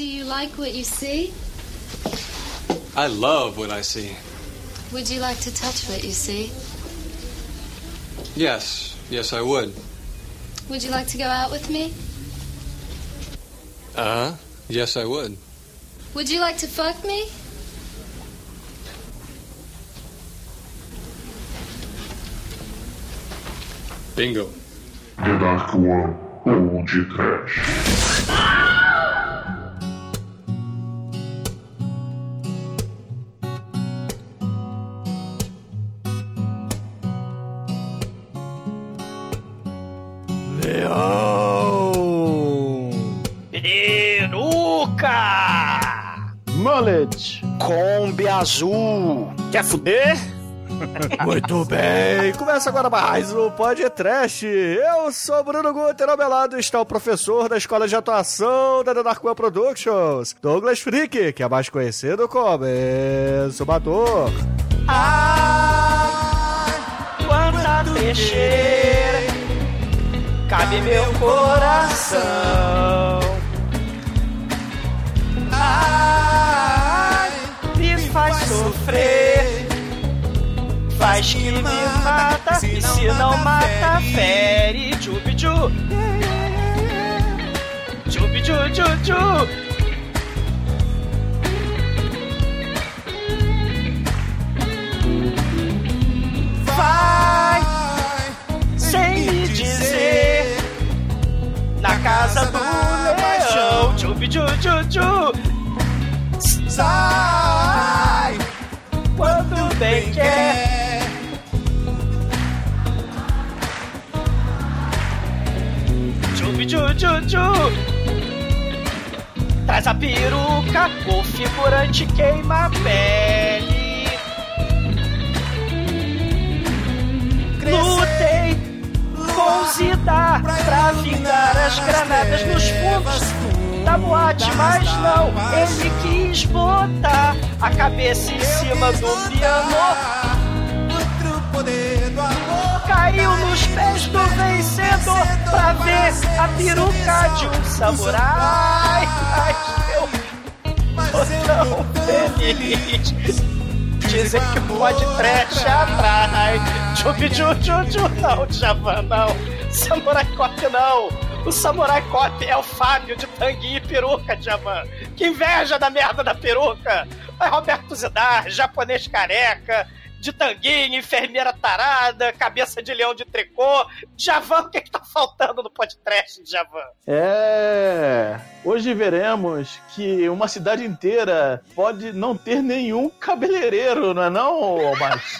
Do you like what you see? I love what I see. Would you like to touch what you see? Yes, yes, I would. Would you like to go out with me? Uh huh. Yes, I would. Would you like to fuck me? Bingo. The Dark One ou de Trash. Azul! Quer fuder? Muito bem, começa agora mais um podcast. Eu sou Bruno Guter, ao meu lado está o professor da Escola de Atuação da The Dark Productions, Douglas Freak, que é mais conhecido como Exumador. Ai, quanta peixeira cabe meu coração. Ai, sofrer, faz que me mata, e se não mata, fere. Tchubi-tchu, tchubi-tchu-tchu-tchu. Vai sem me dizer na casa do leão. Tchubi tchu tchu tchu. Sai bem quer. Tchubi tchu tchu tchu. Traz a peruca, o figurante queima a pele. Lutei com Zidar pra vingar as granadas nos fundos da boate, mas não, ele quis botar a cabeça em cima do piano. Caiu nos pés do vencedor pra ver a peruca de um samurai. Mas eu tô tão feliz. Dizem que pode trash atrás. Tchubi tchu tchu tchu. Não, Javan, não. Samurai Cop não. O Samurai Cop é o Fábio de tanguinha e peruca, Javan. Que inveja da merda da peruca. Vai Roberto Zidar, japonês careca, de tanguinha, enfermeira tarada, cabeça de leão de tricô. Javan, o que, que tá faltando no podcast, Javan? É. Hoje veremos que uma cidade inteira pode não ter nenhum cabeleireiro, não é não, Almighty?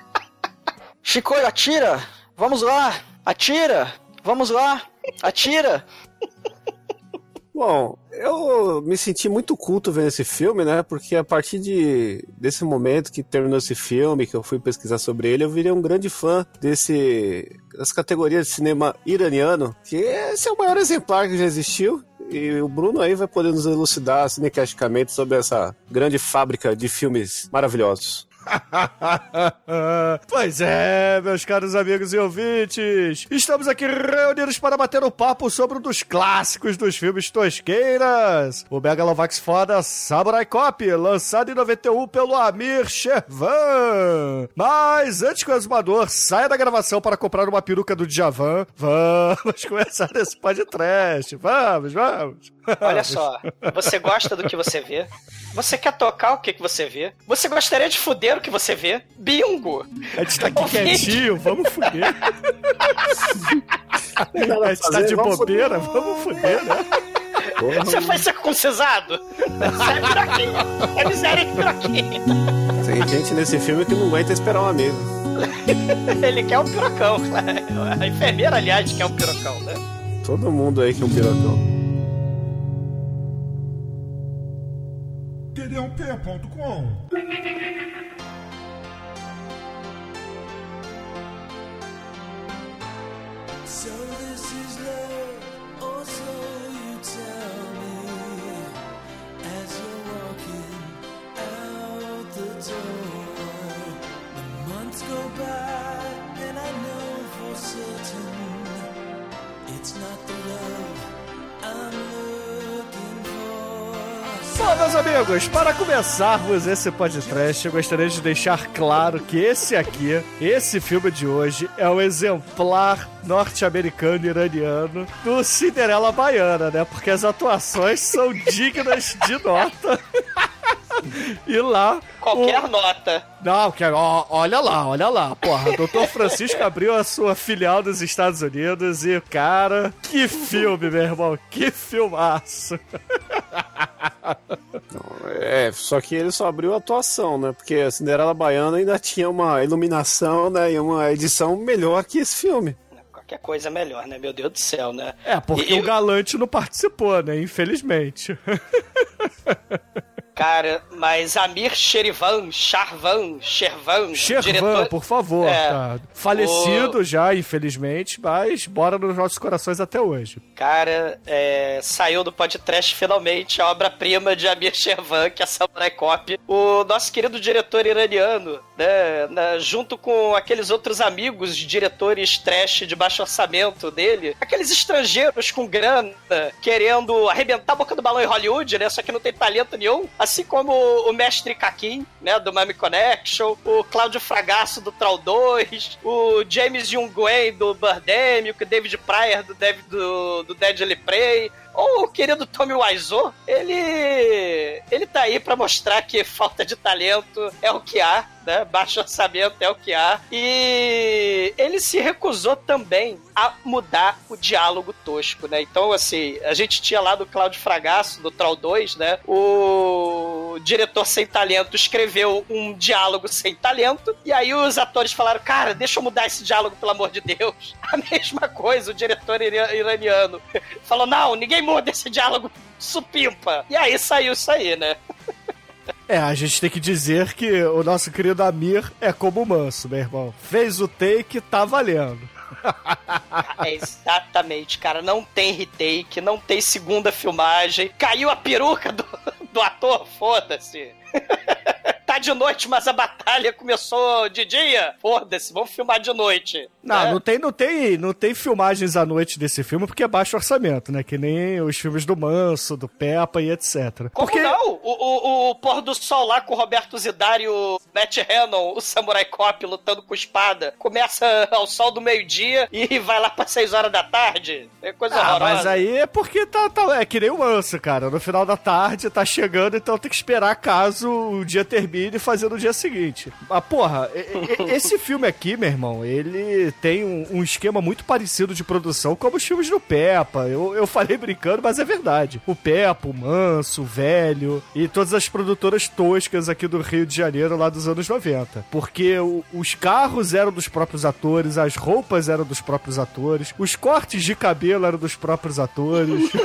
Chico, atira! Vamos lá! Atira! Vamos lá! Atira! Bom, eu me senti muito culto vendo esse filme, né? Porque a partir de, desse momento que terminou esse filme, que eu fui pesquisar sobre ele, eu virei um grande fã desse das categorias de cinema iraniano, que esse é o maior exemplar que já existiu. E o Bruno aí vai poder nos elucidar cinecasticamente sobre essa grande fábrica de filmes maravilhosos. pois é, meus caros amigos e ouvintes, estamos aqui reunidos para bater um papo sobre um dos clássicos dos filmes tosqueiras, o Megalovax foda Samurai Cop, lançado em 91 pelo Amir Shervan. Mas antes que o exumador saia da gravação para comprar uma peruca do Djavan, vamos começar esse podcast. Vamos, vamos. Olha só, você gosta do que você vê? Você quer tocar o que, que você vê? Você gostaria de fuder o que você vê? Bingo! A gente tá aqui quietinho, vamos fuder. A gente tá de Vamos bobeira, vamos fuder, né? Você foi circuncisado? Você é piroquinha. É miséria que piroquinha. Tem gente nesse filme que não aguenta esperar um amigo. Ele quer um pirocão. A enfermeira, aliás, quer um pirocão, né? Todo mundo aí que é um pirocão. td1p.com So this is love, or so you tell me, as you're walking out the door. The months go by, and I know for certain it's not the love I'm looking. Bom, meus amigos, para começarmos esse podcast, eu gostaria de deixar claro que esse aqui, esse filme de hoje, é o exemplar norte-americano iraniano do Cinderela Baiana, né? Porque as atuações são dignas de nota. E lá. Qualquer nota. Não, que, ó, olha lá, olha lá. Porra, o Dr. Francisco abriu a sua filial dos Estados Unidos e, cara, que filme, meu irmão. Que filmaço. É, só que ele só abriu a atuação, né? Porque a Cinderela Baiana ainda tinha uma iluminação, né? E uma edição melhor que esse filme. Qualquer coisa é melhor, né? Meu Deus do céu, né? É, porque E- o Galante não participou, né? Infelizmente. Cara, mas Amir Sherivan, Charvan, Shervan, Shervan, diretor... por favor. É. tá? Falecido já, infelizmente, mas bora nos nossos corações até hoje. Cara, é, saiu do podcast finalmente a obra-prima de Amir Shervan, que é Samurai Cop. O nosso querido diretor iraniano, né, na- junto com aqueles outros amigos diretores trash de baixo orçamento dele, aqueles estrangeiros com grana querendo arrebentar a boca do balão em Hollywood, né? Só que não tem talento nenhum. Assim como o mestre Kakin, né? Do Mami Connection, o Cláudio Fragasso do Troll 2, o James Jungway do Birdemic, o David Pryor do, Dev- do, do Deadly Prey, ou o querido Tommy Wiseau, ele ele tá aí pra mostrar que falta de talento é o que há, né? Baixo orçamento é o que há. E ele se recusou também a mudar o diálogo tosco, né? Então, assim, a gente tinha lá do Cláudio Fragasso, do Troll 2, né? O diretor sem talento escreveu um diálogo sem talento, e aí os atores falaram, cara, deixa eu mudar esse diálogo, pelo amor de Deus. A mesma coisa, o diretor ira- iraniano falou, não, ninguém muda esse diálogo supimpa. E aí saiu isso aí, né? É, a gente tem que dizer que o nosso querido Amir é como o manso, meu irmão. Fez o take, tá valendo. É exatamente, cara. Não tem retake, não tem segunda filmagem. Caiu a peruca do, do ator, foda-se. De noite, mas a batalha começou de dia. Foda-se, vamos filmar de noite. Não, né? não tem, não tem, não tem filmagens à noite desse filme porque é baixo orçamento, né? Que nem os filmes do Manso, do Peppa e etc. Como porque não? O, o, o pôr do sol lá com o Roberto Zidar e o Matt Hannon, o Samurai Cop lutando com espada, começa ao sol do meio-dia e vai lá pra 6 horas da tarde. É coisa Ah, horrorosa. mas aí é porque tá, tá- É que nem o Manso, cara. No final da tarde tá chegando, então tem que esperar caso o dia termine e fazer no dia seguinte. Ah, porra, esse filme aqui, meu irmão, ele tem um, um esquema muito parecido de produção como os filmes do Peppa. Eu, eu falei brincando, mas é verdade. O Peppa, o Manso, o Velho e todas as produtoras toscas aqui do Rio de Janeiro lá dos anos 90. Porque o- os carros eram dos próprios atores, as roupas eram dos próprios atores, os cortes de cabelo eram dos próprios atores.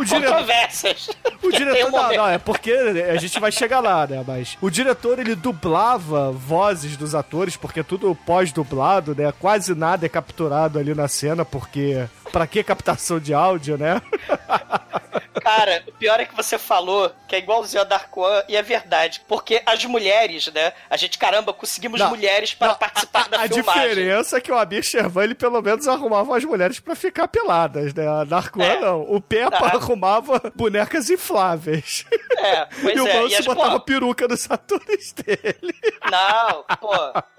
O diretor- controvérsias. O diretor, um não, não, é porque a gente vai chegar lá, né? Mas o diretor ele dublava vozes dos atores, porque tudo pós-dublado, né? Quase nada é capturado ali na cena, porque pra que captação de áudio, né? Cara, o pior é que você falou que é igualzinho a Dark One, e é verdade. Porque as mulheres, né? A gente, caramba, conseguimos Não, mulheres para Não, participar a, da a filmagem. diferença é que o Abir Shervan, ele pelo menos arrumava as mulheres pra ficar peladas, né? A Dark One, É. não. O Peppa Ah. arrumava bonecas infláveis. É, pois e o é. Manso as, botava pô, peruca nos atores dele. Não, pô.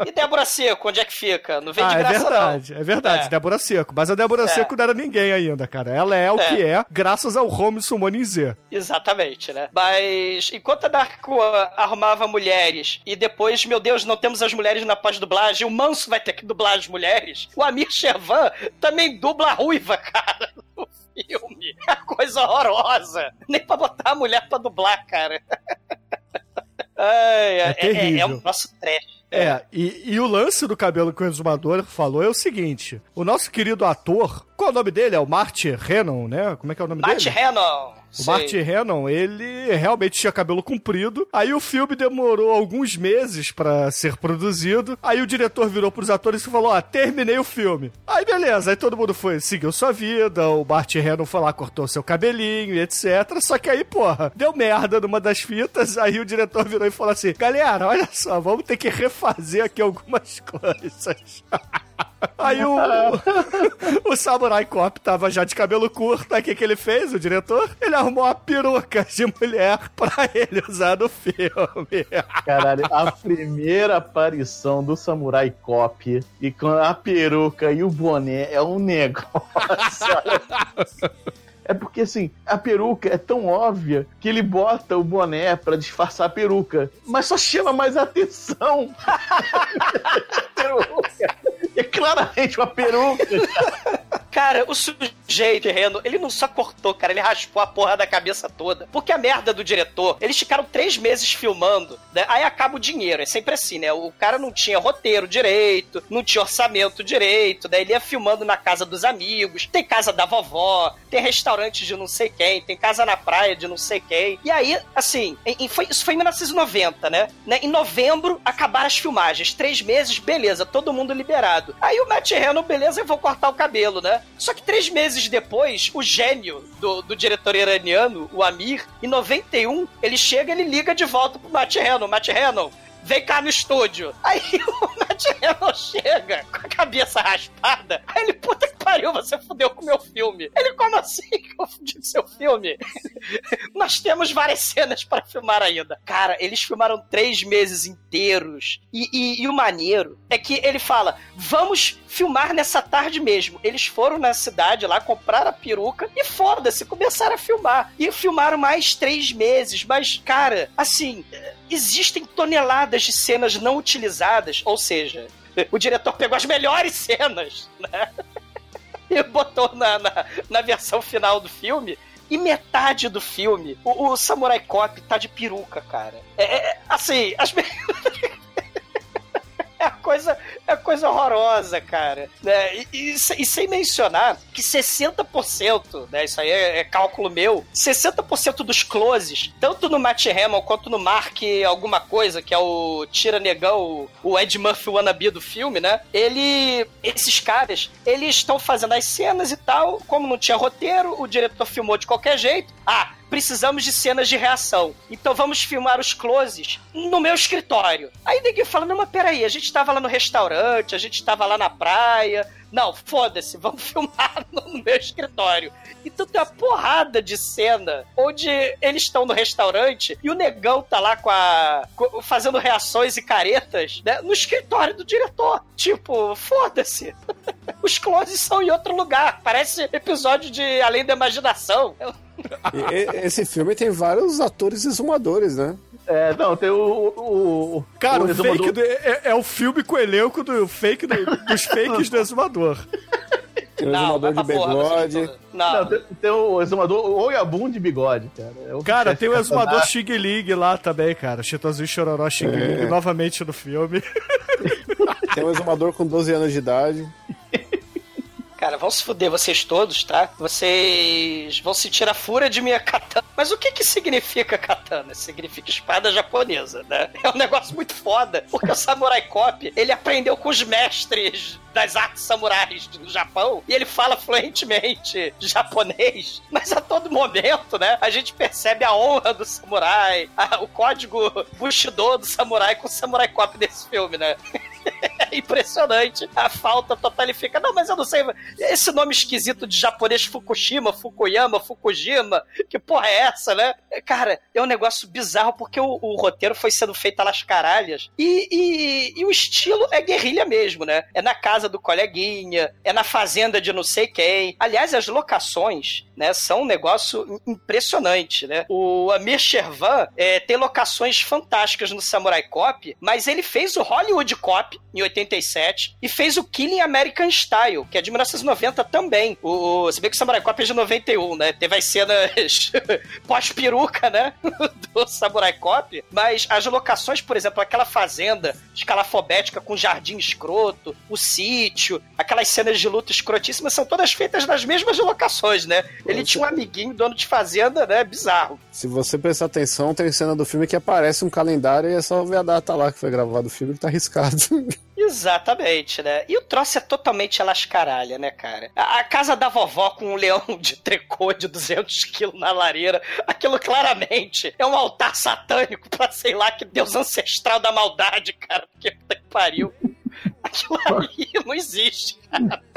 E Débora Seco, onde é que fica? Não vem de Ah, é graça, verdade, é verdade, É. Débora Seco. Mas a Débora É. Seco não era ninguém ainda, cara. Ela é o É. que é, graças ao Home Summoning Z. Exatamente, né? Mas enquanto a Dark One arrumava mulheres e depois, meu Deus, não temos as mulheres na pós-dublagem, o Manso vai ter que dublar as mulheres, o Amir Shervan também dubla a ruiva, cara, no filme. É coisa horrorosa. Nem pra botar a mulher pra dublar, cara. Ai, é, é, terrível. é um nosso trash. É, e, e o lance do cabelo que o exumador falou é o seguinte: o nosso querido ator, qual é o nome dele? É o Marty Hannon, né? Como é que é o nome dele? Hannon. O. Marty Hannon, ele realmente tinha cabelo comprido. Aí o filme demorou alguns meses pra ser produzido. Aí o diretor virou pros atores e falou: Ó, terminei o filme. Aí beleza, aí todo mundo foi, seguiu sua vida. O Marty Hannon foi lá, cortou seu cabelinho e etc. Só que aí, porra, deu merda numa das fitas. Aí o diretor virou e falou assim: Galera, olha só, vamos ter que refazer aqui algumas coisas. Aí o, o Samurai Cop tava já de cabelo curto, aí o que, que ele fez, o diretor? Ele arrumou uma peruca de mulher pra ele usar no filme. Caralho, a primeira aparição do Samurai Cop e com a peruca e o boné é um negócio. É porque assim, a peruca é tão óbvia que ele bota o boné pra disfarçar a peruca, mas só chama mais atenção. a peruca. É claramente uma peruca. Cara, o sujeito Reno, ele não só cortou, cara, ele raspou a porra da cabeça toda. Porque a merda do diretor, eles ficaram três meses filmando, né? Aí acaba o dinheiro, é sempre assim, né? O cara não tinha roteiro direito, não tinha orçamento direito, né? Ele ia filmando na casa dos amigos, tem casa da vovó, tem restaurante de não sei quem, tem casa na praia de não sei quem. E aí, assim, em- foi, isso foi em 1990, né? né? Em novembro, acabaram as filmagens. Três meses, beleza, todo mundo liberado. Aí o Matt Reno, beleza, eu vou cortar o cabelo, né? Só que três meses depois, o gênio do, do diretor iraniano, o Amir, em 91, ele chega ele liga de volta pro Matt Reno. Matt Reno, vem cá no estúdio. Aí o Matt Reno chega com a cabeça raspada. Aí ele, puta que pariu, você fudeu com o meu filme. Ele, como assim que eu fudi com seu filme? Nós temos várias cenas para filmar ainda. Cara, eles filmaram três meses inteiros. E, e- e o maneiro é que ele fala: vamos filmar nessa tarde mesmo. Eles foram na cidade lá, compraram a peruca e foda-se, começaram a filmar. E filmaram mais três meses. Mas, cara, assim, existem toneladas de cenas não utilizadas. Ou seja, o diretor pegou as melhores cenas, né? E botou na, na, na versão final do filme. E metade do filme, o, o Samurai Cop tá de peruca, cara. É, é, assim, as É coisa, é coisa horrorosa, cara. Né? E, e e sem mencionar que 60%, né? Isso aí é, é cálculo meu, 60% dos closes, tanto no Matt Hamill quanto no Mark alguma coisa, que é o Tira Negão, o Ed Murphy wannabe do filme, né? Ele. Esses caras, eles estão fazendo as cenas e tal. Como não tinha roteiro, o diretor filmou de qualquer jeito. Ah, precisamos de cenas de reação. Então vamos filmar os closes no meu escritório. Aí ninguém fala, não, mas peraí, a gente tava lá no restaurante, a gente tava lá na praia. Não, foda-se, vamos filmar no meu escritório. Então tem uma porrada de cena onde eles estão no restaurante e o negão tá lá com a. fazendo reações e caretas né, no escritório do diretor. Tipo, foda-se. Os closes são em outro lugar. Parece episódio de Além da Imaginação. E- e- esse filme tem vários atores exumadores, né? É, não, tem o. o, o Cara, o, exumador- fake do- é, é o filme com o elenco do fake do- dos fakes do exumador. Tem o Não, exumador de porra, bigode. Não, Não, tem, tem o exumador Oyabun de bigode, cara. É o Cara, tem o exumador. Xing Ling lá também, cara. Chitãozinho Chororó Xing Ling novamente no filme. Tem um exumador com 12 anos de idade. Cara, vão se fuder vocês todos, tá? Vocês vão sentir a fúria de minha katana. Mas o que que significa katana? Significa espada japonesa, né? É um negócio muito foda, porque o Samurai Cop, ele aprendeu com os mestres das artes samurais do Japão e ele fala fluentemente japonês, mas a todo momento, né, a gente percebe a honra do samurai, a- o código Bushido do samurai com o Samurai Cop desse filme, né? É impressionante. A falta total ele fica. Não, mas eu não sei. Esse nome esquisito de japonês Fukushima, Fukuyama, Fukujima. Que porra é essa, né? Cara, é um negócio bizarro porque o, o roteiro foi sendo feito las caralhas. E, e, e o estilo é guerrilha mesmo, né? É na casa do coleguinha, é na fazenda de não sei quem. Aliás, as locações, né, são um negócio impressionante, né? O Amir Shervan é, tem locações fantásticas no Samurai Cop, mas ele fez o Hollywood Cop em 87 e fez o Killing American Style, que é de 1990 também. O, o- se bem que o Samurai Cop é de 91, né? Teve as cenas pós-peruca, né? Do Samurai Cop, mas as locações, por exemplo, aquela fazenda escalafobética com jardim escroto, o sítio, aquelas cenas de luta escrotíssimas são todas feitas nas mesmas locações, né? Ele tinha um amiguinho, dono de fazenda, né? Bizarro. Se você prestar atenção, tem cena do filme que aparece um calendário e é só ver a data lá que foi gravado o filme que tá arriscado. Exatamente, né? E o troço é totalmente lascaralha, né, cara? A, a casa da vovó com um leão de tricô de 200 quilos na lareira, aquilo claramente é um altar satânico pra sei lá que deus ancestral da maldade, cara. Porque puta que pariu. Aquilo ali não existe.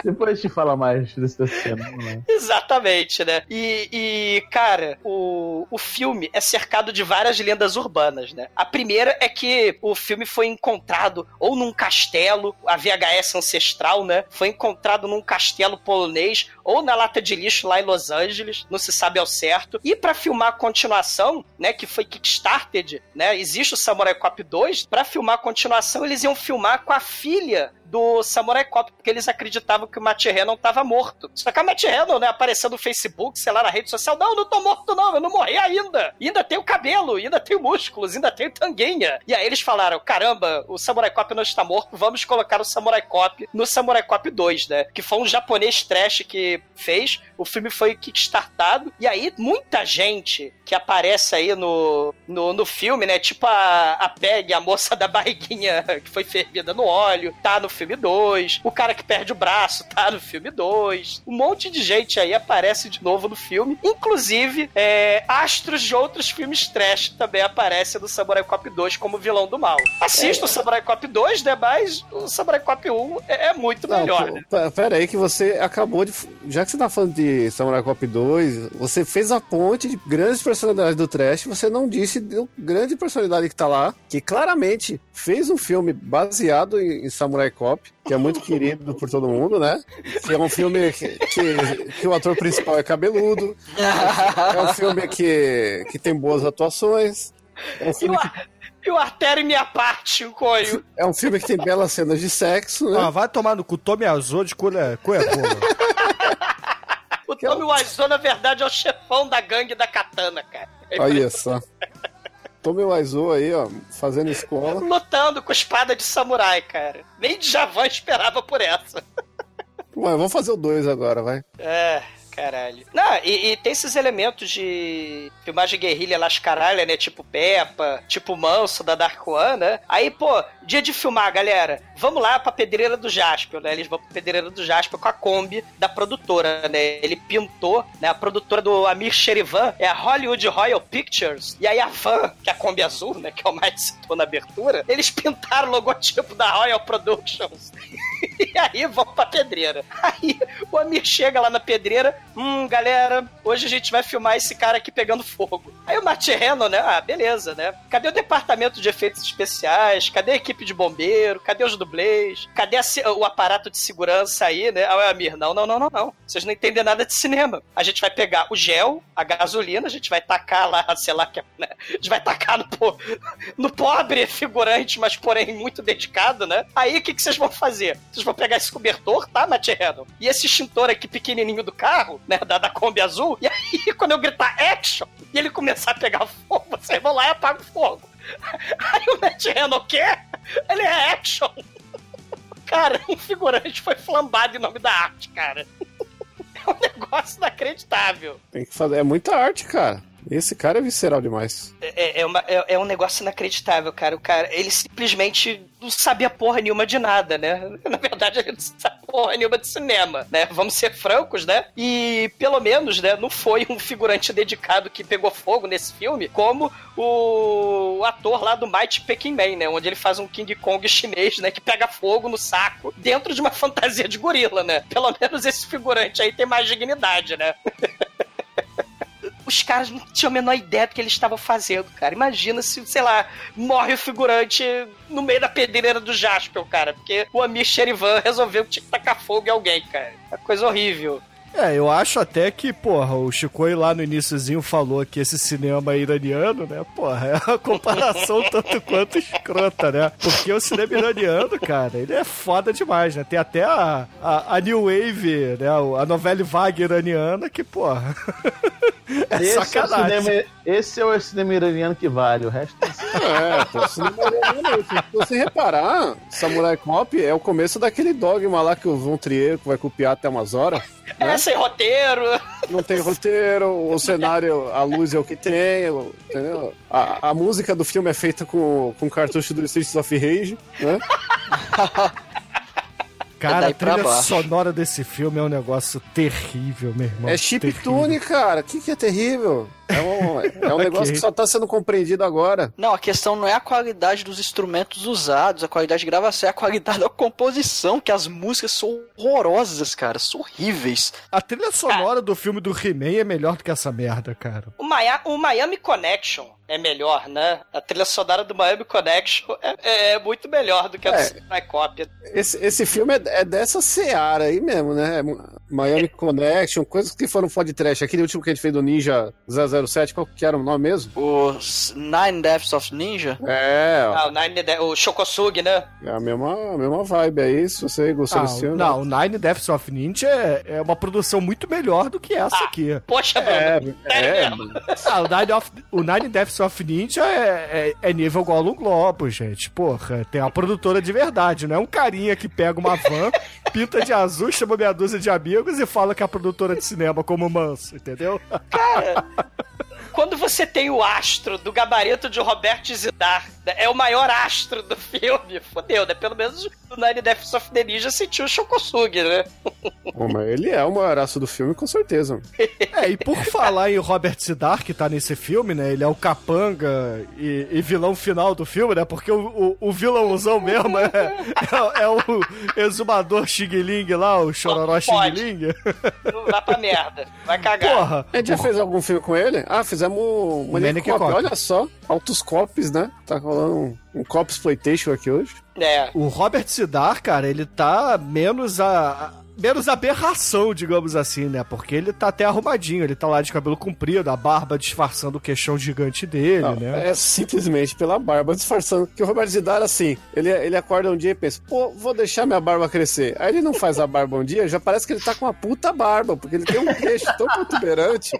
Depois a gente fala mais dessa cena. lá. Exatamente, né? E, e, cara, o, o filme é cercado de várias lendas urbanas, né? A primeira é que o filme foi encontrado ou num castelo, a VHS ancestral, né? Foi encontrado num castelo polonês ou na lata de lixo lá em Los Angeles, não se sabe ao certo. E pra filmar a continuação, né, que foi Kickstarted, né? Existe o Samurai Cop 2, Pra filmar a continuação eles iam filmar com a filha dia do Samurai Cop, porque eles acreditavam que o Matt Hannon tava morto. Só que a Matt Hannon, né, apareceu no Facebook, sei lá, na rede social, não, não tô morto não, eu não morri ainda. E ainda tenho cabelo, ainda tenho músculos, ainda tenho tanguinha. E aí eles falaram, caramba, o Samurai Cop não está morto, vamos colocar o Samurai Cop no Samurai Cop 2, né? Que foi um japonês trash que fez, o filme foi kickstartado, e aí muita gente que aparece aí no, no, no filme, né, tipo a, a Peg, a moça da barriguinha que foi fervida no óleo, tá no filme 2, o cara que perde o braço tá no filme 2, um monte de gente aí aparece de novo no filme, inclusive é, astros de outros filmes trash também aparecem no Samurai Cop 2 como vilão do mal. Assista o Samurai Cop 2, né, mas o Samurai Cop 1 é, é muito Não, melhor, pô, né? pe- Pera aí que você acabou de. Já que você tá falando de Samurai Cop 2, você fez a ponte de grandes personalidades do trash, você não disse de grande personalidade que tá lá, que claramente fez um filme baseado em, em Samurai Cop, que é muito querido por todo mundo, né? Que é um filme que, que, que o ator principal é cabeludo. É um filme que, que tem boas atuações. É um E o, filme que, e o Artério Minha Parte, o coio. é um filme que tem belas cenas de sexo, né? Ah, vai tomar no cu, Tome Azul de colher, Cuiabona. O Tommy Wiseau, na verdade, é o chefão da gangue da katana, cara. É Olha só. O Aizo aí, ó, fazendo escola. Lutando com espada de samurai, cara. Nem Djavan esperava por essa. Ué, vamos fazer o 2 agora, vai. É, caralho. Não, e, e tem esses elementos de filmagem guerrilha las caralha, né? Tipo Peppa, tipo Manso da Dark One, né? Aí, pô, dia de filmar, galera. Vamos lá pra Pedreira do Jaspel, né? Eles vão pra Pedreira do Jaspel com a Kombi da produtora, né? Ele pintou, né? A produtora do Amir Sherivan é a Hollywood Royal Pictures. E aí a van, que é a Kombi azul, né? Que é o mais citou na abertura, eles pintaram o logotipo da Royal Productions. E aí vão pra pedreira. Aí o Amir chega lá na pedreira. Hum, galera, hoje a gente vai filmar esse cara aqui pegando fogo. Aí o Matt Hannon, né? Ah, beleza, né? Cadê o departamento de efeitos especiais? Cadê a equipe de bombeiro? Cadê os dublês? Cadê a o aparato de segurança aí, né? Aí o Amir, não, não, não, não, não. Vocês não entendem nada de cinema. A gente vai pegar o gel, a gasolina, a gente vai tacar lá, sei lá, que é, né? a gente vai tacar no, po- no pobre figurante, mas porém muito dedicado, né? Aí o que, que vocês vão fazer? Vocês vão pegar esse cobertor, tá, Matt Hannon? E esse extintor aqui pequenininho do carro, né, da, da Kombi azul, e aí quando eu gritar action, e ele começar a pegar fogo, vocês vão lá e apagam o fogo. Aí o Matt Hannon, o quê? Ele é action. Cara, um figurante foi flambado em nome da arte, cara. É um negócio inacreditável. Tem que fazer. É muita arte, cara. Esse cara é visceral demais. É, é, uma- é- é um negócio inacreditável, cara. O cara, ele simplesmente não sabia porra nenhuma de nada, né? Na verdade, ele não sabe porra nenhuma de cinema, né? Vamos ser francos, né? E pelo menos, né, não foi um figurante dedicado que pegou fogo nesse filme, como o, o ator lá do Mighty Peking Man, né? Onde ele faz um King Kong chinês, né? Que pega fogo no saco dentro de uma fantasia de gorila, né? Pelo menos esse figurante aí tem mais dignidade, né? os caras não tinham a menor ideia do que eles estavam fazendo, cara. Imagina se, sei lá, morre o figurante no meio da pedreira do Jaspel, cara. Porque o Amir Sherivan resolveu que tinha que tacar fogo em alguém, cara. É coisa horrível. É, eu acho até que, porra, o Chicoio lá no iníciozinho falou que esse cinema iraniano, né, porra, é uma comparação tanto quanto escrota, né? Porque o cinema iraniano, cara, ele é foda demais, né? Tem até a, a, a New Wave, né, a novela vaga iraniana que, porra, é esse, é o sacanagem. cinema, esse é o cinema iraniano que vale, o resto É, pô, cinema iraniano, se você reparar, Samurai Cop é o começo daquele dogma lá que o Von Trier vai copiar até umas horas. É, sem roteiro. Não tem roteiro, o cenário, a luz é o que tem, entendeu? A, a música do filme é feita com, com cartucho do Streets of Rage, né? Cara, a trilha sonora desse filme é um negócio terrível, meu irmão. É chiptune, cara. O que, que é terrível? É um, é um negócio que só tá sendo compreendido agora. Não, a questão não é a qualidade dos instrumentos usados, a qualidade de gravação, é a qualidade da composição, que as músicas são horrorosas, cara, são horríveis. A trilha sonora do filme do He-Man é melhor do que essa merda, cara. O, Maya- o Miami Connection é melhor, né? A trilha sonora do Miami Connection é, é muito melhor do que a É. do Cop. Esse, esse filme é, é dessa seara aí mesmo, né? É Miami Connection, coisas que foram foda de trash. Aquele último que a gente fez do Ninja 007, qual que era o nome mesmo? O Nine Deaths of Ninja? É, Ah, o, Nine, De- o Shokosugi, né? é a mesma, a mesma vibe aí, se você gostou Ah, desse filme. não, o Nine Deaths of Ninja é, é uma produção muito melhor do que essa aqui. Poxa, É, Bruno. é, Ah, o Nine, of, o Nine Deaths of Ninja é, é, é nível Gollum Globo, gente. Porra, tem uma produtora de verdade, não é um carinha que pega uma van, pinta de azul, chama meia dúzia de amigos e fala que é a produtora de cinema como manso, entendeu? Cara, quando você tem o astro do gabarito de Robert Zidar, é o maior astro do filme, fodeu, né? Pelo menos o Nine Deaths of the Ninja sentiu o Shokosugi, né? Pô, mas ele é o maior aço do filme, com certeza. É, e por falar em Robert Sidar, que tá nesse filme, né? Ele é o capanga e, e vilão final do filme, né? Porque o, o, o vilãozão mesmo é, é, é o exumador Xing lá, o Chororó Xing. Não vai pra merda. Vai cagar. Porra, A gente já fez algum filme com ele? Ah, fizemos o Maniac Maniac Cop. Cop. Olha só, altos cops, né? Tá rolando um, um cop exploitation aqui hoje. É. o Robert Sidar, cara, ele tá menos a. a- Menos aberração, digamos assim, né? Porque ele tá até arrumadinho, ele tá lá de cabelo comprido, a barba disfarçando o queixão gigante dele, Não, né? É simplesmente pela barba, disfarçando. Que o Robert Zidar, assim, ele, ele acorda um dia e pensa, pô, vou deixar minha barba crescer. Aí ele não faz a barba um dia, já parece que ele tá com uma puta barba, porque ele tem um queixo tão protuberante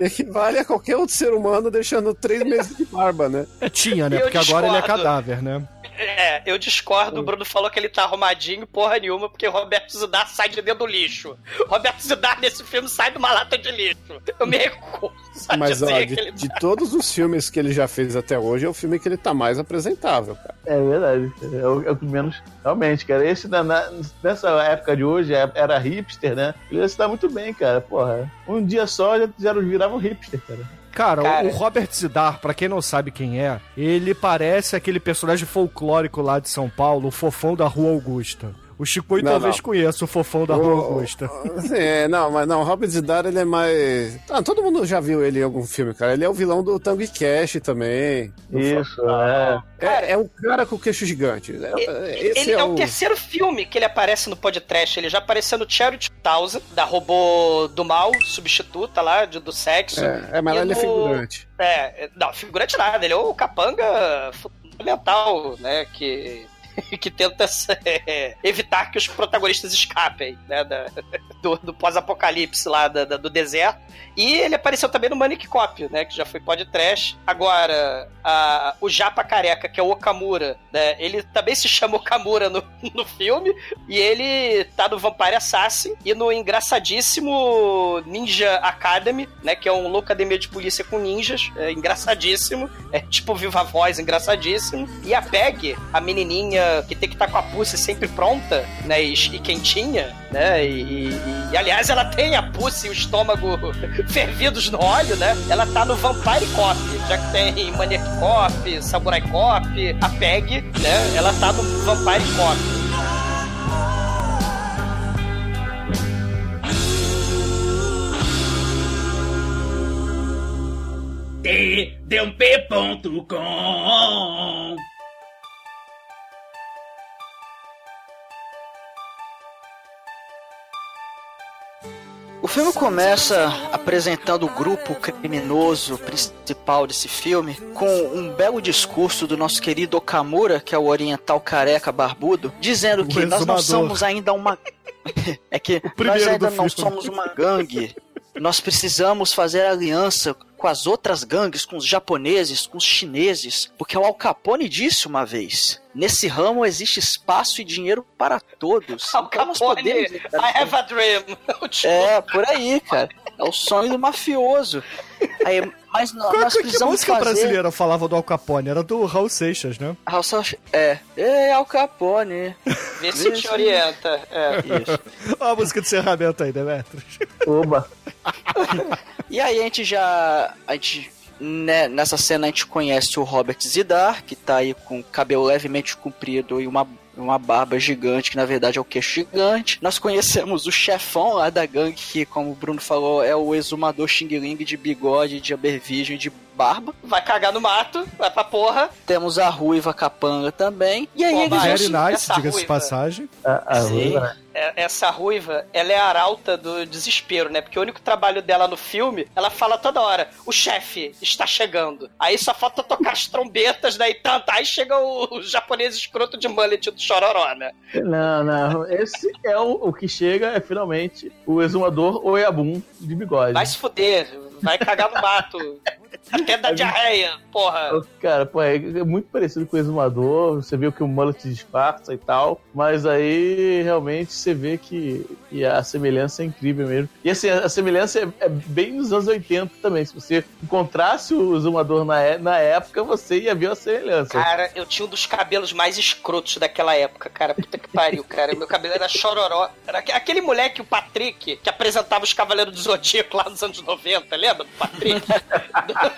equivale a qualquer outro ser humano deixando três meses de barba, né? É, tinha, né? Eu Porque agora ele é discordo. cadáver, né? É, eu discordo. O Bruno falou que ele tá arrumadinho, porra nenhuma, porque Roberto Zidar sai de dentro do lixo. Roberto Zidar nesse filme sai de uma lata de lixo. Eu me recuso a Mas, ó, de, que ele de todos os filmes que ele já fez até hoje, é o filme que ele tá mais apresentável, cara. É verdade. É o, é o que menos. Realmente, cara. Esse na- na- nessa época de hoje é- era hipster, né? Ele está muito bem, cara. Porra. Um dia só já, já virava um hipster, cara. Cara, Cara. o Robert Zidar, pra quem não sabe quem é, ele parece aquele personagem folclórico lá de São Paulo, o fofão da Rua Augusta. O Chico Não, talvez não. conheça o fofão da Rua O- Augusta. É, não, mas não, o Robert Zidar, ele é mais... Ah, todo mundo já viu ele em algum filme, cara. Ele é o vilão do Tango e Cash também. Isso, é. É, é um cara com queixo gigante. É- é- Esse ele é, é, o... o terceiro filme que ele aparece no podcast. Ele já apareceu no Charity 2000, da robô do mal, substituta lá, de- do sexo. É, é, mas E lá ele é no- figurante. É, não, figurante nada, ele é o capanga fundamental, né, que, que tenta é, evitar que os protagonistas escapem, né, da- do, do pós-apocalipse lá da- da- do deserto. E ele apareceu também no Manic Cop, né, que já foi podcast. Agora, a- o Japa Careca, que é o Okamura, né, ele também se chama Okamura no, no filme, e ele tá no Vampire Assassin e no engraçadíssimo Ninja Academy, né, que é um louco academia de polícia com ninjas, é engraçadíssimo, é tipo Viva Voz, engraçadíssimo. E a Peg, a menininha que tem que estar com a pussy sempre pronta, né, e, e quentinha, né, e, e- e, aliás ela tem a pussy e o estômago fervidos no óleo, né, ela tá no Vampire Cop, já que tem Maniac Cop, Samurai Cop, a Peg, né, ela tá no Vampire Cop. tdump.com O filme começa apresentando o grupo criminoso principal desse filme com um belo discurso do nosso querido Okamura, que é o oriental careca barbudo, dizendo O que nós não somos ainda uma. é que nós ainda não somos uma gangue. Nós precisamos fazer aliança com as outras gangues, com os japoneses, com os chineses, porque o Al Capone disse uma vez: nesse ramo existe espaço e dinheiro para todos. Al Então Capone, podemos I have a dream. É, por aí, cara. É o sonho do mafioso. Aí, mas nó- Qual, nós que, que música fazer... brasileira falava do Al Capone? Era do Raul Seixas, né? Ah, só- É, é Al Capone. Vê se te orienta. É. Isso. Olha a música de encerramento aí, Demetrius. Oba. E aí a gente já. A gente. né, nessa cena a gente conhece o Robert Zidar, que tá aí com o cabelo levemente comprido e uma uma barba gigante, que na verdade é o queixo gigante. Nós conhecemos o chefão lá da gangue, que, como o Bruno falou, é o exumador Xing Ling de bigode, de abervigem, de barba. Vai cagar no mato, vai pra porra. Temos a ruiva capanga também. E aí Pô, eles vão nice, diga-se de passagem. A, a Sim. ruiva, É- Essa ruiva, ela é a arauta do desespero, né? Porque o único trabalho dela no filme, ela fala toda hora: o chefe está chegando. Aí só falta tocar as trombetas, daí tanta. Aí chega o, o japonês escroto de mullet do Chororó, né? Não, não. Esse é o, o que chega, é finalmente o exumador Oiabum de bigode. Vai se fuder, vai cagar no mato. Até da diarreia, porra. Cara, pô, é, é muito parecido com o exumador. Você vê que o mullet disfarça e tal. Mas aí realmente você vê que, que a semelhança é incrível mesmo. E assim, a, a semelhança é, é bem nos anos 80 também. Se você encontrasse o exumador na, é- na época, você ia ver a semelhança. Cara, eu tinha um dos cabelos mais escrotos daquela época, cara. Puta que pariu, cara. Meu cabelo era chororó. Era aque- aquele moleque, o Patrick, que apresentava os Cavaleiros do Zodíaco lá nos anos 90, lembra do Patrick?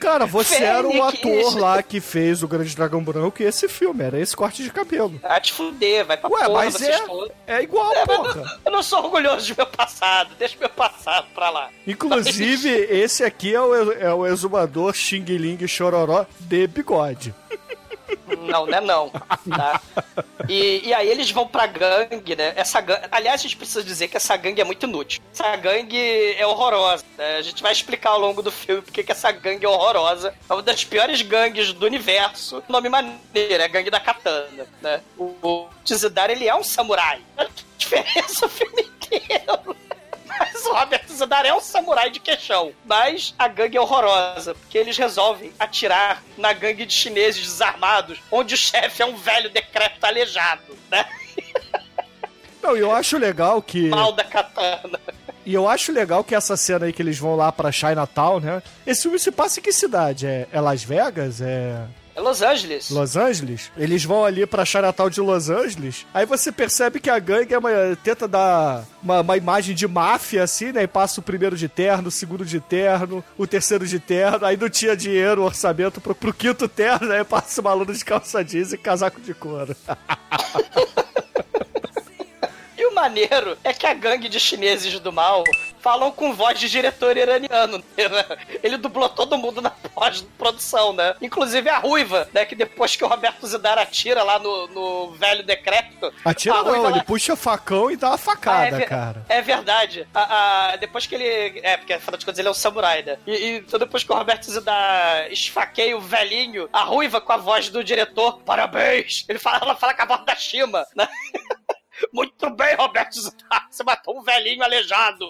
Cara, você era o Fênix. ator lá que fez o Grande Dragão Branco e esse filme, era esse corte de cabelo. Ah, te fuder, vai pra Ué, porra, mas é, é igual, É, porra. Eu não sou orgulhoso do meu passado, deixa meu passado pra lá. Inclusive, esse aqui é o, é o exumador Xing Ling Chororó de bigode. Não, né não, tá? E, e aí eles vão pra gangue, né? Essa gangue, aliás, a gente precisa dizer que essa gangue é muito inútil. Essa gangue é horrorosa. né? A gente vai explicar ao longo do filme porque que essa gangue é horrorosa. É uma das piores gangues do universo. Nome maneiro, é a gangue da katana, né? O, o Tizidar, ele é um samurai. Que diferença o filme inteiro. Mas o Robert Zedar é um samurai de queixão. Mas a gangue é horrorosa, porque eles resolvem atirar na gangue de chineses desarmados, onde o chefe é um velho decrépito aleijado, né? Não, e eu acho legal que. Mal da katana. E eu acho legal que essa cena aí que eles vão lá pra Chinatown, né? Esse filme se passa em que cidade? É, é Las Vegas? É. É Los Angeles. Los Angeles? Eles vão ali pra Chinatown de Los Angeles. Aí você percebe que a gangue é uma, tenta dar uma, uma imagem de máfia, assim, né? E passa o primeiro de terno, o segundo de terno, o terceiro de terno. Aí não tinha dinheiro, orçamento pro, pro quinto terno, aí passa uma aluna de calça jeans e casaco de couro. O maneiro é que a gangue de chineses do mal falam com voz de diretor iraniano. Né? Ele dublou todo mundo na pós-produção, né? Inclusive a Ruiva, né? Que depois que o Roberto Zidar atira lá no, no velho decrépito... Atira não, Ruiva ele lá- puxa facão e dá uma Ah, facada, é, ver- cara. é verdade. A- a- depois que ele. É, porque afinal de contas ele é um samurai, né? E, e então depois que o Roberto Zidar esfaqueia o velhinho, a ruiva com a voz do diretor, parabéns! Ele fala, ela fala com a voz da Shima, né? Muito bem, Roberto Zidar, você matou um velhinho aleijado.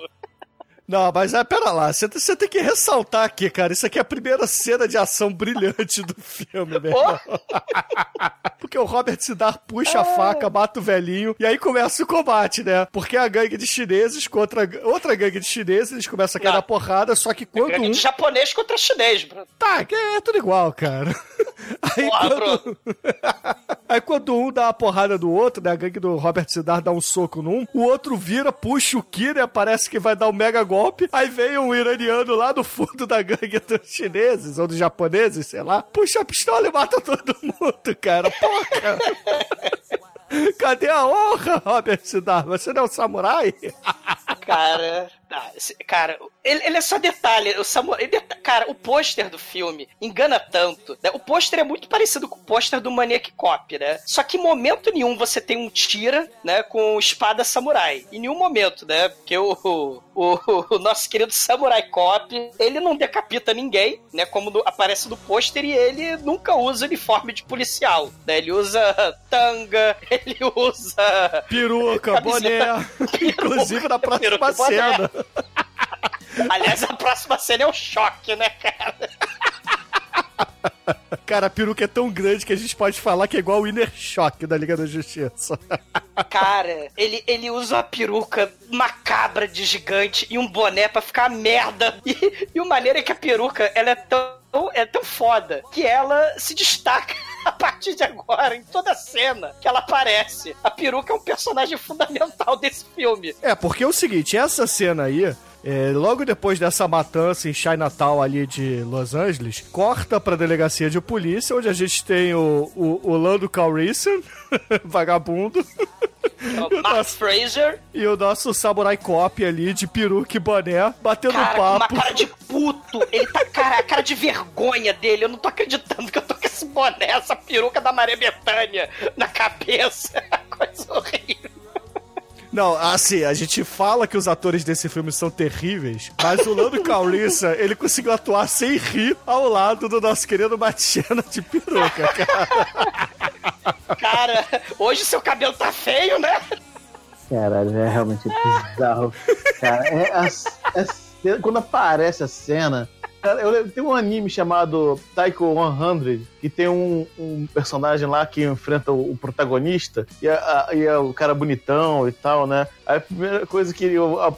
Não, mas é, pera lá, você, você tem que ressaltar aqui, cara. Isso aqui é a primeira cena de ação brilhante do filme, meu irmão. Porque o Robert Sidar puxa a faca, mata o velhinho, e aí começa o combate, né? Porque a gangue de chineses contra outra gangue de chineses, eles começam a cair na porrada, só que quando Gangue um. de japonês contra chinês, bro. Tá, que é tudo igual, cara. Aí Porra, quando... Aí quando um dá uma porrada do outro, né? A gangue do Robert Sidar dá um soco num, o outro vira, puxa o Ki, né? Parece que vai dar um mega golpe. Aí vem um iraniano lá no fundo da gangue dos chineses, ou dos japoneses, sei lá, puxa a pistola e mata todo mundo, cara. Porra! Cadê a honra, Robert Sidar? Você não é um samurai? Cara, ah, cara, ele, ele é só detalhe. O samu- ele deta- cara, o pôster do filme engana tanto. né? O pôster é muito parecido com o pôster do Maniac Cop, né? Só que em momento nenhum você tem um tira, né, com espada samurai. Em nenhum momento, né? Porque o, o, o- o nosso querido Samurai Cop, ele não decapita ninguém, né? Como no- aparece no pôster, e ele nunca usa uniforme de policial. Né? Ele usa tanga, ele usa Peruca, boné. Inclusive na próxima Peruca, boné. Aliás, a próxima cena é o choque, né, cara? Cara, a peruca é tão grande que a gente pode falar que é igual o Inner Shock da Liga da Justiça. Cara, ele, ele usa uma peruca macabra de gigante e um boné pra ficar merda. E, e o maneiro é que a peruca, ela é tão, é tão foda que ela se destaca a partir de agora em toda cena que ela aparece. A peruca é um personagem fundamental desse filme. É, porque é o seguinte, essa cena aí, É, logo depois dessa matança em Chinatown ali de Los Angeles, corta pra delegacia de polícia, onde a gente tem o, o, o Lando Calrissian, vagabundo, O Mark Fraser, e o nosso Samurai Cop ali de peruca e boné, batendo cara, com uma papo. cara de puto. Ele tá, cara, a cara de vergonha dele. Eu não tô acreditando que eu tô com esse boné, essa peruca da Maria Bethânia na cabeça. Coisa horrível. Não, assim, a gente fala que os atores desse filme são terríveis, mas o Lando Calrissian, ele conseguiu atuar sem rir ao lado do nosso querido Matiana de peruca, cara. Cara, hoje seu cabelo tá feio, né? Caralho, é realmente bizarro. Cara, é a- é a cena- quando aparece a cena. Cara, eu lembro, tem um anime chamado Taiko 100, que tem um, um personagem lá que enfrenta o, o protagonista, e, a- a- e é o cara bonitão e tal, né? Aí a primeira coisa que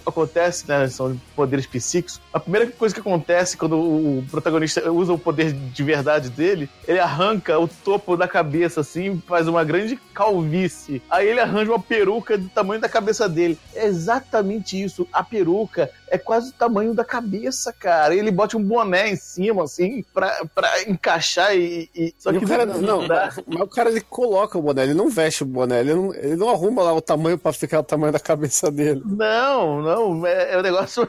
acontece, né? São poderes psíquicos. A primeira coisa que acontece quando o, o protagonista usa o poder de verdade dele, ele arranca o topo da cabeça, assim, faz uma grande calvície. Aí ele arranja uma peruca do tamanho da cabeça dele. É exatamente isso. A peruca é quase o tamanho da cabeça, cara. Ele bota um boné em cima, assim, pra, pra encaixar e. e- Só que o cara, não, mas o cara ele coloca o boné, ele não veste o boné, ele não, ele não arruma lá o tamanho pra ficar o tamanho da cabeça dele. Não, não, é, é o negócio.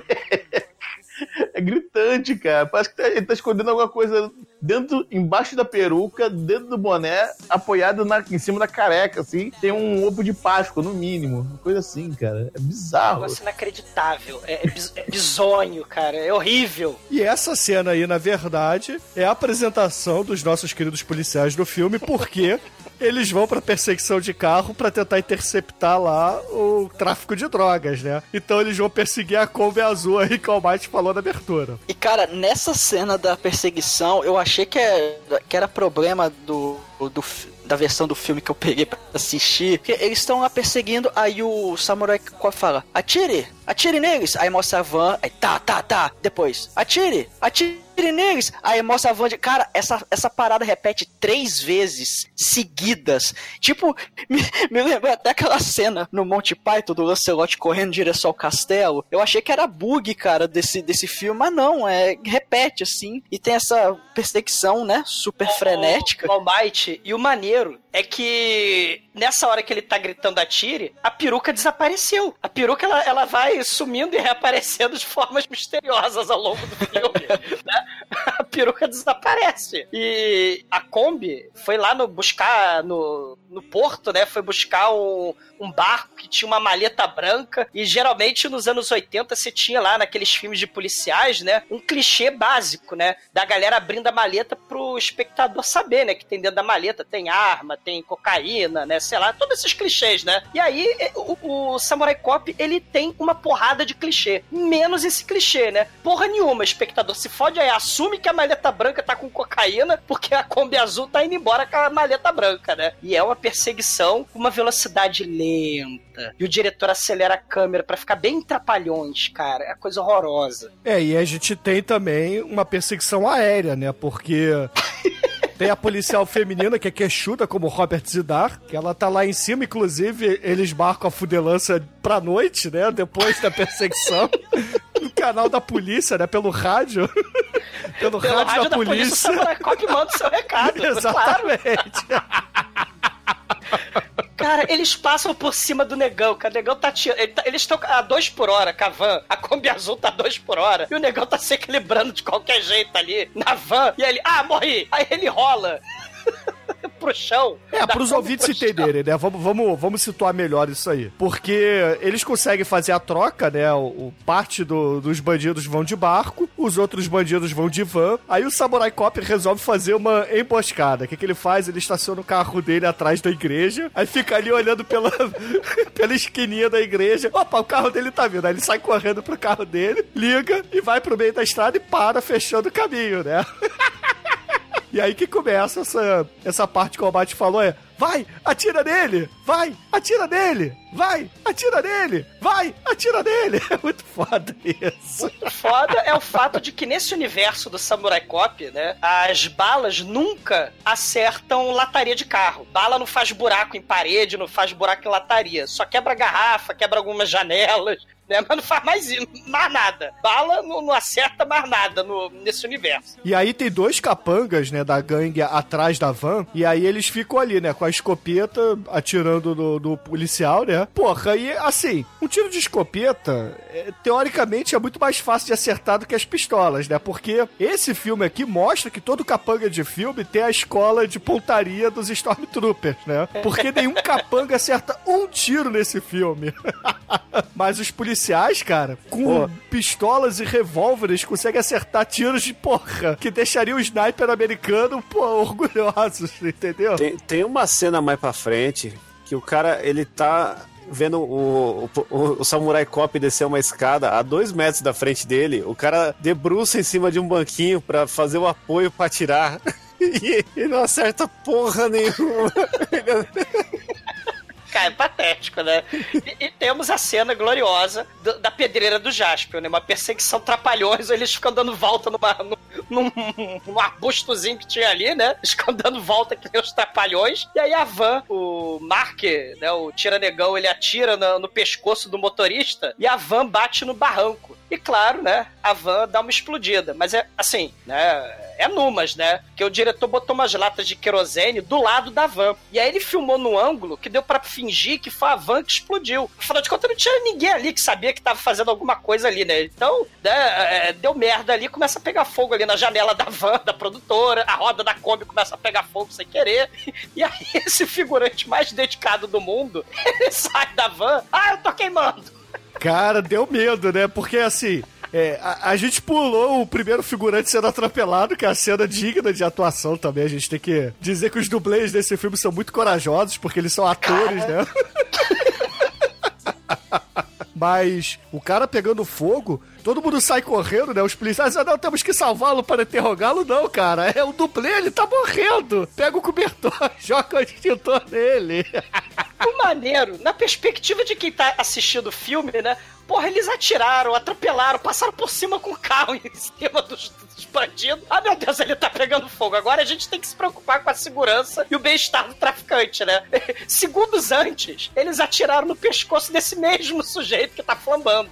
É, gritante, cara. Parece que tá- ele tá escondendo alguma coisa dentro, embaixo da peruca, dentro do boné, apoiado na, em cima da careca, assim. Tem um ovo de Páscoa, no mínimo. Uma coisa assim, cara. É bizarro. Negócio inacreditável. É, é, bis- é bizonho, cara. É horrível. E essa cena aí, na verdade, é a apresentação dos nossos queridos policiais do filme, porque eles vão pra perseguição de carro pra tentar interceptar lá o tráfico de drogas, né? Então eles vão perseguir a Kombi azul aí que o Almighty falou na abertura. E cara, nessa cena da perseguição, eu achei que, é, que era problema do, do da versão do filme que eu peguei pra assistir. Que eles estão lá perseguindo, aí o Samurai fala: Atire, atire neles. Aí mostra a van, aí tá, tá, tá. Depois, atire, atire neles. Aí mostra a van de. Cara, essa, essa parada repete três vezes seguidas. Tipo, me, me até aquela cena no Monty Python do Lancelot correndo em direção ao castelo. Eu achei que era bug, cara, desse, desse filme, mas não, é repete assim. E tem essa perseguição, né? Super frenética. O Almighty. E o maneiro é que nessa hora que ele tá gritando atire, a peruca desapareceu. A peruca ela, ela vai sumindo e reaparecendo de formas misteriosas ao longo do filme. né? A peruca desaparece. E a Kombi foi lá no buscar no, no porto, né? Foi buscar um, um barco que tinha uma maleta branca. E geralmente nos anos 80 você tinha lá naqueles filmes de policiais, né? Um clichê básico, né? Da galera abrindo a maleta pro espectador saber, né? Que tem dentro da maleta, tem arma, tem cocaína, né? Sei lá, todos esses clichês, né? E aí eh, o, o Samurai Cop, ele tem uma porrada de clichê. Menos esse clichê, né? Porra nenhuma, espectador se fode aí, assume que a maleta branca tá com cocaína, porque a Kombi azul tá indo embora com a maleta branca, né? E é uma perseguição com uma velocidade lenta. E o diretor acelera a câmera pra ficar bem trapalhões, cara. É coisa horrorosa. É, e a gente tem também uma perseguição aérea, né? Porque tem a policial feminina que é queixuda, como Robert Zidar, que ela tá lá em cima, inclusive eles marcam a fudelança pra noite, né? Depois da perseguição. No canal da polícia, né? Pelo rádio. Pelo, Pelo rádio, da, o polícia. Samurai Cop manda o seu recado. claro. Cara, eles passam por cima do negão, que o negão tá tirando. ele tá- eles estão a 2 por hora com a van. A Kombi azul tá 2 por hora. E o negão tá se equilibrando de qualquer jeito ali na van. E aí ele, ah, morri. Aí ele rola pro chão. É, pros ouvintes entenderem, né? Vamos, vamos, vamos situar melhor isso aí. Porque eles conseguem fazer a troca, né? O, o- parte do- dos bandidos vão de barco, os outros bandidos vão de van. Aí o Samurai Cop resolve fazer uma emboscada. O que, que ele faz? Ele estaciona o carro dele atrás da igreja, aí fica ali olhando pela, pela esquininha da igreja. Opa, o carro dele tá vindo. Aí ele sai correndo pro carro dele, liga e vai pro meio da estrada e para, fechando o caminho, né? E aí que começa essa, essa parte que o Abate falou é Vai, atira nele! Vai, atira nele! Vai, atira nele! Vai, atira nele! É muito foda isso. O foda é o fato de que nesse universo do Samurai Cop, né, as balas nunca acertam lataria de carro. Bala não faz buraco em parede, não faz buraco em lataria. Só quebra garrafa, quebra algumas janelas. Né? Mas não faz mais, mais nada. Bala não, não acerta mais nada no, nesse universo. E aí tem dois capangas, né, da gangue atrás da van, e aí eles ficam ali, né, com a escopeta atirando no, no policial, né? Porra, e assim, um tiro de escopeta, é, teoricamente, é muito mais fácil de acertar do que as pistolas, né? Porque esse filme aqui mostra que todo capanga de filme tem a escola de pontaria dos Stormtroopers, né? Porque nenhum capanga acerta um tiro nesse filme. Mas os policiais, cara, com Pô. pistolas e revólveres, conseguem acertar tiros de porra que deixaria o sniper americano, pô, orgulhosos, entendeu? Tem, tem uma cena mais pra frente que o cara, ele tá vendo o, o, o- Samurai Cop descer uma escada a dois metros da frente dele. O cara debruça em cima de um banquinho pra fazer o apoio pra atirar. E ele não acerta porra nenhuma. Cara, é patético, né? E, e temos a cena gloriosa do- da pedreira do Jaspion, né? Uma perseguição trapalhões, eles ficam dando volta numa, num, num, arbustozinho que tinha ali, né? Eles ficam dando volta que nem os trapalhões. E aí a van, o Mark, né? O tiranegão, ele atira no, no pescoço do motorista e a van bate no barranco. E claro, né? A van dá uma explodida. Mas é assim, né? É numas, né? Que o diretor botou umas latas de querosene do lado da van. E aí ele filmou num ângulo que deu pra fingir que foi a van que explodiu. Afinal de contas, não tinha ninguém ali que sabia que tava fazendo alguma coisa ali, né? Então, né, é, deu merda ali, começa a pegar fogo ali na janela da van, da produtora, a roda da Kombi começa a pegar fogo sem querer. E aí esse figurante mais dedicado do mundo, ele sai da van, ah, eu tô queimando. Cara, deu medo, né? Porque assim. É, a, a gente pulou o primeiro figurante sendo atropelado, que é a cena digna de atuação também. A gente tem que dizer que os dublês desse filme são muito corajosos, porque eles são atores, né? Mas o cara pegando fogo, todo mundo sai correndo, né? Os policiais, ah, não, temos que salvá-lo para interrogá-lo, não, cara. É o dublê, ele tá morrendo. Pega o cobertor, joga o extintor nele. O maneiro, na perspectiva de quem tá assistindo o filme, né? Porra, eles atiraram, atropelaram, passaram por cima com o carro em cima dos, dos bandidos. Ah, meu Deus, ele tá pegando fogo. Agora a gente tem que se preocupar com a segurança e o bem-estar do traficante, né? Segundos antes, eles atiraram no pescoço desse mesmo sujeito que tá flambando.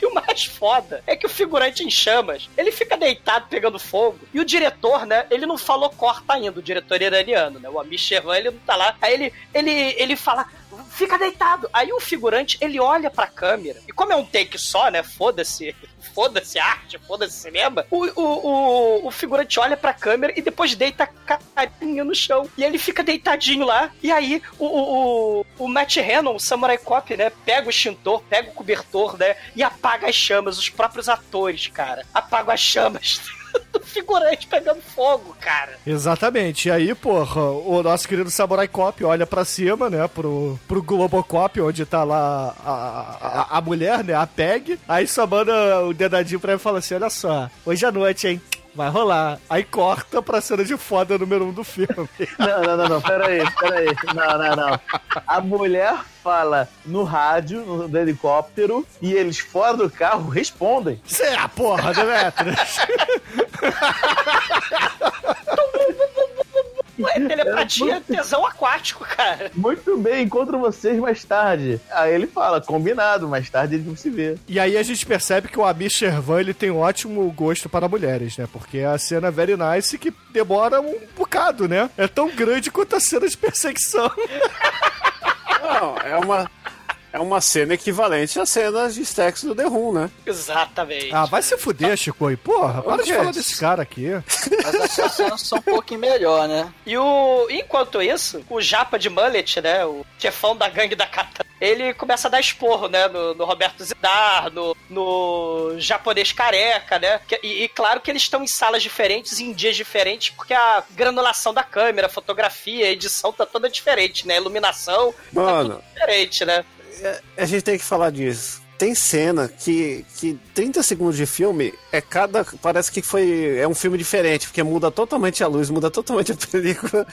E o mais foda é que o figurante em chamas, ele fica deitado pegando fogo. E o diretor, né, ele não falou corta ainda, o diretor iraniano, né? O Amish Shervan, ele não tá lá. Aí ele, ele, ele fala, fica deitado. Aí o figurante, ele olha pra câmera. E como é um take só, né? Foda-se. Foda-se arte, foda-se cinema. O, o, o, o figurante olha pra câmera e depois deita a carinha no chão. E ele fica deitadinho lá. E aí o, o, o, Matt Hannon, o Samurai Cop, né? Pega o extintor, pega o cobertor, né? E apaga as chamas. Os próprios atores, cara. Apagam as chamas. Do figurante pegando fogo, cara. Exatamente. E aí, porra, o nosso querido Samurai Cop olha pra cima, né, pro, pro Globocop, onde tá lá a, a, a mulher, né, a Peg. Aí só manda o dedadinho pra ele e fala assim: olha só, hoje à noite, hein? Vai rolar. Aí corta pra cena de foda número um do filme. Não, não, não, não, peraí, peraí. Não, não, não. A mulher fala no rádio, no helicóptero, e eles fora do carro respondem. Você é a porra, Demetrius. Ué, telepatia é tesão aquático, cara. Muito bem, encontro vocês mais tarde. Aí ele fala, combinado, mais tarde a gente se vê. E aí a gente percebe que o Amir Shervan ele tem um ótimo gosto para mulheres, né? Porque a cena Very Nice que demora um bocado, né? É tão grande quanto a cena de perseguição. Não, é uma, é uma cena equivalente às cenas de sexo do The Who, né? Exatamente. Ah, vai se fuder, Chico. aí. Porra, para de gente. falar desse cara aqui. Mas as suas cenas são um pouquinho melhor, né? E o. Enquanto isso, o Japa de Mullet, né? O chefão da gangue da Kata, ele começa a dar esporro, né? No, no Roberto Zidar, no, no japonês careca, né? E, e claro que eles estão em salas diferentes, em dias diferentes, porque a granulação da câmera, a fotografia, a edição tá toda diferente, né? A iluminação tá Mano. tudo diferente, né? A gente tem que falar disso. Tem cena que, que 30 segundos de filme é cada. Parece que foi. É um filme diferente, porque muda totalmente a luz, muda totalmente a película.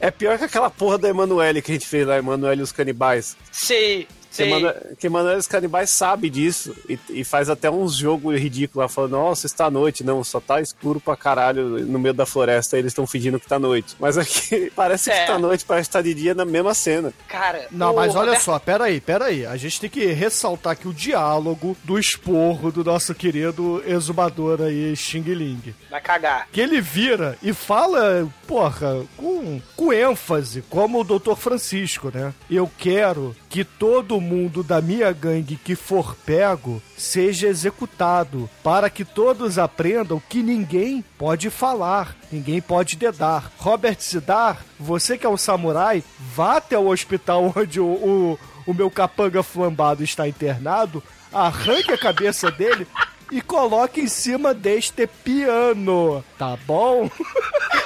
É, é pior que aquela porra da Emanuele que a gente fez lá, Emanuele e os Canibais. Sim, Que manda, que Manuel Canibais sabe disso e, e faz até uns jogos ridículos lá, falando, nossa, está à noite. Não, só tá escuro pra caralho no meio da floresta, eles estão fingindo que tá noite. Mas aqui parece É. que tá noite, parece que tá de dia na mesma cena. Cara, Não, mas olha Roberto- só, peraí, peraí. A gente tem que ressaltar aqui o diálogo do esporro do nosso querido exumador aí, Xing Ling. Vai cagar. Que ele vira e fala, porra, com, com ênfase, como o Dr. Francisco, né? Eu quero que todo mundo da minha gangue que for pego seja executado, para que todos aprendam que ninguém pode falar, ninguém pode dedar. Robert Sidar, você que é um samurai, vá até o hospital onde o, o, o meu capanga flambado está internado, arranque a cabeça dele e coloque em cima deste piano, tá bom?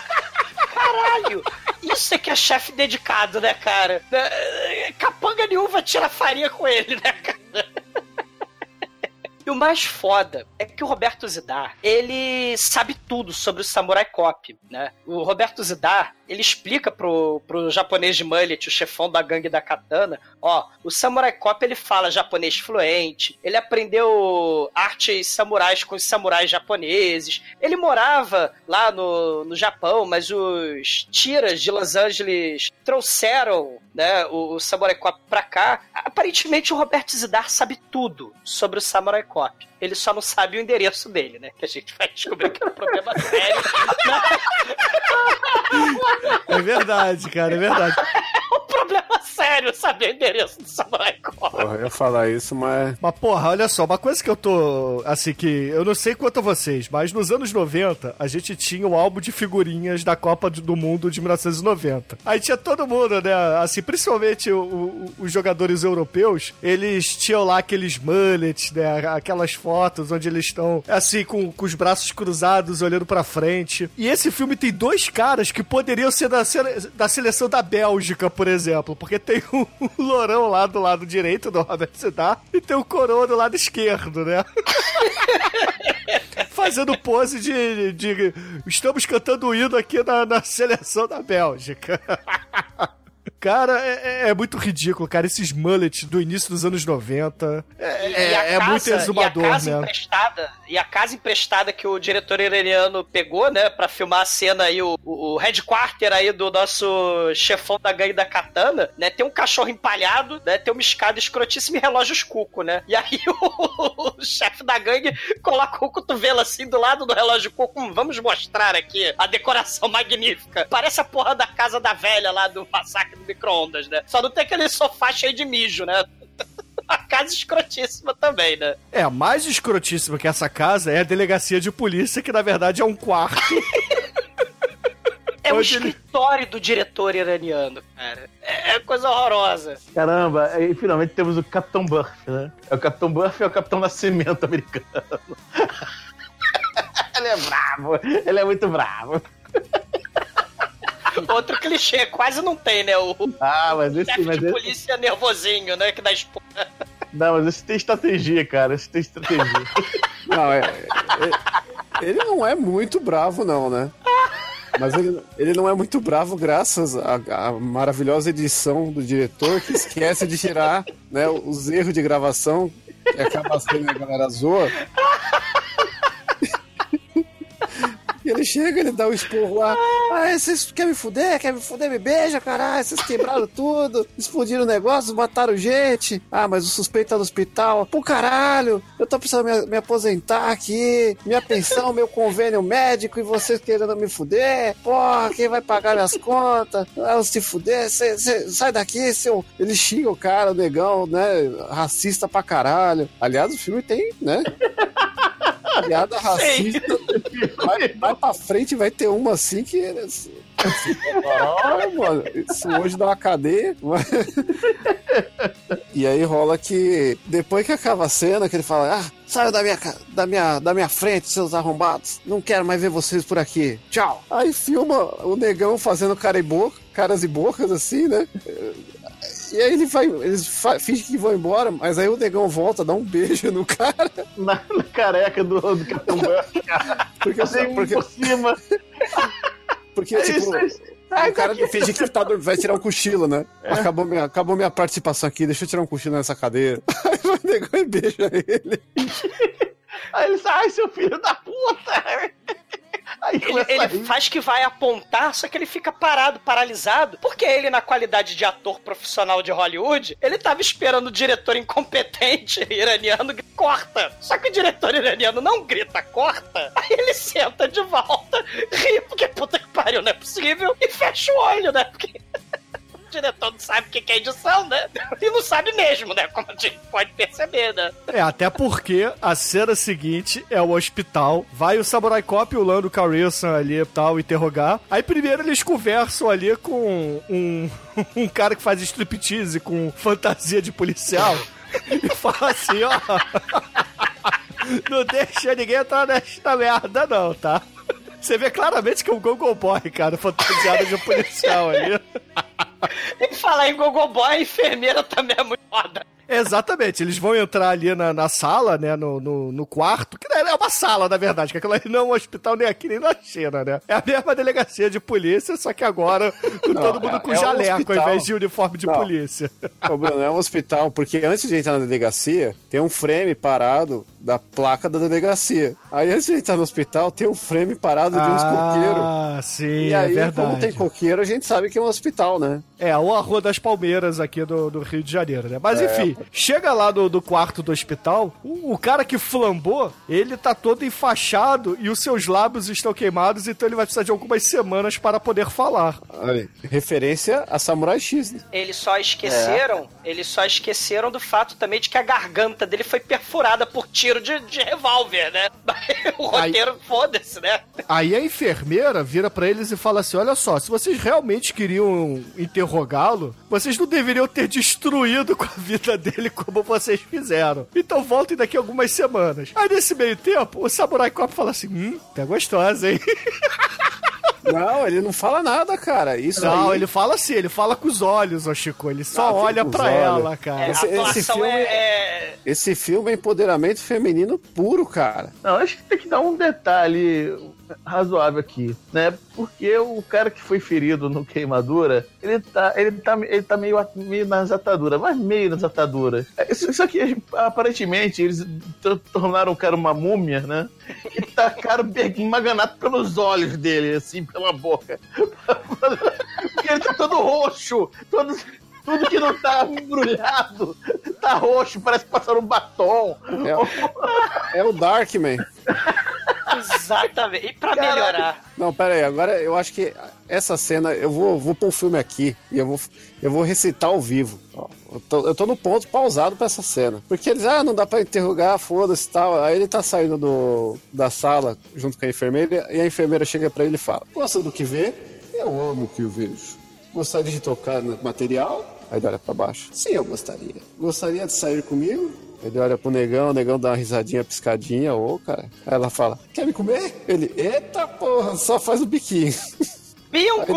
Caralho! Isso é que é chefe dedicado, né, cara? É, Capanga nenhum vai tirar farinha com ele, né, cara? E o mais foda é que o Roberto Zidar, ele sabe tudo sobre o Samurai Cop, né? O Roberto Zidar, ele explica pro, pro japonês de mullet, o chefão da gangue da katana, ó, o Samurai Cop, ele fala japonês fluente, ele aprendeu artes samurais com os samurais japoneses, ele morava lá no, no Japão, mas os tiras de Los Angeles trouxeram né, o, o Samurai Cop pra cá. Aparentemente o Roberto Zidar sabe tudo sobre o Samurai Cop. Ele só não sabe o endereço dele, né? Que a gente vai descobrir que é um problema sério. É verdade, cara, é verdade. Um problema sério saber o endereço do Samurai Cop. Porra, eu ia falar isso, mas. Mas, porra, olha só, uma coisa que eu tô. Assim, que eu não sei quanto a vocês, mas nos anos 90, a gente tinha o álbum de figurinhas da Copa do Mundo de 1990. Aí tinha todo mundo, né? Assim, principalmente o- o- os jogadores europeus, eles tinham lá aqueles mullets, né? Aquelas fotos onde eles estão, assim, com, com os braços cruzados, olhando pra frente. E esse filme tem dois caras que poderiam ser da, da seleção da Bélgica, por exemplo, porque tem o Lourão lá do lado direito do Robert Sedar e tem o Coroa do lado esquerdo, né? Fazendo pose de, de- Estamos cantando o hino aqui na, na seleção da Bélgica. Cara, é, é- é muito ridículo, cara. Esses mullets do início dos anos 90. É, E- é- e a é muito casa- exumador, e a casa né? Emprestada, e a casa emprestada que o diretor iraniano pegou, né, pra filmar a cena aí, o, o, o headquarter aí do nosso chefão da gangue da katana, né, tem um cachorro empalhado, né, tem uma escada escrotíssima e relógios cuco, né? E aí o, o chefe da gangue coloca o cotovelo assim do lado do relógio cuco, hum, vamos mostrar aqui a decoração magnífica. Parece a porra da casa da velha lá do massacre do micro-ondas, né? Só não tem aquele sofá cheio de mijo, né? A casa escrotíssima também, né? É, a mais escrotíssima que essa casa é a delegacia de polícia, que na verdade é um quarto. É o Onde ele- escritório do diretor iraniano, cara. É é coisa horrorosa. Caramba, aí finalmente temos o Capitão Buff, né? É o Capitão Buff e é o Capitão Nascimento americano. ele é bravo, ele é muito bravo. Outro clichê, quase não tem, né? O Ah, mas esse, chefe mas de esse, polícia nervosinho, né? Que dá esporra. não, mas esse tem estratégia, cara. Esse tem estratégia. Não, é, é- ele não é muito bravo, não, né? Mas ele, ele não é muito bravo graças à, à maravilhosa edição do diretor que esquece de tirar né, os erros de gravação que acaba sendo a galera zoa. Ele chega, ele dá o esporro lá. Ah, vocês querem me fuder? Querem me fuder? Me beija, caralho. Vocês quebraram tudo, explodiram o negócio, mataram gente. Ah, mas o suspeito tá no hospital. Pô, caralho, eu tô precisando me, me aposentar aqui. Minha pensão, meu convênio médico e vocês querendo me fuder. Porra, quem vai pagar minhas contas? Ah, se fuder, cê- cê- sai daqui, seu. Ele xinga o cara, o negão, né? Racista pra caralho. Aliás, o filme tem, né? Piada racista. Vai, vai pra frente, vai ter uma assim que. assim, Caralho, mano. Isso hoje dá uma cadeia. E aí rola que depois que acaba a cena, que ele fala: Ah, saiam da minha, da minha, da minha frente, seus arrombados. Não quero mais ver vocês por aqui. Tchau. Aí filma o negão fazendo cara e boca, caras e bocas assim, né? E aí ele vai, eles fingem que vão embora, mas aí o negão volta, dá um beijo no cara. na, na careca do, do Capitão Buff, cara. Porque, Assim, porque, por cima. porque É tipo, isso, é o cara finge que tá, vai tirar um cochilo, né? Acabou, minha, acabou minha participação aqui, deixa eu tirar um cochilo nessa cadeira. Aí o negão e beija ele. Aí ele sai, ai, seu filho da puta! Ele, ele faz que vai apontar, só que ele fica parado, paralisado, porque ele, na qualidade de ator profissional de Hollywood, ele tava esperando o diretor incompetente iraniano que corta. Só que o diretor iraniano não grita, corta. Aí ele senta de volta, ri, porque puta que pariu, não é possível, e fecha o olho, né? Porque. O diretor não sabe o que é edição, né? E não sabe mesmo, né? Como a gente pode perceber, né? É, até porque a cena seguinte é o hospital. Vai o Samurai Cop e o Lando Calrissian ali e tal, interrogar. Aí primeiro eles conversam ali com um, um cara que faz striptease com fantasia de policial. E fala assim, ó... Não deixa ninguém entrar nesta merda não, tá? Você vê claramente que é um Google Boy, cara, fantasiado de policial ali. E falar em Gogo Boy, a enfermeira também é muito foda. Exatamente, eles vão entrar ali na, na sala, né, no, no, no quarto, que é uma sala, na verdade, que aquilo ali não é um hospital nem aqui nem na China, né? É a mesma delegacia de polícia, só que agora com Não, todo mundo é- com é um jaleco, ao hospital. invés de uniforme de Não. polícia. Ô, Bruno, é um hospital, porque antes de entrar na delegacia, tem um frame parado da placa da delegacia. Aí antes de entrar no hospital, tem um frame parado de uns coqueiros. Ah, sim, E é aí, verdade. como tem coqueiro, a gente sabe que é um hospital, né? É, ou a Rua das Palmeiras aqui do, do Rio de Janeiro, né? Mas É. enfim, chega lá do, do quarto do hospital, o, o cara que flambou, ele tá todo enfaixado e os seus lábios estão queimados, então ele vai precisar de algumas semanas para poder falar. Olha, referência a Samurai X, né? Eles só esqueceram, eles só esqueceram do fato também de que a garganta dele foi perfurada por tiro de, de revólver, né? o roteiro, foda-se, né? Aí a enfermeira vira pra eles e fala assim: Olha só, se vocês realmente queriam interrogá-lo, vocês não deveriam ter destruído com a vida dele como vocês fizeram. Então voltem daqui a algumas semanas. Aí nesse meio tempo, o Samurai Cop fala assim: Hum, tá gostosa, hein? Não, ele não fala nada, cara. Isso Não, aí... ele fala assim, ele fala com os olhos, ô Chico. Ele só Ah, olha pra olhos. ela, cara. É, Esse- a esse filme- é, é- Esse filme é empoderamento feminino puro, cara. Não, acho que tem que dar um detalhe razoável aqui, né? Porque o cara que foi ferido no queimadura, ele tá, ele tá, ele tá meio, meio nas ataduras, mas meio nas ataduras. É, Isso, isso aqui, aparentemente, eles tornaram o cara uma múmia, né? E tacaram maganato pelos olhos dele, assim, pela boca. Porque ele tá todo roxo, todo... Tudo que não tá embrulhado tá roxo, parece que passaram um batom. É o Darkman. exatamente. E pra Caralho. melhorar, Não, pera aí, agora eu acho que essa cena, eu vou, vou pôr o filme aqui e eu vou, eu vou recitar ao vivo. Eu, tô, eu tô no ponto pausado pra essa cena. Porque eles, ah, não dá pra interrogar, foda-se e tal. Aí ele tá saindo do, da sala junto com a enfermeira e a enfermeira chega pra ele e fala: Gosta do que vê? Eu amo o que eu vejo. Gostaria de tocar no material? Aí ele olha pra baixo. Sim, eu gostaria. Gostaria de sair comigo? Ele olha pro negão, o negão dá uma risadinha, piscadinha, ô, cara. Aí ela fala, quer me comer? Ele, eita porra, só faz o biquinho. bingo!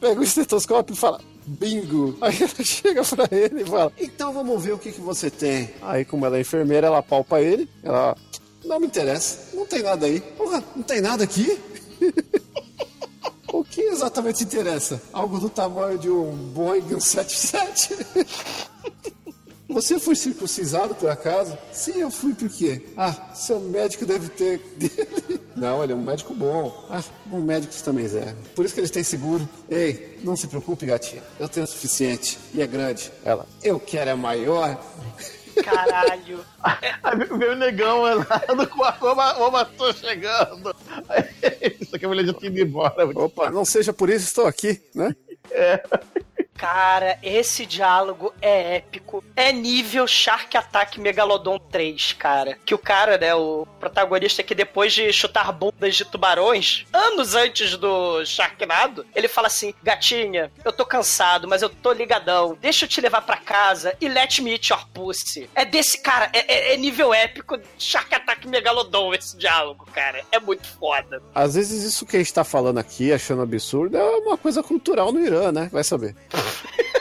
Pega o estetoscópio e fala, bingo. Aí ela chega pra ele e fala, então vamos ver o que, que você tem. Aí, como ela é enfermeira, ela palpa ele, ela, não me interessa, não tem nada aí. Porra, não tem nada aqui? O que exatamente interessa? Algo do tamanho de um Boeing 77? Você foi circuncisado por acaso? Sim, eu fui por quê? Ah, seu médico deve ter dele. Não, ele é um médico bom. Ah, bom médicos também servem. Por isso que eles têm seguro. Ei, não se preocupe, gatinha. Eu tenho o suficiente. E é grande. Ela, eu quero é maior. Caralho. Aí veio o negão lá no quarto, o matou chegando. Isso aqui a mulher já tinha ido embora. Opa, não seja por isso, estou aqui, né? Cara, esse diálogo é épico. É nível Shark Attack Megalodon 3, cara. Que o cara, né, o protagonista que depois de chutar bundas de tubarões, anos antes do Sharknado, ele fala assim: Gatinha, eu tô cansado, mas eu tô ligadão. Deixa eu te levar pra casa e let me eat your pussy. É desse cara, é, é- é nível épico Shark Attack Megalodon esse diálogo, cara. É muito foda. Às vezes isso que a gente tá falando aqui, achando absurdo, é uma coisa cultural no Irã, né? Vai saber.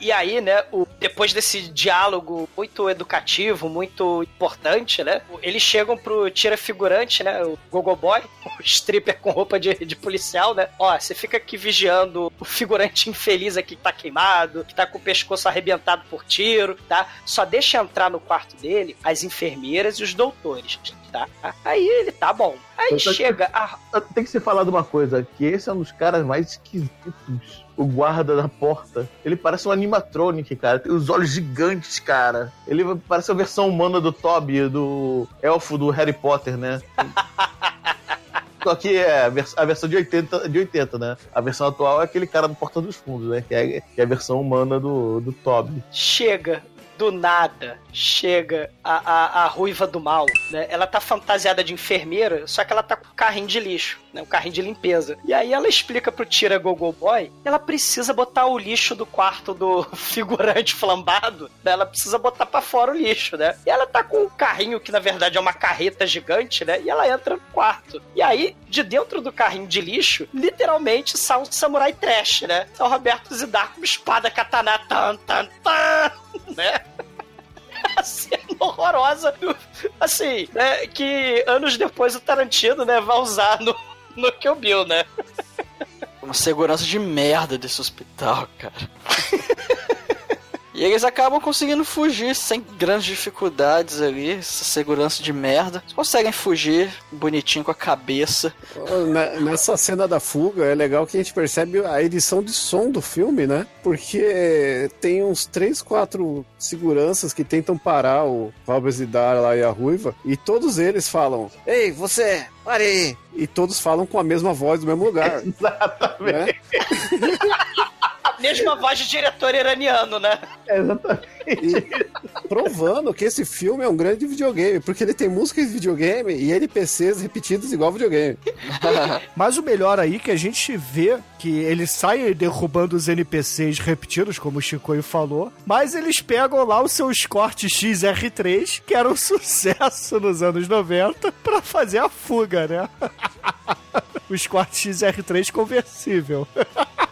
E aí, né, o, depois desse diálogo muito educativo, muito importante, né, eles chegam pro tira figurante, né, o Gogo Boy, o stripper com roupa de, de policial, né, ó, você fica aqui vigiando o figurante infeliz aqui que tá queimado, que tá com o pescoço arrebentado por tiro, tá? Só deixa entrar no quarto dele as enfermeiras e os doutores, tá? Aí ele, tá bom. Aí Eu tô- chega a... Tem que se falar de uma coisa, que esse é um dos caras mais esquisitos. O guarda da porta. Ele parece um animatronic, cara. Tem os olhos gigantes, cara. Ele parece a versão humana do Toby, do elfo do Harry Potter, né? Só que é a vers- a versão de 80, de 80, né? A versão atual é aquele cara do Porta dos Fundos, né? Que é, que é a versão humana do, do Toby. chega do nada, chega a, a, a ruiva do mal, né? Ela tá fantasiada de enfermeira, só que ela tá com carrinho de lixo, né? Um carrinho de limpeza. E aí ela explica pro Tira Gogo Boy que ela precisa botar o lixo do quarto do figurante flambado, né? Ela precisa botar pra fora o lixo, né? E ela tá com um carrinho que na verdade é uma carreta gigante, né? E ela entra no quarto. E aí, de dentro do carrinho de lixo, literalmente sai um samurai trash, né? É o Roberto Zidar com espada katana, tan, tan, tan, né? A cena horrorosa, assim, né? Que anos depois o Tarantino, né, vai usar no, no Kill Bill, né? Uma segurança de merda desse hospital, cara. E eles acabam conseguindo fugir sem grandes dificuldades ali, essa segurança de merda. Eles conseguem fugir bonitinho com a cabeça. Ne- Nessa cena da fuga é legal que a gente percebe a edição de som do filme, né? Porque tem uns três, quatro seguranças que tentam parar o Robert Zidar lá e a Ruiva, e todos eles falam: Ei, você, pare aí! E todos falam com a mesma voz do mesmo lugar. Exatamente. né? A mesma voz de diretor iraniano, né? Exatamente. E provando que esse filme é um grande videogame, porque ele tem músicas de videogame e NPCs repetidos igual videogame. Mas o melhor aí é que a gente vê que eles saem derrubando os NPCs repetidos, como o Chicoio falou, mas eles pegam lá o seu Escort XR3, que era um sucesso nos anos 90, pra fazer a fuga, né? o Escort XR3 conversível.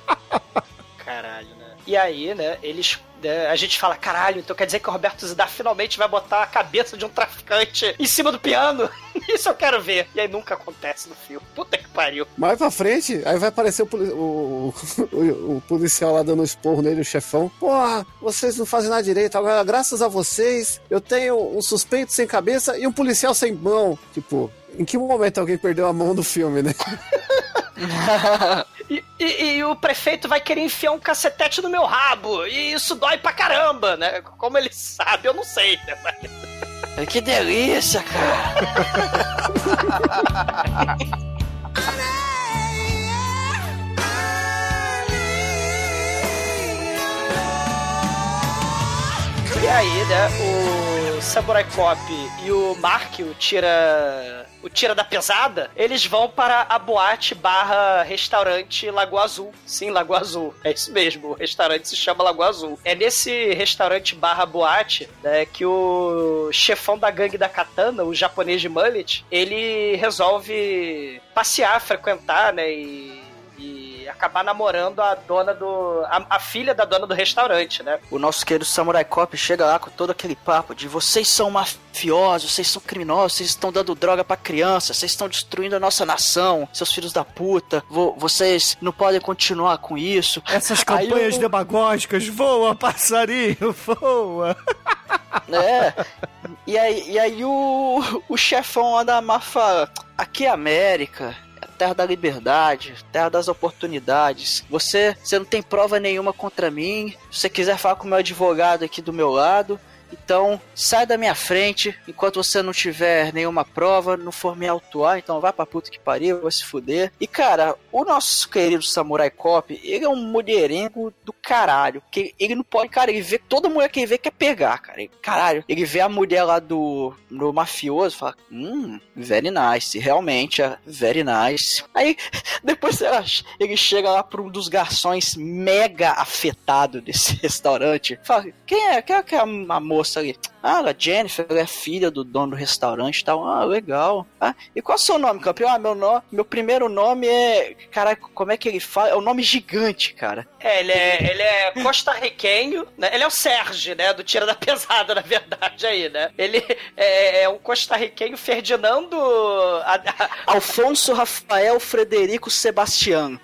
E aí, né, eles. né, a gente fala, caralho, então quer dizer que o Roberto Zidar finalmente vai botar a cabeça de um traficante em cima do piano? Isso eu quero ver. E aí nunca acontece no filme. Puta que pariu. Mais pra frente, aí vai aparecer o, o- o- o policial lá dando um esporro nele, o chefão. Porra, vocês não fazem nada direito. Agora, graças a vocês, eu tenho um suspeito sem cabeça e um policial sem mão. Tipo, em que momento alguém perdeu a mão do filme, né? E, e- e o prefeito vai querer enfiar um cacetete no meu rabo. E isso dói pra caramba, né? Como ele sabe, eu não sei, né? Mas- Que delícia, cara. E aí, né, o Samurai Cop e o Mark, o tira. O tira da pesada, eles vão para a boate barra restaurante Lagoa Azul. Sim, Lagoa Azul. É isso mesmo, o restaurante se chama Lagoa Azul. É nesse restaurante barra boate né, que o chefão da gangue da katana, o japonês de mullet, ele resolve passear, frequentar, né? E, e acabar namorando a dona do. A, a filha da dona do restaurante, né? O nosso querido Samurai Cop chega lá com todo aquele papo de vocês são mafiosos, vocês são criminosos, vocês estão dando droga pra criança, vocês estão destruindo a nossa nação, seus filhos da puta, vo- vocês não podem continuar com isso. Essas campanhas eu- demagógicas, voa, passarinho, voa. É. E aí, e aí o, o chefão lá da fala, aqui é América, terra da liberdade, terra das oportunidades. Você, você não tem prova nenhuma contra mim. Se você quiser falar com o meu advogado aqui do meu lado, então sai da minha frente enquanto você não tiver nenhuma prova, não for me autuar, então vai pra puta que pariu, vai se fuder. E cara, o nosso querido Samurai Cop, ele é um mulherengo do caralho, que ele não pode, cara, ele vê toda mulher que ele vê quer pegar, cara. Ele- caralho, ele vê a mulher lá do, do mafioso fala, hum, very nice, realmente, é very nice. Aí, depois ele chega lá pra um dos garçons mega afetado desse restaurante, fala, quem é, quem é, que é a moça moça ali. Ah, a Jennifer ela é filha do dono do restaurante e tal. Ah, legal. Ah, e qual é o seu nome, campeão? Ah, meu, no... meu primeiro nome é. Caraca, como é que ele fala? É um nome gigante, cara. É, ele é, ele é costarriquenho, né? Ele é o Sérgio, né? Do Tira da Pesada, na verdade, aí, né? Ele é, é um costarriquenho Ferdinando... Alfonso Rafael Frederico Sebastião.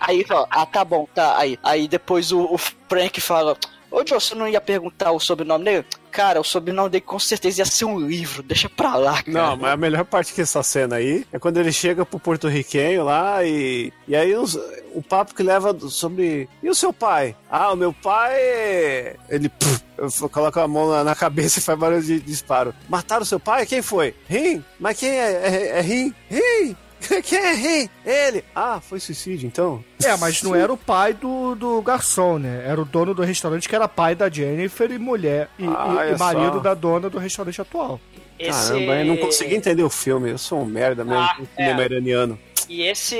Aí, ó, ah, tá bom, tá. Aí, aí depois o, o Frank fala: Ô, Joe, você não ia perguntar o sobrenome dele? Cara, o sobrenome dele com certeza ia ser um livro, deixa pra lá, cara. Não, mas a melhor parte dessa cena aí é quando ele chega pro porto-riquenho lá e. E aí os- o papo que leva sobre. E o seu pai? Ah, o meu pai. é- Ele puf, coloca a mão na, na cabeça e faz barulho de disparo. Mataram o seu pai? Quem foi? Rim? Mas quem é? É, é Rim? Rim? Quem? Ele. Ah, foi suicídio então? É, mas não era o pai do, do garçom, né? Era o dono do restaurante que era pai da Jennifer e mulher e, Ah, e- e marido só. da dona do restaurante atual. esse... Caramba, eu não consegui entender o filme. Eu sou um merda mesmo, Ah, é. iraniano. E esse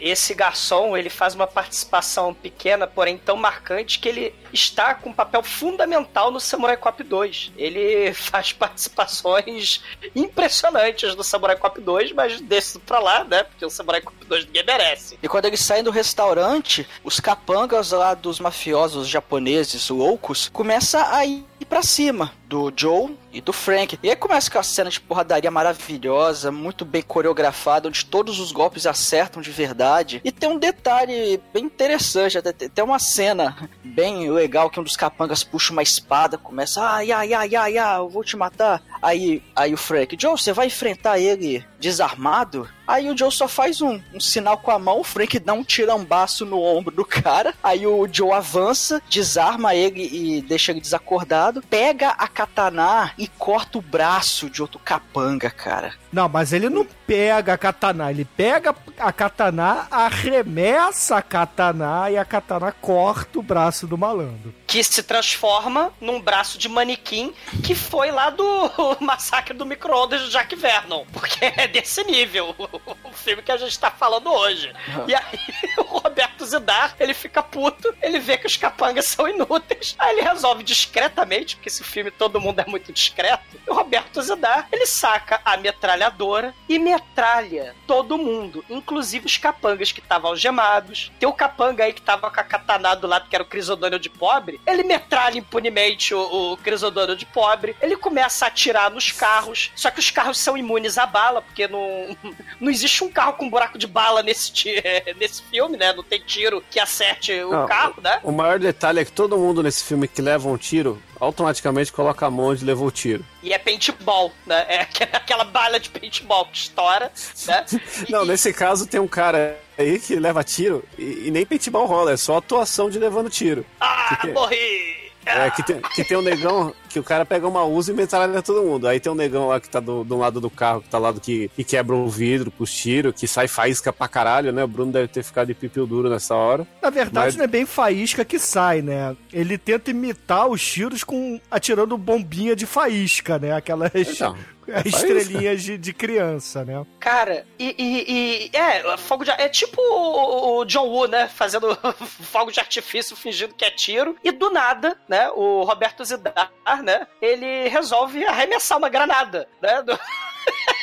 esse garçom, ele faz uma participação pequena, porém tão marcante, que ele está com um papel fundamental no Samurai Cop 2. Ele faz participações impressionantes no Samurai Cop 2, mas desse pra lá, né? Porque o Samurai Cop 2 ninguém merece. E quando eles saem do restaurante, os capangas lá dos mafiosos japoneses loucos começam a ir pra cima do Joe e do Frank. E aí começa aquela cena de porradaria maravilhosa, muito bem coreografada, onde todos os golpes acertam de verdade. E tem um detalhe bem interessante, até tem uma cena bem legal que um dos capangas puxa uma espada, começa, ai, ai, ai, ai, ai, eu vou te matar. Aí, aí o Frank, Joe, você vai enfrentar ele desarmado? Aí o Joe só faz um, um sinal com a mão, o Frank dá um tirambaço no ombro do cara. Aí o Joe avança, desarma ele e deixa ele desacordado. Pega a katana e corta o braço de outro capanga, cara. Não, mas ele não pega a katana, ele pega a katana, arremessa a katana e a katana corta o braço do malandro. Que se transforma num braço de manequim que foi lá do massacre do micro-ondas de Jack Vernon. Porque é desse nível o filme que a gente tá falando hoje. E aí o Roberto Zidar, ele fica puto, ele vê que os capangas são inúteis. Aí ele resolve discretamente, porque esse filme todo mundo é muito discreto. O Roberto Zidar, ele saca a metralhadora e metralha todo mundo, inclusive os capangas que estavam algemados. Tem o capanga aí que tava com a katana do lado, que era o Crisodônio de pobre. Ele metralha impunemente o, o Crisodônio de pobre. Ele começa a atirar nos carros, só que os carros são imunes à bala, porque não, não existe um carro com buraco de bala nesse, nesse filme, né? Não tem tiro que acerte o Não, carro, né? O maior detalhe é que todo mundo nesse filme que leva um tiro, automaticamente coloca a mão onde levou o tiro. E é paintball, né? É aquela- bala de paintball que estoura, né? Não, nesse caso tem um cara aí que leva tiro e, e nem paintball rola, é só atuação de levando tiro. Ah, que- morri! É, que tem, que tem um negão que o cara pega uma usa e metralha todo mundo. Aí tem um negão lá que tá do, do lado do carro, que tá lá do que, que quebra o vidro com os tiros, que sai faísca pra caralho, né? O Bruno deve ter ficado de pipiu duro nessa hora. Na verdade, Mas- não é bem faísca que sai, né? Ele tenta imitar os tiros com atirando bombinha de faísca, né? Aquelas Então, é faísca. estrelinhas de, de criança, né? Cara, e, e- e- é, fogo de é tipo o, o John Woo, né, fazendo fogo de artifício fingindo que é tiro e do nada, né, o Roberto Zidar, né, ele resolve arremessar uma granada, né, do-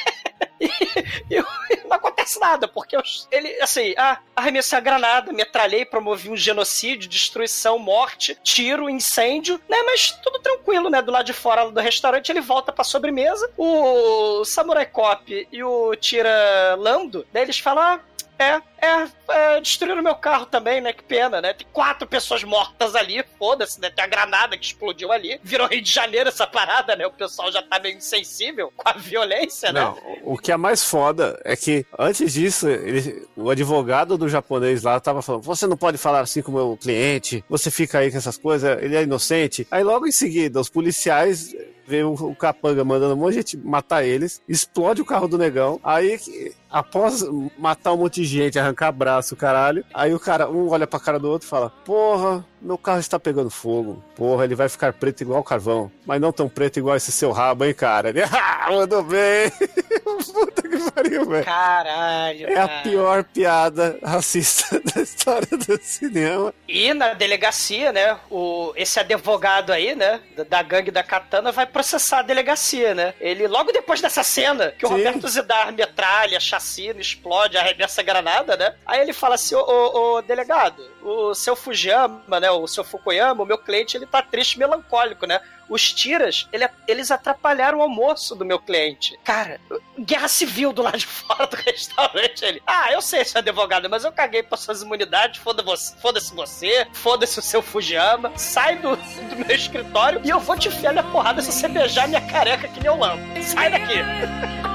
E, e não acontece nada, porque ele, assim, ah, arremessei a granada, metralhei, promovi um genocídio, destruição, morte, tiro, incêndio, né? Mas tudo tranquilo, né? Do lado de fora do restaurante, ele volta pra sobremesa. O Samurai Cop e o Tira Lando, né? Eles falam, ah, é, é, é, destruíram meu carro também, né? Que pena, né? Tem quatro pessoas mortas ali, foda-se, né? Tem a granada que explodiu ali. Virou Rio de Janeiro essa parada, né? O pessoal já tá meio insensível com a violência, né? Não, o que é mais foda é que antes disso, ele- o advogado do japonês lá tava falando: você não pode falar assim com o meu cliente, você fica aí com essas coisas, ele é inocente. Aí logo em seguida, os policiais vê o, capanga mandando um monte de gente matar eles, explode o carro do negão. Aí, após matar um monte de gente, arrancar braço, caralho, aí o cara, um olha pra cara do outro e fala: Porra, meu carro está pegando fogo. Porra, ele vai ficar preto igual carvão. Mas não tão preto igual esse seu rabo, hein, cara? Ele, ah, mandou bem. Puta que pariu, velho. Caralho. É a cara. pior piada racista da história do cinema. E na delegacia, né, o, esse advogado aí, né, da, da gangue da Katana vai processar a delegacia, né? Ele, logo depois dessa cena, que o Sim. Roberto Zidar metralha, chacina, explode, arremessa a granada, né? Aí ele fala assim, ô, ô, ô, delegado, o seu Fujiyama, né, o seu Fukuyama, o meu cliente, ele tá triste, melancólico, né? Os tiras, ele- eles atrapalharam o almoço do meu cliente. Cara, guerra civil do lado de fora do restaurante. Ele, ah, eu sei, seu advogado, mas eu caguei pra suas imunidades. Foda você- Foda-se você, foda-se o seu Fujiyama. Sai do, do meu escritório e eu vou te enfiar minha porrada se você beijar minha careca que nem eu lambo. Sai daqui.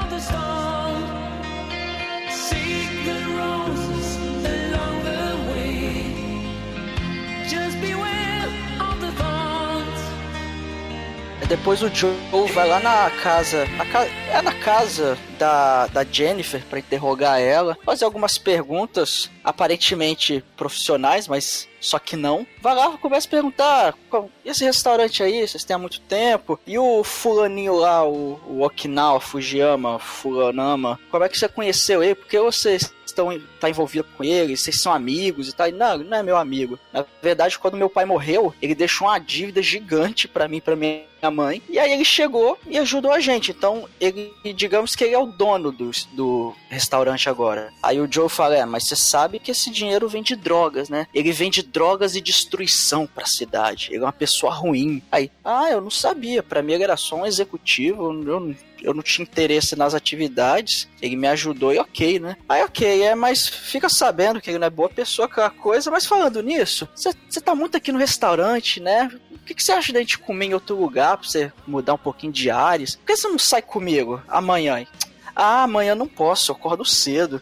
Depois o Joe vai lá na casa. na ca- é na casa da, da Jennifer pra interrogar ela, fazer algumas perguntas aparentemente profissionais, mas só que não. Vai lá, começa a perguntar: "Qual- e esse restaurante aí, vocês têm há muito tempo? E o fulaninho lá, o, o Okinawa, Fujiyama, Fulanama, como é que você conheceu ele? Porque vocês estão tá envolvido com ele, vocês são amigos e tal. E, não, não é meu amigo. Na verdade, quando meu pai morreu, ele deixou uma dívida gigante pra mim, pra minha mãe. E aí ele chegou e ajudou a gente. Então, ele, digamos que ele é o dono do, do restaurante agora. Aí o Joe fala: É, mas você sabe que esse dinheiro vem de drogas, né? Ele vende drogas e destruição pra cidade. Ele é uma pessoa ruim. Aí, ah, eu não sabia. Pra mim ele era só um executivo. Eu eu não tinha interesse nas atividades. Ele me ajudou e ok, né? Aí, ok, é, mas fica sabendo que ele não é boa pessoa, aquela coisa. Mas falando nisso, você tá muito aqui no restaurante, né? O que, você acha da gente comer em outro lugar pra você mudar um pouquinho de ares? Por que você não sai comigo amanhã? Ah, amanhã não posso, eu acordo cedo.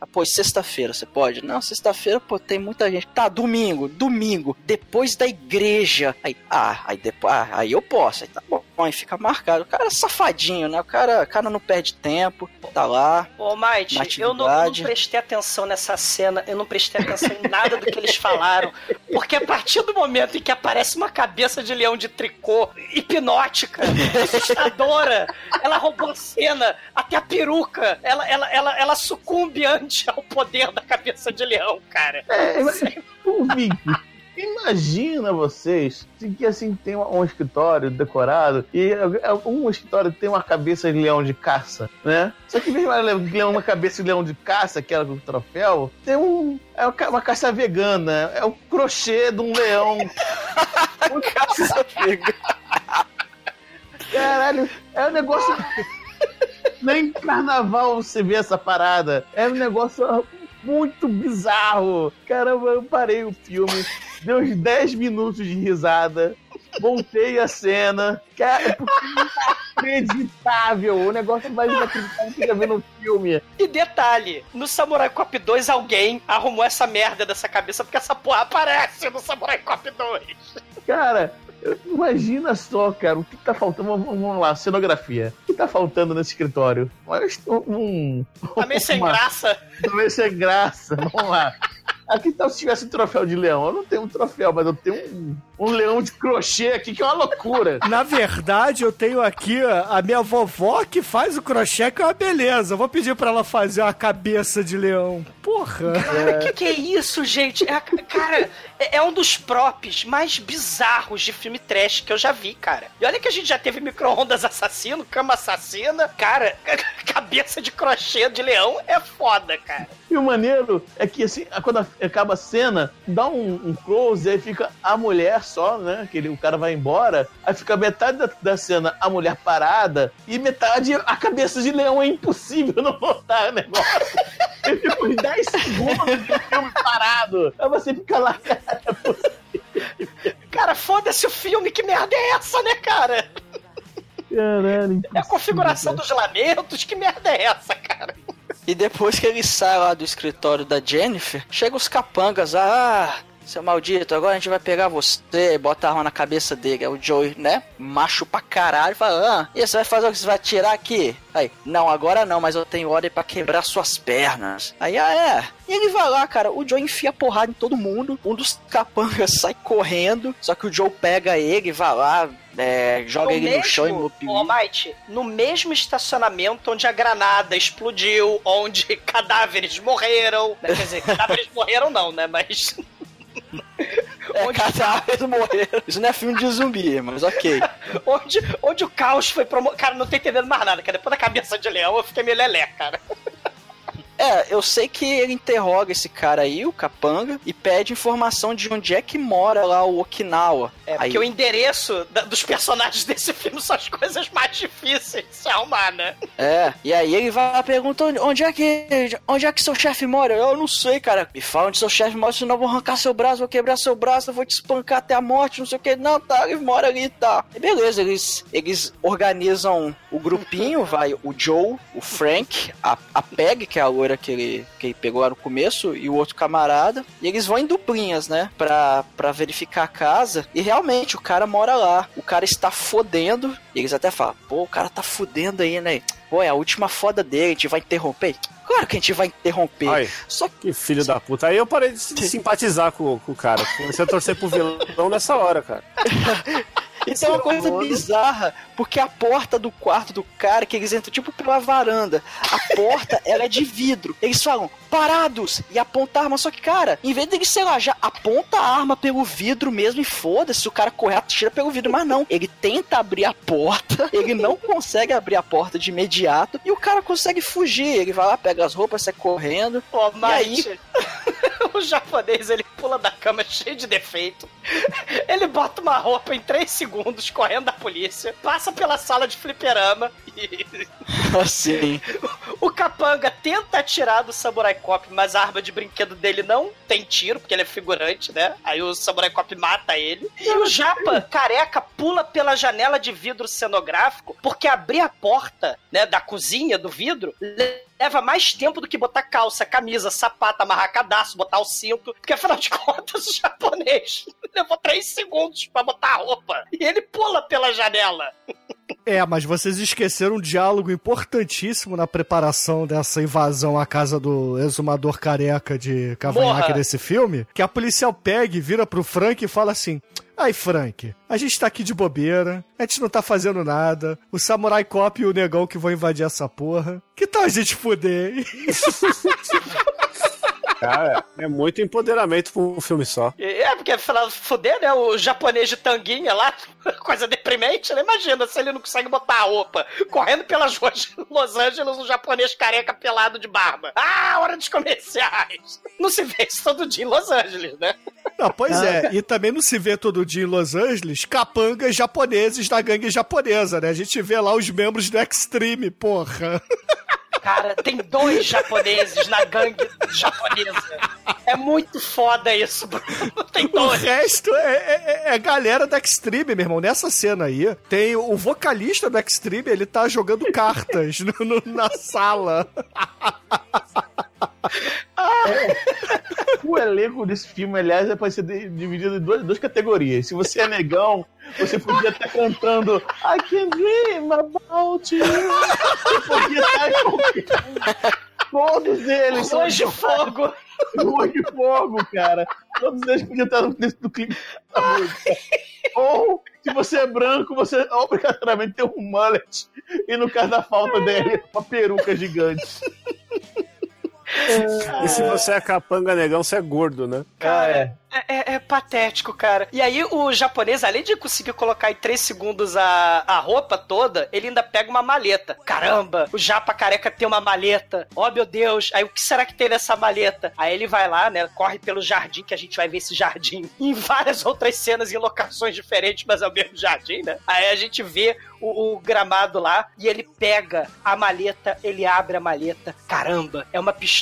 Ah, pô, sexta-feira você pode? Não, sexta-feira, pô, tem muita gente. Tá, domingo, domingo, depois da igreja. Aí, ah, aí depois, ah, aí eu posso. Aí tá bom, aí fica marcado. O cara é safadinho, né? O cara, o cara não perde tempo, tá lá. Ô, Na eu não, eu não prestei atenção nessa cena, eu não prestei atenção em nada do que eles falaram. Porque a partir do momento em que aparece uma cabeça de leão de tricô hipnótica, assustadora, ela roubou a cena, até a peruca, ela, ela, ela, ela sucumbe ante ao poder da cabeça de leão, cara. É, mas, ô, Vicky, imagina vocês que assim tem um, um escritório decorado e é, um escritório tem uma cabeça de leão de caça, né? Só que de uma, cabeça de leão de caça, que era o troféu, tem um. É uma ca- uma caça vegana, é o crochê de um leão. Caça pega. Caralho, é um negócio. Nem carnaval você vê essa parada. É um negócio muito bizarro. Caramba, eu parei o filme, deu uns 10 minutos de risada, voltei a cena. Cara, é é inacreditável. O negócio mais inacreditável que eu já vi no filme. E detalhe, no Samurai Cop 2 alguém arrumou essa merda dessa cabeça porque essa porra aparece no Samurai Cop 2. Cara, imagina só, cara, o que tá faltando. Vamos lá, cenografia. O que tá faltando nesse escritório? Mas Um. Tá meio sem graça. Talvez sem graça. Vamos lá. Aqui tal se tivesse um troféu de leão? Eu não tenho um troféu, mas eu tenho um, um leão de crochê aqui, que é uma loucura. Na verdade, eu tenho aqui a a minha vovó que faz o crochê, que é uma beleza. Eu vou pedir pra ela fazer uma cabeça de leão. Porra. Cara, que que é isso, gente? É, a- cara, é, é um dos props mais bizarros de filme trash que eu já vi, cara. E olha que a gente já teve micro-ondas assassino, cama assassina. Cara, cabeça de crochê de leão é foda, cara. E o maneiro é que, assim, quando acaba a cena, dá um, um close, aí fica a mulher só, né? Que ele, o cara vai embora, aí fica metade da, da cena a mulher parada e metade a cabeça de leão. É impossível não notar o negócio. E fica uns 10 segundos do filme parado. Aí você fica lá, cara, é possível. Cara, foda-se o filme, que merda é essa, né, cara? Caralho, É a configuração dos lamentos, que merda é essa, cara? E depois que ele sai lá do escritório da Jennifer, chega os capangas, ah, seu maldito, agora a gente vai pegar você, e bota a arma na cabeça dele. Aí o Joey, né, macho pra caralho, fala, ah, e você vai fazer o que você vai tirar aqui? Aí, não, agora não, mas eu tenho ordem pra quebrar suas pernas. Aí, ah, é. E ele vai lá, cara, o Joe enfia porrada em todo mundo, um dos capangas sai correndo, só que o Joe pega ele, vai lá, é, joga No ele no chão e mesmo. Ô, Might, no mesmo estacionamento onde a granada explodiu, onde cadáveres morreram. né? Quer dizer, cadáveres morreram não, né? Mas. É, cadáveres morreram. Isso não é filme de zumbi, mas ok. onde, onde o caos foi promo... Cara, não tô entendendo mais nada, cara. Depois da cabeça de leão eu fiquei meio lelé, cara. É, eu sei que ele interroga esse cara aí, o Capanga, e pede informação de onde é que mora lá o Okinawa. É, aí, porque o endereço da- dos personagens desse filme são as coisas mais difíceis de se arrumar, né? É, e aí ele vai lá e pergunta onde, onde é que onde é que seu chefe mora? Eu não sei, cara. Me fala onde seu chefe mora, senão eu vou arrancar seu braço, vou quebrar seu braço, eu vou te espancar até a morte, não sei o que. Não, tá, ele mora ali, tá. E beleza, eles, eles organizam o grupinho, vai o Joe, o Frank, a, a Peg, que é a loira que ele, que ele pegou lá no começo, e o outro camarada. E eles vão em duplinhas, né? Pra, pra verificar a casa. E realmente, o cara mora lá. O cara está fodendo. E eles até falam, pô, o cara tá fudendo aí, né? Pô, é a última foda dele, a gente vai interromper? Claro que a gente vai interromper. Ai, Só que filho da puta. Aí eu parei de simpatizar com, com o cara. Comecei a torcer pro vilão nessa hora, cara. Isso é uma coisa bizarra, porque a porta do quarto do cara, que eles entram tipo pela varanda, a porta ela é de vidro. Eles falam, parados! E aponta a arma. Só que, cara, em vez deles, sei lá, já aponta a arma pelo vidro mesmo e foda-se, se o cara correr, atira pelo vidro. Mas não, ele tenta abrir a porta, ele não consegue abrir a porta de imediato e o cara consegue fugir. Ele vai lá, pega as roupas, sai correndo. Ô, E aí? O japonês, ele pula da cama cheio de defeito. Ele bota uma roupa em 3 segundos, correndo da polícia, passa pela sala de fliperama e Assim. o capanga tenta atirar do Samurai Cop, mas a arma de brinquedo dele não tem tiro, porque ele é figurante, né? Aí o Samurai Cop mata ele. E o Japa, careca, pula pela janela de vidro cenográfico, porque abrir a porta, né, da cozinha, do vidro, leva mais tempo do que botar calça, camisa, sapato, amarrar cadastro, botar o cinto, porque afinal de contas o japonês levou três segundos pra botar a roupa. E ele pula pela janela. É, mas vocês esqueceram um diálogo importantíssimo na preparação dessa invasão à casa do exumador careca de cavanhaque desse filme, que a policial pega e vira pro Frank e fala assim... Ai, Frank, a gente tá aqui de bobeira, a gente não tá fazendo nada, o Samurai Cop e o negão que vão invadir essa porra. Que tal a gente fuder? hein?" Cara, é muito empoderamento pra um filme só. E É, porque afinal, fuder, né? O japonês de tanguinha lá, coisa deprimente, né? Imagina se ele não consegue botar a roupa. Correndo pelas ruas de Los Angeles, um japonês careca pelado de barba. Ah, hora dos comerciais! Não se vê isso todo dia em Los Angeles, né? Não, pois é, e também não se vê todo dia em Los Angeles capangas japoneses da gangue japonesa, né? A gente vê lá os membros do Extreme, porra. Cara, tem dois japoneses na gangue japonesa. É muito foda isso, Bruno. Tem O dois. resto é, é, é galera do Extreme, meu irmão. Nessa cena aí, tem o vocalista do Extreme, ele tá jogando cartas no- no- na sala. O elenco desse filme, aliás, é pra ser dividido em duas, duas categorias. Se você é negão, você podia estar cantando I can dream about you. Você podia estar com... Todos eles são de fogo. Ruas de fogo, cara. Todos eles podiam estar no texto do clipe da música. Ou, se você é branco, você obrigatoriamente tem um mullet. E no caso da falta dele, uma peruca gigante. E se você é capanga negão, você é gordo, né? Cara, é, é- é patético, cara. E aí o japonês, além de conseguir colocar em 3 segundos a, a roupa toda, ele ainda pega uma maleta. Caramba, o japa careca tem uma maleta. Oh, meu Deus. Aí o que será que tem nessa maleta? Aí ele vai lá, né, corre pelo jardim, que a gente vai ver esse jardim em várias outras cenas em locações diferentes, mas é o mesmo jardim, né? Aí a gente vê o, o gramado lá e ele pega a maleta, ele abre a maleta. Caramba, é uma pistola.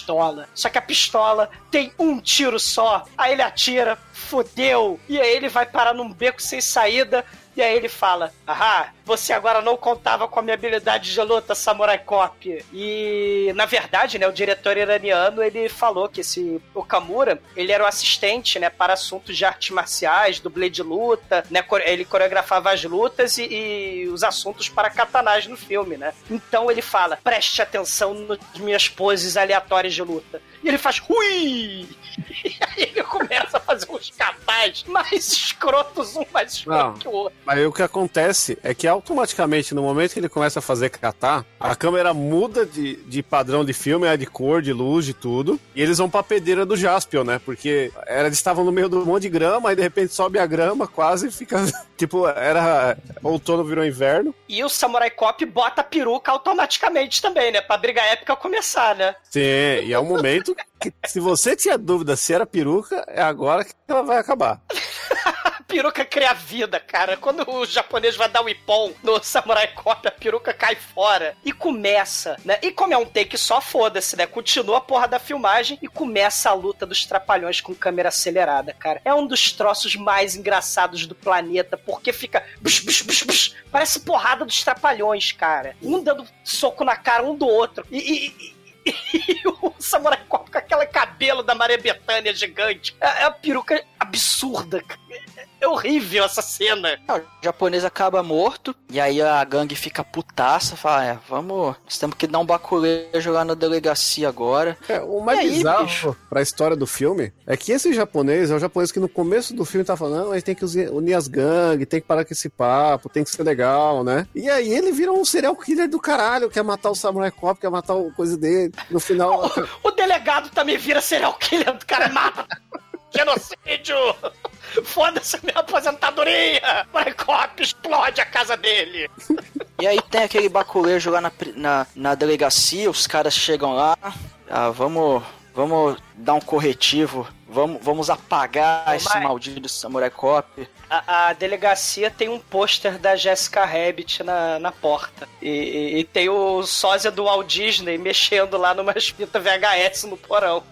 Só que a pistola tem um tiro só. Aí ele atira, fodeu. E aí ele vai parar num beco sem saída. E aí ele fala: Ahá, você agora não contava com a minha habilidade de luta, Samurai Cop. E, na verdade, né, o diretor iraniano, ele falou que esse Okamura, ele era o assistente, né, para assuntos de artes marciais, dublê de luta, né, ele coreografava as lutas e, e os assuntos para katanás no filme, né. Então ele fala, preste atenção nas minhas poses aleatórias de luta. E ele faz, ui! E aí ele começa a fazer uns katais mais escrotos, um mais escroto Não. que o outro. Mas aí o que acontece é que automaticamente, no momento que ele começa a fazer catar, a câmera muda de, de padrão de filme, é de cor, de luz, de tudo. E eles vão pra pedeira do Jaspion, né? Porque eles estavam no meio do monte de grama, aí de repente sobe a grama, quase fica. tipo, era. Outono virou inverno. E o Samurai Cop bota a peruca automaticamente também, né? Pra briga épica começar, né? Sim, e é o momento que, se você tinha dúvida se era peruca, é agora que ela vai acabar. Peruca cria vida, cara. Quando o japonês vai dar o ipom no Samurai Cop, a peruca cai fora. E começa, né? E como é um take só, foda-se, né? Continua a porra da filmagem e começa a luta dos trapalhões com câmera acelerada, cara. É um dos troços mais engraçados do planeta, porque fica. bus, bus, bus. parece porrada dos trapalhões, cara. Um dando soco na cara um do outro. E. e- e- e o Samurai com aquele cabelo da Maria Bethânia gigante. É é uma peruca absurda. É horrível essa cena. O japonês acaba morto, e aí a gangue fica putaça, fala, é, vamos, nós temos que dar um baculejo lá na delegacia agora. É, o mais E aí, bizarro bicho? pra história do filme é que esse japonês é o japonês que no começo do filme tá falando, não, a gente tem que unir as gangues, tem que parar com esse papo, tem que ser legal, né? E aí ele vira um serial killer do caralho, quer matar o Samurai Cop, quer matar o coisa dele. No final, O delegado também vira serial killer do cara mata. Genocídio! Foda-se a minha aposentadoria! Vai cop, explode a casa dele! E aí tem aquele baculejo lá na, na, na delegacia, os caras chegam lá, ah, vamos, vamos dar um corretivo, vamos, vamos apagar esse Mas- maldito Samurai Cop. A, a delegacia tem um pôster da Jessica Rabbit na, na porta. E, e- e tem o sósia do Walt Disney mexendo lá numas fitas VHS no porão.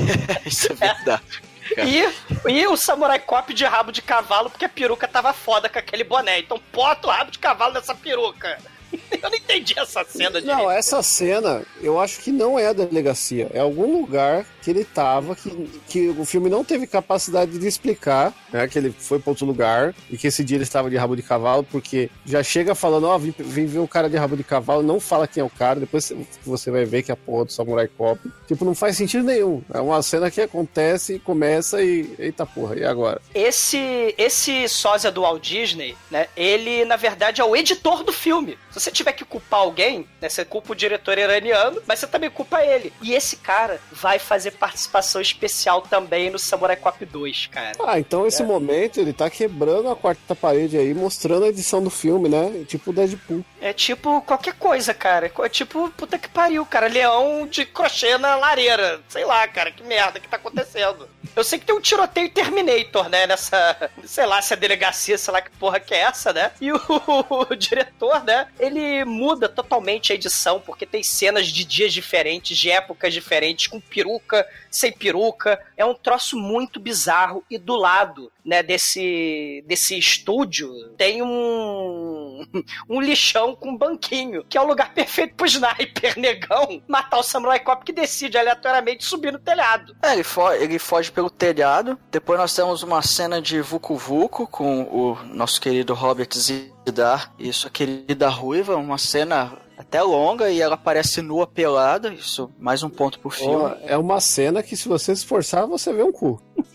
Isso é verdade. E, e o Samurai Cop de rabo de cavalo, porque a peruca tava foda com aquele boné. Então bota o rabo de cavalo nessa peruca. Eu não entendi essa cena de. Não, essa cena eu acho que não é a delegacia. É algum lugar que ele tava, que, que o filme não teve capacidade de explicar, né? Que ele foi pra outro lugar e que esse dia ele estava de rabo de cavalo, porque já chega falando, ó, vim, vim ver um cara de rabo de cavalo, não fala quem é o cara, depois você vai ver que é a porra do Samurai Cop. Tipo, não faz sentido nenhum. É uma cena que acontece, começa e. Eita porra, e agora? Esse, esse sósia do Walt Disney, né? Ele, na verdade, é o editor do filme. Se você tiver que culpar alguém, né? Você culpa o diretor iraniano, mas você também culpa ele. E esse cara vai fazer participação especial também no Samurai Cop 2, cara. Ah, então esse É. momento ele tá quebrando a quarta parede aí, mostrando a edição do filme, né? Tipo Deadpool. É tipo qualquer coisa, cara. É tipo, puta que pariu, cara. Leão de crochê na lareira. Sei lá, cara, que merda que tá acontecendo. Eu sei que tem um tiroteio Terminator, né? Nessa. Sei lá se é delegacia, sei lá que porra que é essa, né? E o, diretor, né? Ele muda totalmente a edição, porque tem cenas de dias diferentes, de épocas diferentes, com peruca, sem peruca. É um troço muito bizarro. E do lado, né, desse, desse estúdio, tem um. um lixão com um banquinho, que é o lugar perfeito pro sniper negão matar o Samurai Cop que decide aleatoriamente subir no telhado. É, ele, fo ele foge pelo telhado. Depois nós temos uma cena de Vucu Vucu com o nosso querido Robert Zidar e sua querida Ruiva. Uma cena até longa e ela aparece nua pelada. Isso, mais um ponto pro filme. Ó, é uma cena que se você se esforçar, você vê um cu.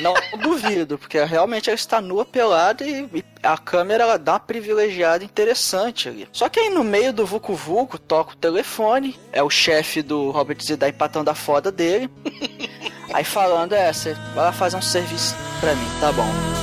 Não duvido, porque realmente ela está nua, pelada e, a câmera ela dá uma privilegiada interessante ali. Só que aí no meio do Vucu Vucu toca o telefone, é o chefe do Robert Zidar empatando a foda dele. aí falando, é, você vai lá fazer um serviço pra mim, tá bom.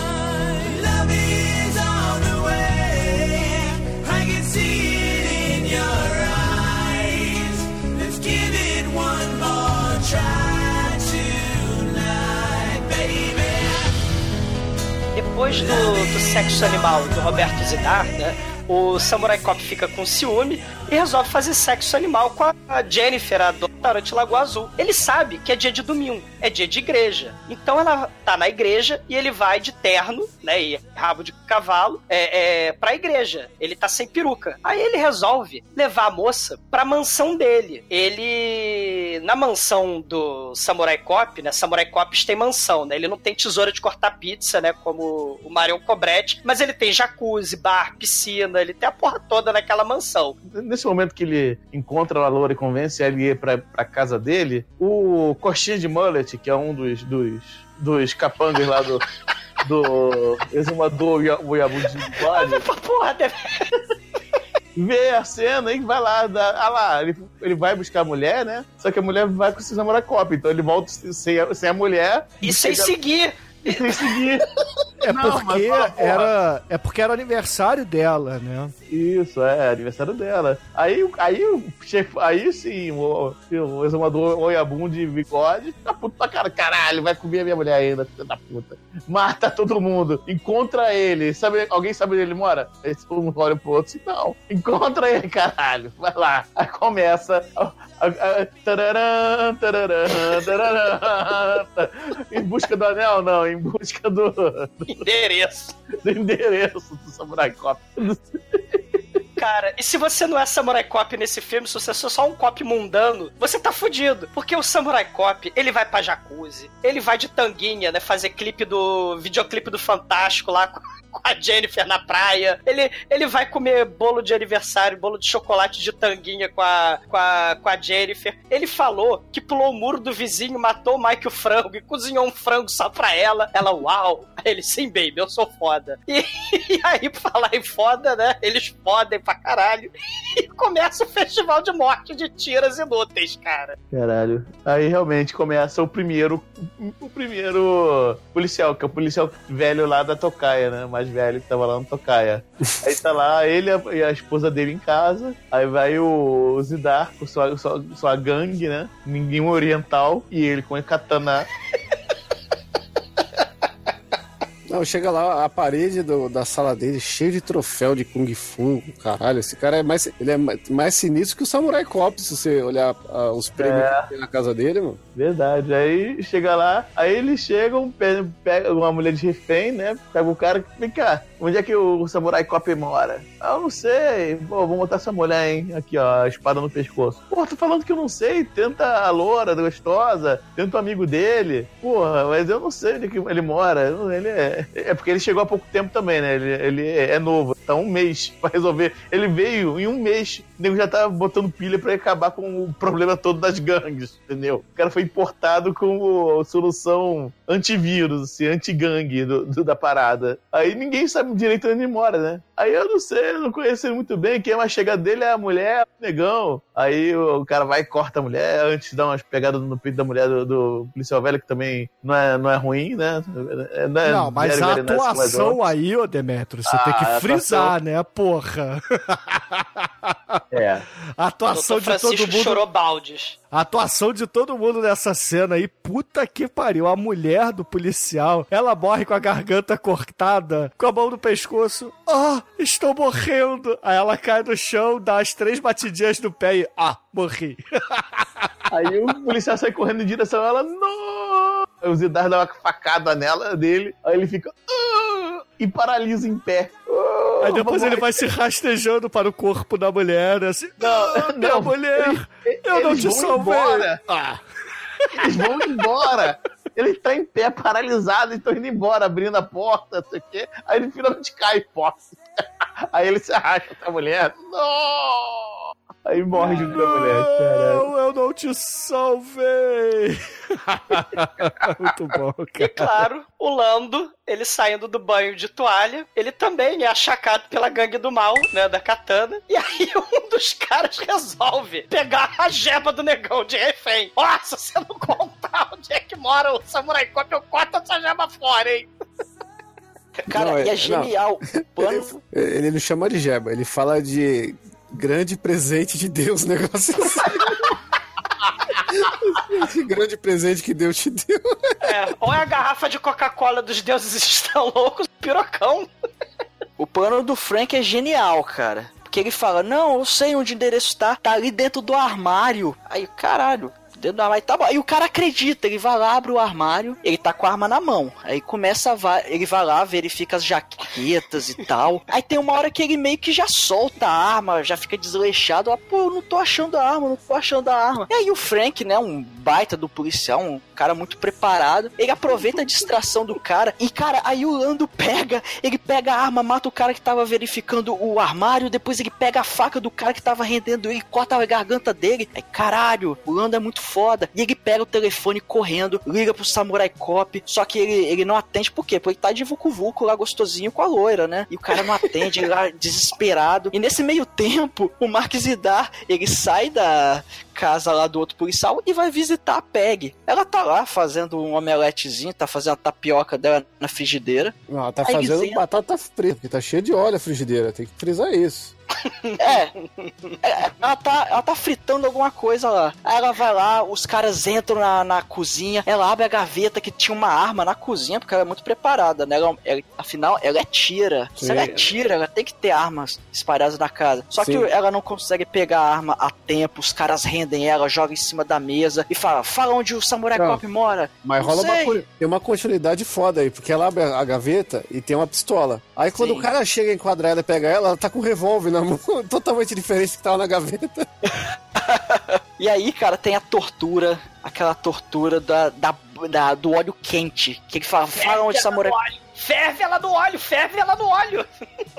Depois do, do sexo animal do Roberto Zidar, né? O Samurai Cop fica com ciúme e resolve fazer sexo animal com a Jennifer, a do restaurante Lagoa Azul. Ele sabe que é dia de domingo, é dia de igreja. Então ela tá na igreja e ele vai de terno, né? E rabo de cavalo, é, é, pra igreja. Ele tá sem peruca. Aí ele resolve levar a moça pra mansão dele. Ele. Na mansão do Samurai Cop, né? Samurai Cops tem mansão, né? Ele não tem tesoura de cortar pizza, né? Como o Marion Cobretti, mas ele tem jacuzzi, bar, piscina, ele tem a porra toda naquela mansão. Nesse momento que ele encontra a loura e convence ela a ir pra, pra casa dele, o Coxinha de Mullet, que é um dos, dos, dos capangas lá do, do exumador Oiabu de bigode, Porra, deve... vê a cena e vai lá, dá, ah lá, ele, ele vai buscar a mulher, né? Só que a mulher vai com o Samurai Cop, então ele volta sem a, sem a mulher E sem seguir. E seguir. É Não, porque porra. era é porque era aniversário dela, né? Isso, é, aniversário dela. Aí, o- aí o chefe, aí sim, o, o exumador Oiabum de bigode, tá puto pra cara, caralho, vai comer a minha mulher ainda, filho da puta. Mata todo mundo, encontra ele, sabe, alguém sabe onde ele mora? Esse um olha pro outro assim, não, encontra ele, caralho, vai lá. Aí começa tararã, tararã, tararã, em busca do anel, não, em busca do, Endereço. do endereço do Samurai Cop. Cara, e se você não é Samurai Cop nesse filme, se você é só um cop mundano, você tá fudido. Porque o Samurai Cop, ele vai pra jacuzzi, ele vai de tanguinha, né? Fazer clipe do. videoclipe do Fantástico lá com com a Jennifer na praia. Ele, ele vai comer bolo de aniversário, bolo de chocolate de tanguinha com a, com, a, com a Jennifer. Ele falou que pulou o muro do vizinho, matou o Mike o frango e cozinhou um frango só pra ela. Ela, uau! Aí ele, sim, baby, eu sou foda. E, e aí, falar em foda, né? Eles podem pra caralho. E começa o festival de morte de tiras inúteis, cara. Caralho. Aí realmente começa o primeiro. O primeiro policial, que é o policial velho lá da Tocaia, né? Mais velho que tava lá no Tocaia. Aí tá lá ele e a- esposa dele em casa. Aí vai o Zidar com sua, sua, sua gangue, né? Ninguém oriental. E ele com a katana. Não, chega lá, a parede do- da sala dele cheia de troféu de Kung Fu. Caralho, esse cara é mais, ele é mais, sinistro que o Samurai Cop, se você olhar ah, os prêmios É. que tem na casa dele, mano. Verdade. Aí chega lá, aí eles chegam, pe- pega uma mulher de refém, né? Pega o cara, vem cá, onde é que o Samurai Cop mora? Ah, eu não sei. Pô, vou botar essa mulher, hein? Aqui, ó, a espada no pescoço. Pô, tô falando que eu não sei. Tenta a loura, gostosa, tenta o amigo dele. Porra, mas eu não sei onde que ele mora. Ele é... é porque ele chegou há pouco tempo também, né? Ele, ele é novo. Tá um mês pra resolver. Ele veio em um mês. O nego já tá botando pilha pra acabar com o problema todo das gangues, entendeu? O cara foi importado com a solução antivírus, assim, anti-gangue da parada. Aí ninguém sabe direito onde ele mora, né? Aí eu não sei, eu não conheço muito bem. Quem mais chega dele é a mulher, o negão. Aí o cara vai e corta a mulher, antes de dar umas pegadas no peito da mulher do, do policial velho, que também não é, não é ruim, né? É- não, é Não, mas a mas atuação aí, ô Demetrio, você Ah, tem que a frisar, né, porra? É. A atuação de todo mundo. chorou baldes. A atuação de todo mundo nessa cena aí, puta que pariu. A mulher do policial, ela morre com a garganta cortada, com a mão no pescoço. Ah, estou morrendo. Aí ela cai no chão, dá as três batidinhas no pé e. Ah, morri. Aí o policial sai correndo em direção a ela, não! Aí o Zidar dá uma facada nela dele, aí ele fica. "Ah", e paralisa em pé. "Ah, Aí depois ele morrer." vai se rastejando para o corpo da mulher, assim. Não, "Ah, não. mulher, eu não Eles te vão salvei. embora. Ah. Eles vão embora. Ele tá em pé, paralisado, e estão indo embora, abrindo a porta, não sei o quê. Aí ele finalmente cai, posse. Aí ele se arrasta pra mulher. Não! Aí morre junto com a mulher, caralho. Não, eu não te salvei. Muito bom, E cara. claro, o Lando, ele saindo do banho de toalha, ele também é achacado pela gangue do mal, né, da katana. E aí um dos caras resolve pegar a jeba do negão de refém. Ó, se você não contar onde é que mora o Samurai Cop, eu corto essa jeba fora, hein? Cara, Não, e é- é genial. O plano, Ele não chama de jeba, ele fala de grande presente de Deus, negócio assim. Esse grande presente que Deus te deu. É, ou é a garrafa de Coca-Cola dos deuses estão loucos, pirocão. o plano do Frank é genial, cara. Porque ele fala, não, eu sei onde o endereço tá, tá ali dentro do armário. Aí, caralho, dentro do armário tá bom. Aí o cara acredita, ele vai lá, abre o armário, ele tá com a arma na mão. Aí começa a ele vai lá, verifica as jaquetas e tal. Aí tem uma hora que ele meio que já solta a arma, já fica desleixado. Ah, pô, eu não tô achando a arma, não tô achando a arma. E aí o Frank, né, um baita do policial, um cara muito preparado, ele aproveita a distração do cara e, cara, aí o Lando pega, ele pega a arma, mata o cara que tava verificando o armário, depois ele pega a faca do cara que tava rendendo ele, corta a garganta dele. Aí, caralho, o Lando é muito foda. E ele pega o telefone correndo, liga pro Samurai Cop, só que ele, ele não atende, por quê? Porque ele tá de vucu vucu lá gostosinho com a loira, né? E o cara não atende, ele lá desesperado. E nesse meio tempo, o Mark Zidar, ele sai da casa lá do outro policial e vai visitar a Peg. Ela tá lá fazendo um omeletezinho, tá fazendo a tapioca dela na frigideira. Não, ela tá fazendo dizendo- batata frita, porque tá cheio de óleo a frigideira. Tem que frisar isso. É, é, ela tá, ela tá fritando alguma coisa lá. Aí ela vai lá, os caras entram na, na cozinha, ela abre a gaveta que tinha uma arma na cozinha, porque ela é muito preparada, né? Ela, ela- afinal, ela é tira. Se Sim. ela é tira, ela tem que ter armas espalhadas na casa. Só Sim. que ela não consegue pegar a arma a tempo, os caras rendem ela, jogam em cima da mesa e fala: fala onde o Samurai Não. Cop mora. Mas Não rola uma, sei. co- tem uma continuidade foda aí, porque ela abre a gaveta e tem uma pistola. Aí quando Sim. o cara chega a enquadrar ela e pega ela, ela tá com um revólver na mão, totalmente diferente do que tava na gaveta. E aí, cara, tem a tortura, aquela tortura da, da, da- do óleo quente. Que ele fala: fala onde o Samurai Ferve ela no óleo, ferve ela no óleo.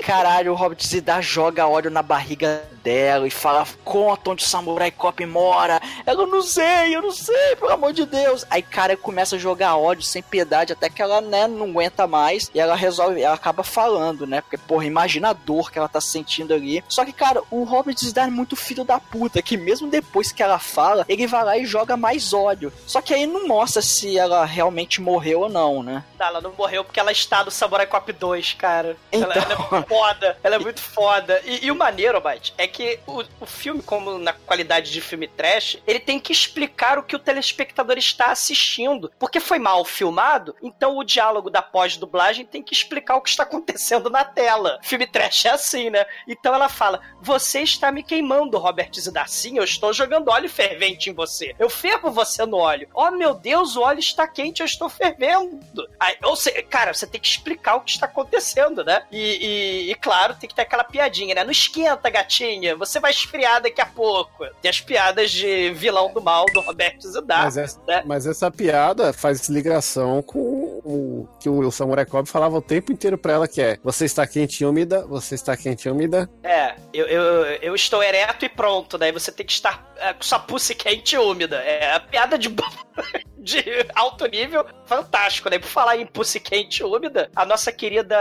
Caralho, o Robert Zidar joga óleo na barriga dela e fala: Conta onde o Samurai Cop mora. Ela, não sei, eu não sei, pelo amor de Deus. Aí, cara, começa a jogar ódio sem piedade até que ela, né, não aguenta mais e ela resolve, ela acaba falando, né? Porque, porra, imagina a dor que ela tá sentindo ali. Só que, cara, o Robert Zidar é muito filho da puta, que mesmo depois que ela fala, ele vai lá e joga mais ódio. Só que aí não mostra se ela realmente morreu ou não, né? Não, ela não morreu porque ela está no Samurai Cop 2, cara. Ela, Então. ela é muito foda, ela é muito foda. E, e o maneiro, Bite, é que o, o filme, como na qualidade de filme trash, ele tem que explicar o que o telespectador está assistindo. Porque foi mal filmado, então o diálogo da pós-dublagem tem que explicar o que está acontecendo na tela. Filme trash é assim, né? Então ela fala: Você está me queimando, Robert Zidar. Eu estou jogando óleo fervente em você. Eu fervo você no óleo. Oh, meu Deus, o óleo está quente, eu estou fervendo. Aí, ou seja, cara, você tem que explicar o que está acontecendo, né? E, e- e, claro, tem que ter aquela piadinha, né? Não esquenta, gatinha, você vai esfriar daqui a pouco. Tem as piadas de vilão do mal do Roberto Zidar. Mas essa, né? mas essa piada faz ligação com o que o Samurai Cop falava o tempo inteiro pra ela, que é você está quente e úmida, você está quente e úmida. É, eu, eu, eu estou ereto e pronto, daí você tem que estar é, com sua pussy quente e úmida. É a piada de, de alto nível, fantástico, né? Por falar em pussy quente e úmida, a nossa querida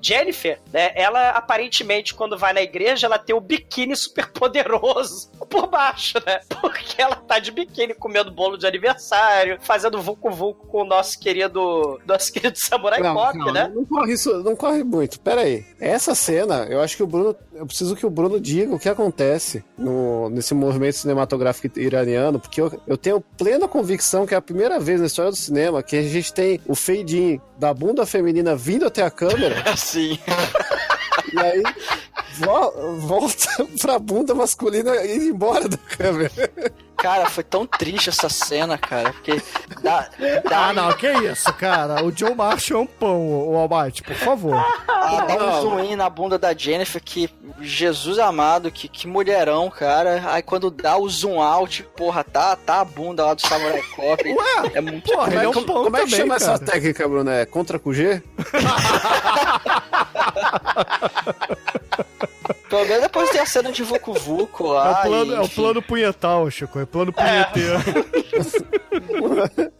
Jennifer, né? Ela aparentemente, quando vai na igreja, ela tem o biquíni super poderoso por baixo, né? Porque ela tá de biquíni comendo bolo de aniversário, fazendo vulco vulco com o nosso querido, nosso querido Samurai Não, Cop, não, né? não corre isso, não corre muito. Pera aí. Essa cena, eu acho que o Bruno, eu preciso que o Bruno diga o que acontece no, nesse movimento cinematográfico iraniano, porque eu, eu tenho plena convicção que é a primeira vez na história do cinema que a gente tem o fade-in da bunda feminina vindo até a câmera Assim. e aí vo- volta pra bunda masculina e ir embora da câmera. Cara, foi tão triste essa cena, cara, porque dá, dá, Ah, não, que isso, cara. O Joe Marshall é um pão, o Almighty, por favor. e dá um zoom na bunda da Jennifer que, Jesus amado, que, que mulherão, cara. Aí quando dá o zoom out, porra, tá, tá a bunda lá do Samurai Cop. Ué, é muito porra, Como ele é, é um como- pão como é que também, chama cara. essa técnica, Bruno? É contra com G? Pelo menos depois tem a cena de Vucu Vucu É lá. o plano, e, é o plano punhetal, Chico. É plano punheteiro.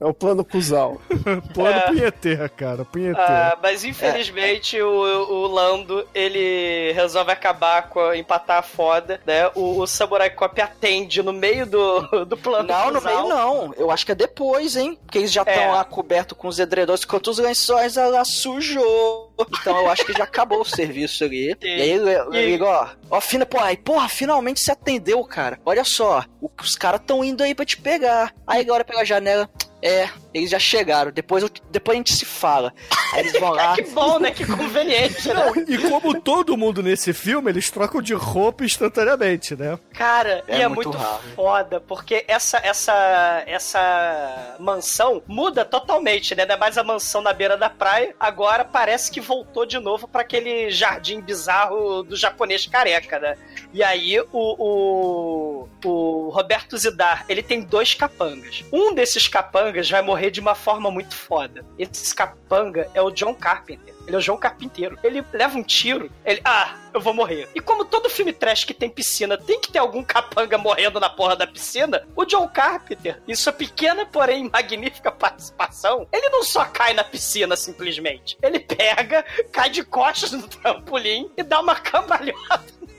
É o plano cuzal. plano É. punheteiro, cara. Punheteiro. Ah, mas infelizmente o, o Lando ele resolve acabar com a, empatar a foda, né? O, o Samurai Cop atende no meio do, do plano. Não, no meio não. Eu acho que é depois, hein? Porque eles já estão É. lá cobertos com os edredores, enquanto os lençóis ela sujou. Então eu acho que já acabou o serviço ali. E aí ele, ele liga, ó, ó, fina, pô, aí, porra, finalmente se atendeu, cara. Olha só, o- os caras estão indo aí pra te pegar. Aí olha pela janela. É, eles já chegaram. Depois, eu- depois a gente se fala. Aí eles vão lá. Que bom, né? Que conveniente, né? Não, e como todo mundo nesse filme, eles trocam de roupa instantaneamente, né? Cara, É e é muito muito, raro. foda, porque essa, essa, essa mansão muda totalmente, né? Não é mais a mansão na beira da praia, agora parece que voltou de novo pra aquele jardim bizarro do japonês careca, né? E aí o, o, o Roberto Zidar, ele tem dois capangas. Um desses capangas vai morrer de uma forma muito foda. Esse capanga é o John Carpenter. Ele é o João Carpinteiro. Ele leva um tiro, ele. Ah, eu vou morrer. E como todo filme trash que tem piscina tem que ter algum capanga morrendo na porra da piscina, o John Carpenter, em sua pequena, porém magnífica participação, ele não só cai na piscina simplesmente. Ele pega, cai de costas no trampolim e dá uma cambalhota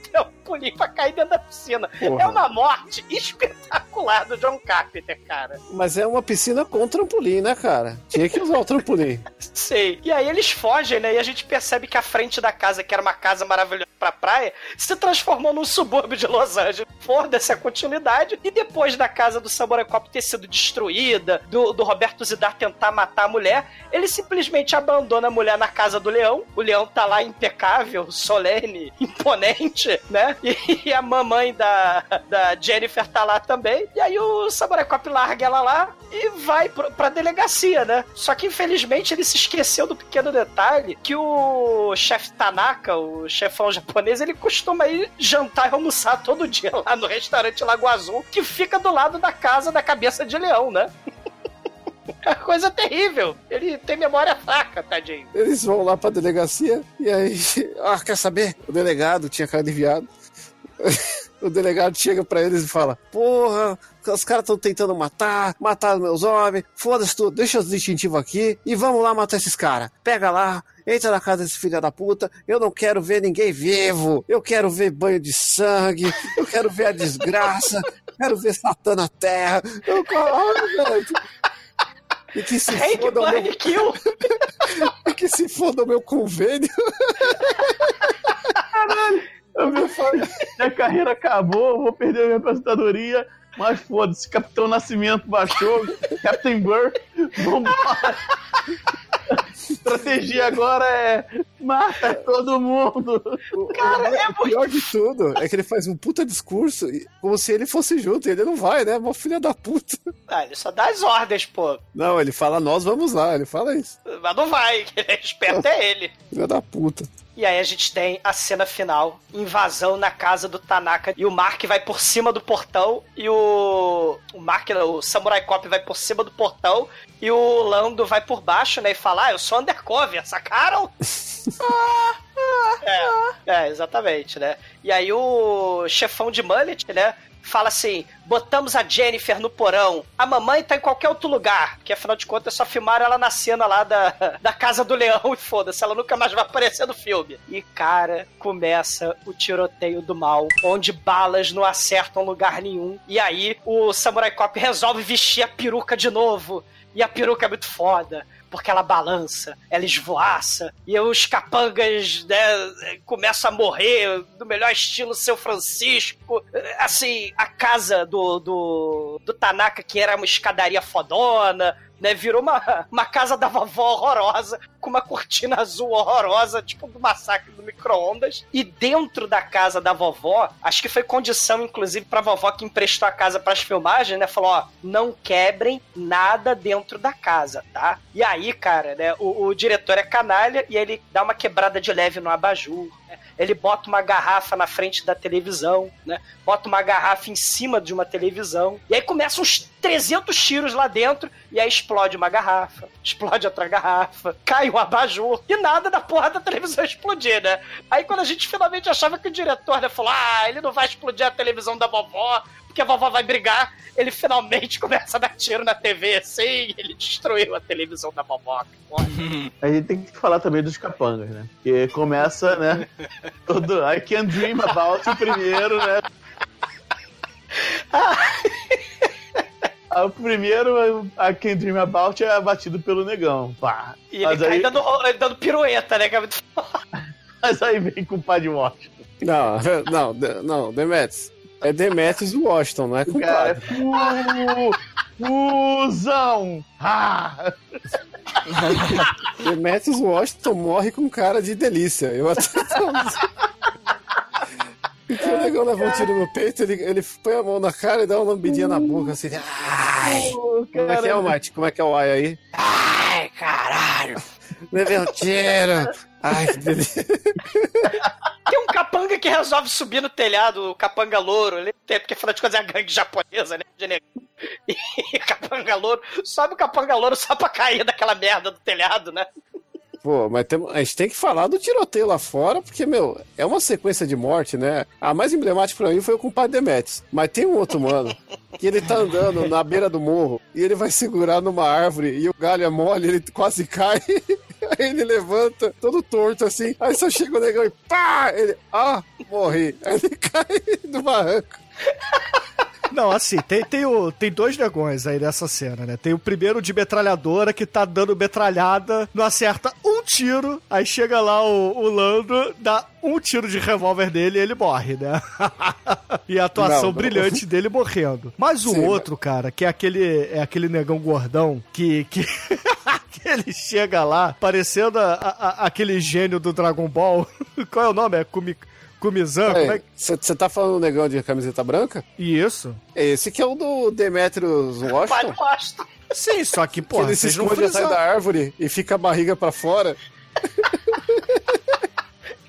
trampolim pra cair dentro da piscina. Porra. É uma morte espetacular do John Carpenter, cara. Mas é uma piscina com trampolim, né, cara? Tinha que usar o trampolim. Sei. E aí eles fogem, né? E a gente percebe que a frente da casa, que era uma casa maravilhosa pra praia, se transformou num subúrbio de Los Angeles. Foda-se a continuidade. E depois da casa do Samurai Cop ter sido destruída, do, do Roberto Zidar tentar matar a mulher, ele simplesmente abandona a mulher na casa do leão. O leão tá lá impecável, solene, imponente, né? E, a mamãe da, da Jennifer tá lá também. E aí o Samurai Cop larga ela lá e vai pro, pra delegacia, né? Só que infelizmente ele se esqueceu do pequeno detalhe que o chefe Tanaka, o chefão japonês, ele costuma ir jantar e almoçar todo dia lá no restaurante Lago Azul, que fica do lado da casa da cabeça de leão, né? É coisa terrível. Ele tem memória fraca, tadinho. Eles vão lá pra delegacia e aí. Ah, quer saber? O delegado tinha cara de viado. O delegado chega pra eles e fala: Porra, os caras estão tentando matar, mataram meus homens, foda-se tudo, deixa os distintivos aqui e vamos lá matar esses caras. Pega lá, entra na casa desse filho da puta, eu não quero ver ninguém vivo, eu quero ver banho de sangue, eu quero ver a desgraça, quero ver Satã na terra. Eu, caralho, velho. E que se Hank foda o meu, Kill. e que se foda o meu convênio. Eu me falei, minha carreira acabou, vou perder a minha aposentadoria. Mas foda-se, Capitão Nascimento baixou, Captain Burr, vambora. Estratégia agora é mata todo mundo. Cara, é o pior de tudo é que ele faz um puta discurso e- como se ele fosse junto, e ele não vai, né? Mó filha da puta. Ah, ele só dá as ordens, pô. Não, ele fala, nós vamos lá, ele fala isso. Mas não vai, quem é esperto é ele. Filha da puta. E aí a gente tem a cena final, invasão na casa do Tanaka e o Mark vai por cima do portão e o o Mark, o Samurai Cop vai por cima do portão e o Lando vai por baixo, né, e fala: "Ah, eu sou undercover, sacaram?" é, é, exatamente, né? E aí o chefão de mullet, né, fala assim: botamos a Jennifer no porão, a mamãe tá em qualquer outro lugar, porque afinal de contas só filmaram ela na cena lá da, da Casa do Leão e foda-se, ela nunca mais vai aparecer no filme. E cara, começa o tiroteio do mal, onde balas não acertam lugar nenhum. E aí o Samurai Cop resolve vestir a peruca de novo. E a peruca é muito foda porque ela balança, ela esvoaça, e os capangas né, começam a morrer do melhor estilo Seu Francisco. Assim, a casa do, do, do Tanaka, que era uma escadaria fodona, né, virou uma, uma casa da vovó horrorosa, com uma cortina azul horrorosa, tipo do massacre do micro-ondas. E dentro da casa da vovó, acho que foi condição, inclusive, pra vovó que emprestou a casa pras filmagens, né? Falou: ó, não quebrem nada dentro da casa, tá? E aí, cara, né, o, o diretor é canalha e ele dá uma quebrada de leve no abajur. né? Ele bota uma garrafa na frente da televisão, né? Bota uma garrafa em cima de uma televisão. E aí começam uns 300 tiros lá dentro e aí explode uma garrafa, explode outra garrafa, cai um abajur e nada da porra da televisão explodir, né? Aí quando a gente finalmente achava que o diretor né, falou: ah, ele não vai explodir a televisão da vovó, porque a vovó vai brigar, ele finalmente começa a dar tiro na TV assim, ele destruiu a televisão da vovó. A gente tem que falar também dos capangas, né? Que começa, né? Todo I Can Dream About o primeiro, né? O primeiro, I Can Dream About, é batido pelo negão. Pá. E ele Mas cai aí, dando, ele dando pirueta, né? Que é muito mas aí vem com o Padre Washington. Não, não, de- não, Demetrius. É Demetrius Washington, não é com Cara, é padre. fusão! Ah! Demetrius Washington morre com cara de delícia. Eu até Porque o negão leva um tiro no peito, ele, ele põe a mão na cara e dá uma lambidinha na boca, assim. Ai! Como é que é o Mate? Como é que é o ai aí? Ai, caralho! Levei um tiro! Ai, que delícia. Tem um capanga que resolve subir no telhado, o capanga louro. Ele tem, porque afinal de contas é a gangue japonesa, né? E capanga louro. Sobe o capanga louro só pra cair daquela merda do telhado, né? Pô, mas tem- a gente tem que falar do tiroteio lá fora, porque, meu, é uma sequência de morte, né? A mais emblemática pra mim foi o compadre Demetrius. Mas tem um outro mano que ele tá andando na beira do morro e ele vai segurar numa árvore e o galho é mole, ele quase cai. Aí ele levanta, todo torto assim. Aí só chega o negão e pá! Ele, ah, morri. Aí ele cai do barranco. Não, assim, tem, tem, o, tem dois negões aí nessa cena, né? Tem o primeiro de metralhadora que tá dando metralhada, não acerta um tiro, aí chega lá o, o Lando, dá um tiro de revólver dele e ele morre, né? e a atuação Não, não. brilhante dele morrendo. Mas o Sim, outro, cara, que é aquele, é aquele negão gordão que. que... que ele chega lá, parecendo a- a- aquele gênio do Dragon Ball. Qual é o nome? É Kumi, Kumizan? Como é que- Você tá falando do negão de camiseta branca? Isso. Esse que é o do Demetrius Pai Washington. do Costa. Sim, só que, pô, ele se esconde atrás da árvore e fica a barriga pra fora.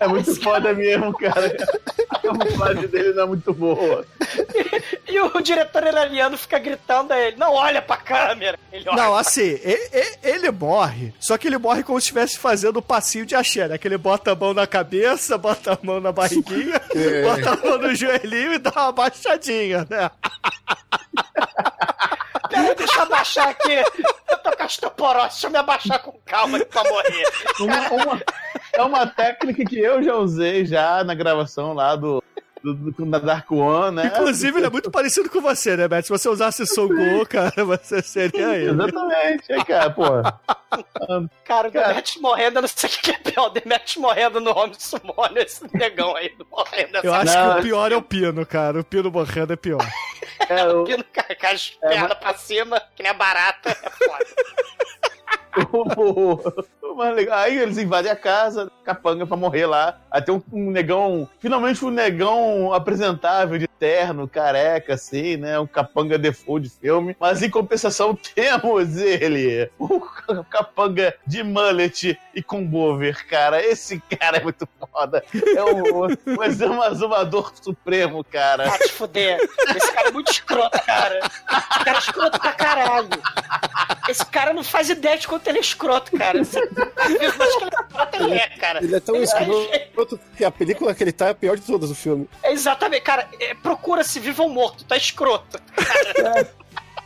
É muito foda mesmo, cara. A camuflagem dele não é muito boa. E o diretor iraniano fica gritando a ele: Não olha pra câmera. Ele olha Não, pra assim, e- e- ele, morre, só que ele morre como se estivesse fazendo o passinho de axé, né? Que ele bota a mão na cabeça, bota a mão na barriguinha, É. bota a mão no joelhinho e dá uma baixadinha, né? Peraí, deixa eu abaixar aqui. Eu tô com osteoporose, deixa eu me abaixar com calma pra morrer. Uma- uma- é uma técnica que eu já usei já na gravação lá do, do, do- da Dark One, né? Inclusive, ele é muito parecido com você, né, Beto? Se você usasse Songo, cara, você seria ele. Exatamente, aí, cara, pô. Cara, o. Demetrius morrendo, eu não sei o que é pior. O Demetrius morrendo no Home Summon, esse negão aí morrendo. Eu Essa acho Não, que o pior é o Pino, cara. O Pino morrendo é pior. É, o, pino com as pernas pra cima, que nem a barata. É foda. o-. Aí eles invadem a casa, capanga pra morrer lá. Tem um, um negão, finalmente um negão apresentável de terno, careca, assim, né? Um capanga default de filme. Mas em compensação temos ele, o capanga de mullet e com bover, cara. Esse cara é muito foda. É um, mas é um azumador supremo, cara. Vai te fuder. Esse cara é muito escroto, cara. Esse cara é escroto pra caralho. Esse cara não faz ideia de quanto ele é escroto, cara. Mas que ele é escroto, ele é, cara. Ele é tão Ele escroto que a película que ele tá é a pior de todas do filme. É exatamente, cara. é, procura se vivo ou morto, tá escroto.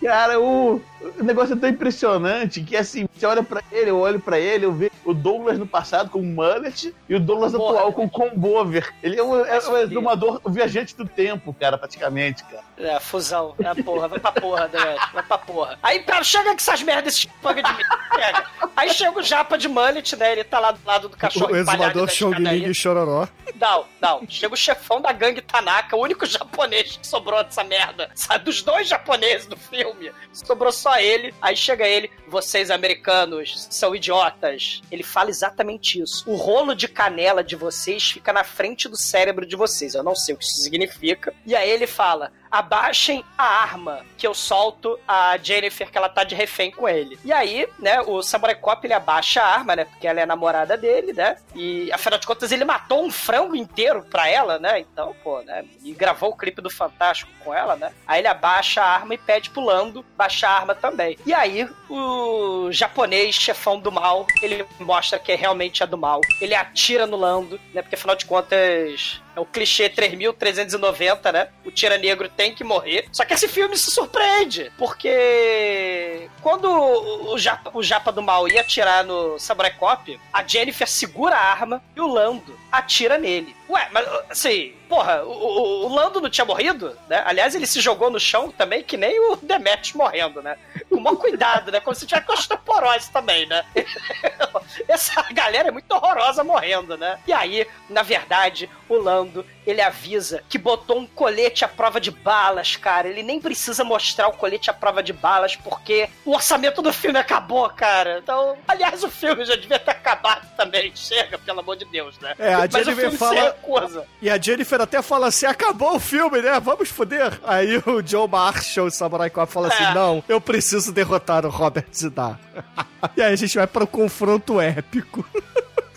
Cara, o, o negócio é tão impressionante que assim, você olha pra ele, eu olho pra ele, eu vejo o Douglas no passado com o mullet e o Douglas Porra. atual com o combover. Ele é um, é um exumador, um viajante do tempo, cara, praticamente, cara. É, fusão. É a porra, vai pra porra, Demetrio, vai pra porra. Aí, pera, chega com essas merdas, esses panga de mim, pega. Aí chega o japa de mullet, né? Ele tá lá do lado do cachorro O exumador. Ling e Chororó. Não, não. Chega o chefão da gangue Tanaka, o único japonês que sobrou dessa merda. Sabe, dos dois japoneses do filme. Sobrou só ele. Aí chega ele, vocês americanos são idiotas. Ele fala exatamente isso. O rolo de canela de vocês fica na frente do cérebro de vocês. Eu não sei o que isso significa. E aí ele fala: abaixem a arma que eu solto a Jennifer, que ela tá de refém com ele. E aí, né, o Samurai Cop ele abaixa a arma, né, porque ela é namorada dele, né, e afinal de contas ele matou um frango inteiro pra ela, né, então, pô, né, e gravou o clipe do Fantástico com ela, né, aí ele abaixa a arma e pede pro Lando baixar a arma também. E aí, o japonês, chefão do mal, ele mostra que realmente é do mal. Ele atira no Lando, né, porque afinal de contas é o clichê 3390, né? O tira negro tem que morrer. Só que esse filme se surpreende, porque quando o japa, o japa do mal ia atirar no Samurai Cop, a Jennifer segura a arma e o Lando atira nele. Ué, mas assim, porra, o, o- Lando não tinha morrido, né? Aliás, ele se jogou no chão também, que nem o Demetrius morrendo, né? Com o maior cuidado, né? Como se tivesse osteoporose também, né? Essa galera é muito horrorosa morrendo, né? E aí, na verdade, o Lando, ele avisa que botou um colete à prova de balas, cara. Ele nem precisa mostrar o colete à prova de balas, porque o orçamento do filme acabou, cara. Então, aliás, o filme já devia ter acabado também. Chega, pelo amor de Deus, né? É, a Mas o Jennifer filme fala- se recusa. E a Jennifer até fala assim: acabou o filme, né? Vamos foder. Aí o Joe Marshall, o Samurai Cop, fala assim: É. não, eu preciso derrotar o Robert Zidar. e aí a gente vai para o confronto épico.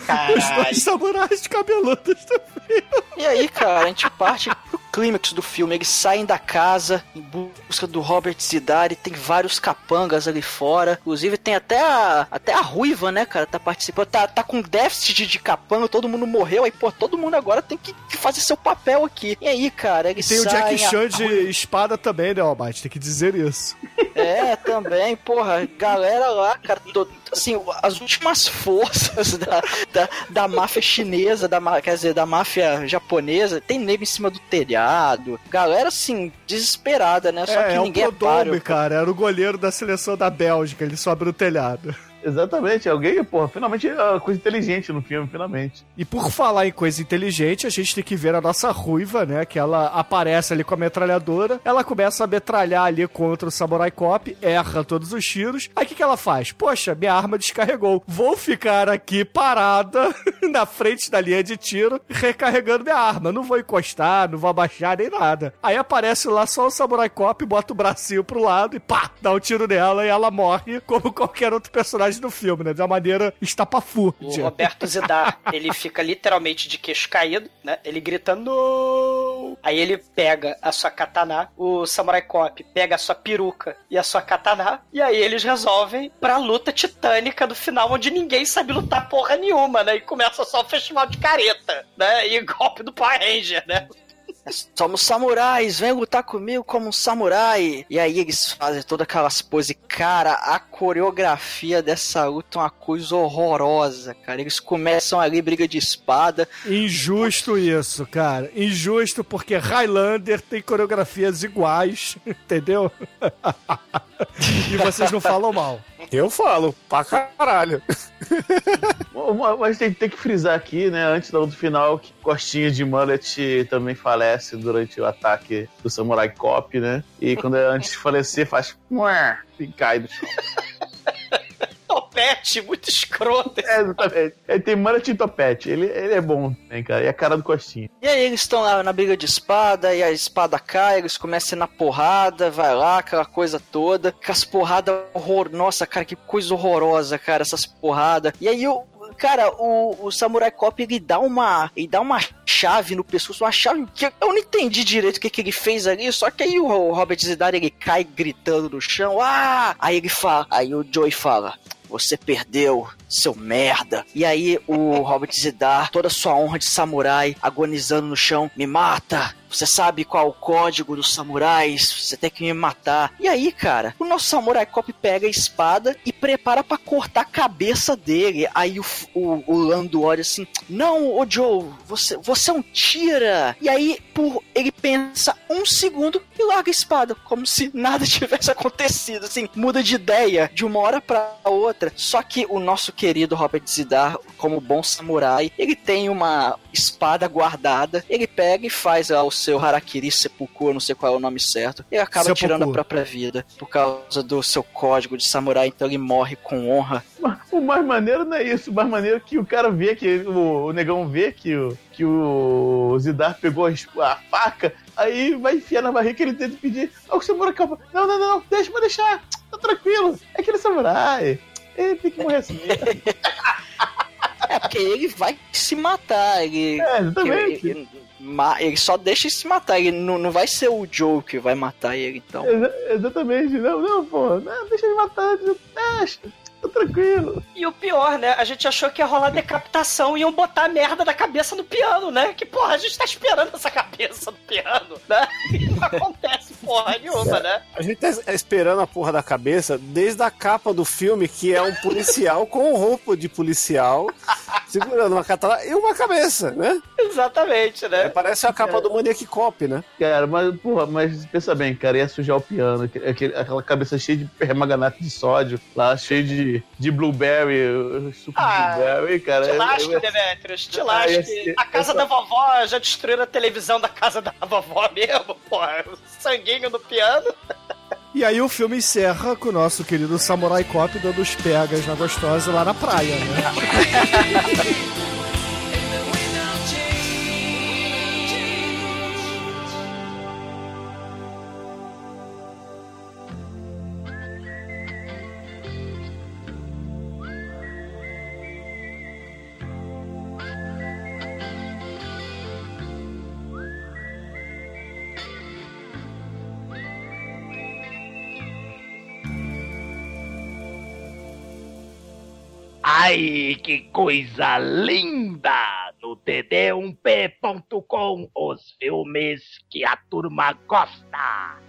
Os dois samurais cabeludos do E aí, cara, a gente parte pro clímax do filme. Eles saem da casa em busca do Robert Zidari. Tem vários capangas ali fora. Inclusive, tem até a, até a ruiva, né, cara? Tá participando. Tá, tá com déficit de capanga. Todo mundo morreu. Aí, pô, todo mundo agora tem que, fazer seu papel aqui. E aí, cara, E eles tem o saem. Jack a Chan de espada também, né, Almighty? Tem que dizer isso. É, também, porra, galera lá, cara, tô- assim, as últimas forças da, da, da máfia chinesa, da, quer dizer, da máfia japonesa, tem nego em cima do telhado, galera, assim, desesperada, né? Só é, que é o ninguém é Prodome, páreo. cara. Era o goleiro da seleção da Bélgica. Ele sobe no telhado. Exatamente, alguém, porra, finalmente é coisa inteligente no filme, finalmente. E por falar em coisa inteligente, a gente tem que ver a nossa ruiva, né? Que ela aparece ali com a metralhadora. Ela começa a metralhar ali contra o Samurai Cop, erra todos os tiros. Aí o que, que ela faz? Poxa, minha arma descarregou. Vou ficar aqui parada na frente da linha de tiro, recarregando minha arma. Não vou encostar, não vou abaixar nem nada. Aí aparece lá só o Samurai Cop, bota o bracinho pro lado e pá, dá um tiro nela e ela morre como qualquer outro personagem do filme, né? De uma maneira O estapafúrdia. Roberto Zidar, ele fica literalmente de queixo caído, né? Ele grita no. Aí ele pega a sua katana, o Samurai Cop pega a sua peruca e a sua katana, e aí eles resolvem pra luta titânica do final, onde ninguém sabe lutar porra nenhuma, né? E começa só o festival de careta, né? E golpe do Power Ranger, né? Somos samurais, vem lutar comigo como um samurai. E aí eles fazem todas aquelas poses. Cara, a coreografia dessa luta é uma coisa horrorosa, cara. Eles começam ali briga de espada. Injusto isso, cara. Injusto porque Highlander tem coreografias iguais, entendeu? e vocês não falam mal. Eu falo, pra caralho. Mas tem, tem que frisar aqui, né, antes da luta final, que Costinha de Mullet também falece durante o ataque do Samurai Cop, né? E quando é antes de falecer, faz. E cai no chão. Topete, muito escroto. É, exatamente. Ele tem Mullet e topete. Ele, ele é bom, né, cara? E a cara do Costinha. E aí eles estão lá na briga de espada, e a espada cai, eles começam na porrada, vai lá, aquela coisa toda. Com as porradas horror. Nossa, cara, que coisa horrorosa, cara, essas porradas. E aí o. Cara, o, o Samurai Cop ele dá uma. Ele dá uma chave no pescoço, uma chave que eu não entendi direito o que, que ele fez ali, só que aí o Robert Zidane ele cai gritando no chão. Ah! Aí ele fala. Aí o Joey fala. Você perdeu, seu merda. E aí o Robert Zidar, toda sua honra de samurai, agonizando no chão, me mata. Você sabe qual o código dos samurais? Você tem que me matar. E aí, cara, o nosso samurai cop pega a espada e prepara pra cortar a cabeça dele. Aí o, o, o Lando olha assim: Não, ô Joe, você, você é um tira. E aí, por ele pensa um segundo e larga a espada, como se nada tivesse acontecido. Assim, muda de ideia de uma hora pra outra. Só que o nosso querido Robert Zidar, como bom samurai, ele tem uma espada guardada. Ele pega e faz lá o seu Harakiri Seppuku, eu não sei qual é o nome certo. Ele acaba Seppuku. tirando a própria vida por causa do seu código de samurai. Então ele morre com honra. O mais maneiro não é isso. O mais maneiro é que o cara vê que o, o negão vê que o, que o Zidar pegou a, faca, aí vai enfiar na barriga ele tenta pedir. Ó, o samurai calma. Não, não, não, não, deixa, pode deixar. Tá tranquilo. É aquele samurai. Ele tem que morrer assim. É porque ele vai se matar. Ele, É, exatamente. ele, ma- ele só deixa se matar. Ele não, não vai ser o Joe que vai matar ele, então. Exa- exatamente. Não, não, pô. Não, deixa ele matar. Deixa. Tá tranquilo. E o pior, né? A gente achou que ia rolar decapitação e iam botar a merda da cabeça no piano, né? Que porra, a gente tá esperando essa cabeça no piano, né? E não acontece porra nenhuma, né? A gente tá esperando a porra da cabeça desde a capa do filme, que é um policial com roupa de policial, segurando uma katana e uma cabeça, né? Exatamente, É, né? parece a capa do Maniac Cop, né? Cara, mas, porra, mas pensa bem, cara, ia sujar o piano, aquela cabeça cheia de permanganato de sódio, lá cheio de, de blueberry, suco Ah, de blueberry, cara. Te lasque, é- Demetrius, te Ah, lasque. esse- A casa essa- da vovó já destruíram a televisão da casa da vovó mesmo, porra. Sanguinho no piano. E aí o filme encerra com o nosso querido Samurai Cop dando os pegas na gostosa lá na praia, né? Ai, que coisa linda! No td1p.com, os filmes que a turma gosta.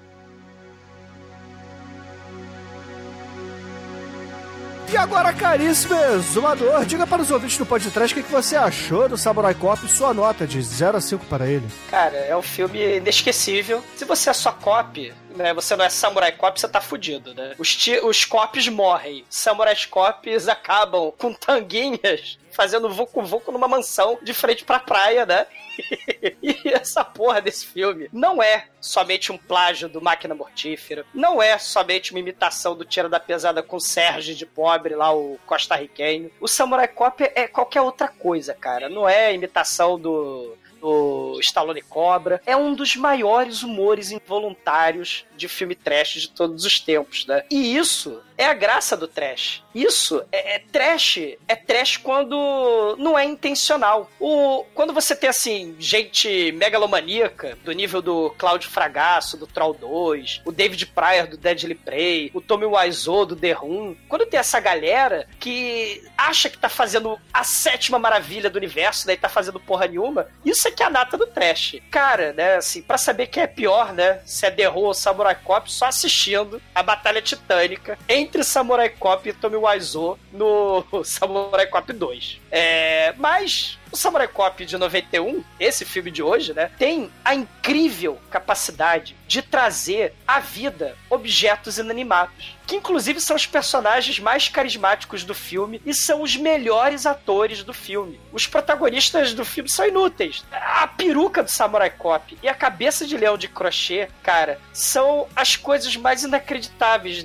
E agora, caríssimo exumador, diga para os ouvintes do podcast o que que você achou do Samurai Cop e sua nota de 0 a 5 para ele. Cara, é um filme inesquecível. Se você é só cop, né? Você não é samurai cop, você tá fudido, né? Os, os cops morrem. Samurais cops acabam com tanguinhas fazendo vucu-vucu numa mansão de frente pra praia, né? e essa porra desse filme não é somente um plágio do Máquina Mortífera, não é somente uma imitação do Tira da Pesada com o Sérgio de Pobre, lá o costarriquenho. O Samurai Cop é qualquer outra coisa, cara. Não é imitação do do Stallone Cobra. É um dos maiores humores involuntários de filme trash de todos os tempos, né? E isso é a graça do trash. Isso é, é trash. É trash quando não é intencional. O, quando você tem, assim, gente megalomaníaca, do nível do Cláudio Fragasso, do Troll 2, o David Pryor, do Deadly Prey, o Tommy Wiseau, do The Room. Quando tem essa galera que acha que tá fazendo a sétima maravilha do universo, daí tá fazendo porra nenhuma, isso é que é a nata do trash. Cara, né, assim, pra saber quem é pior, né, se é The Room ou Samurai Cop, só assistindo a Batalha Titânica entre Samurai Cop e Tommy Wiseau no Samurai Cop 2. É, mas o Samurai Cop de 91, esse filme de hoje, né, tem a incrível capacidade de trazer à vida objetos inanimados, que inclusive são os personagens mais carismáticos do filme e são os melhores atores do filme. Os protagonistas do filme são inúteis. A peruca do Samurai Cop e a cabeça de leão de crochê, cara, são as coisas mais inacreditáveis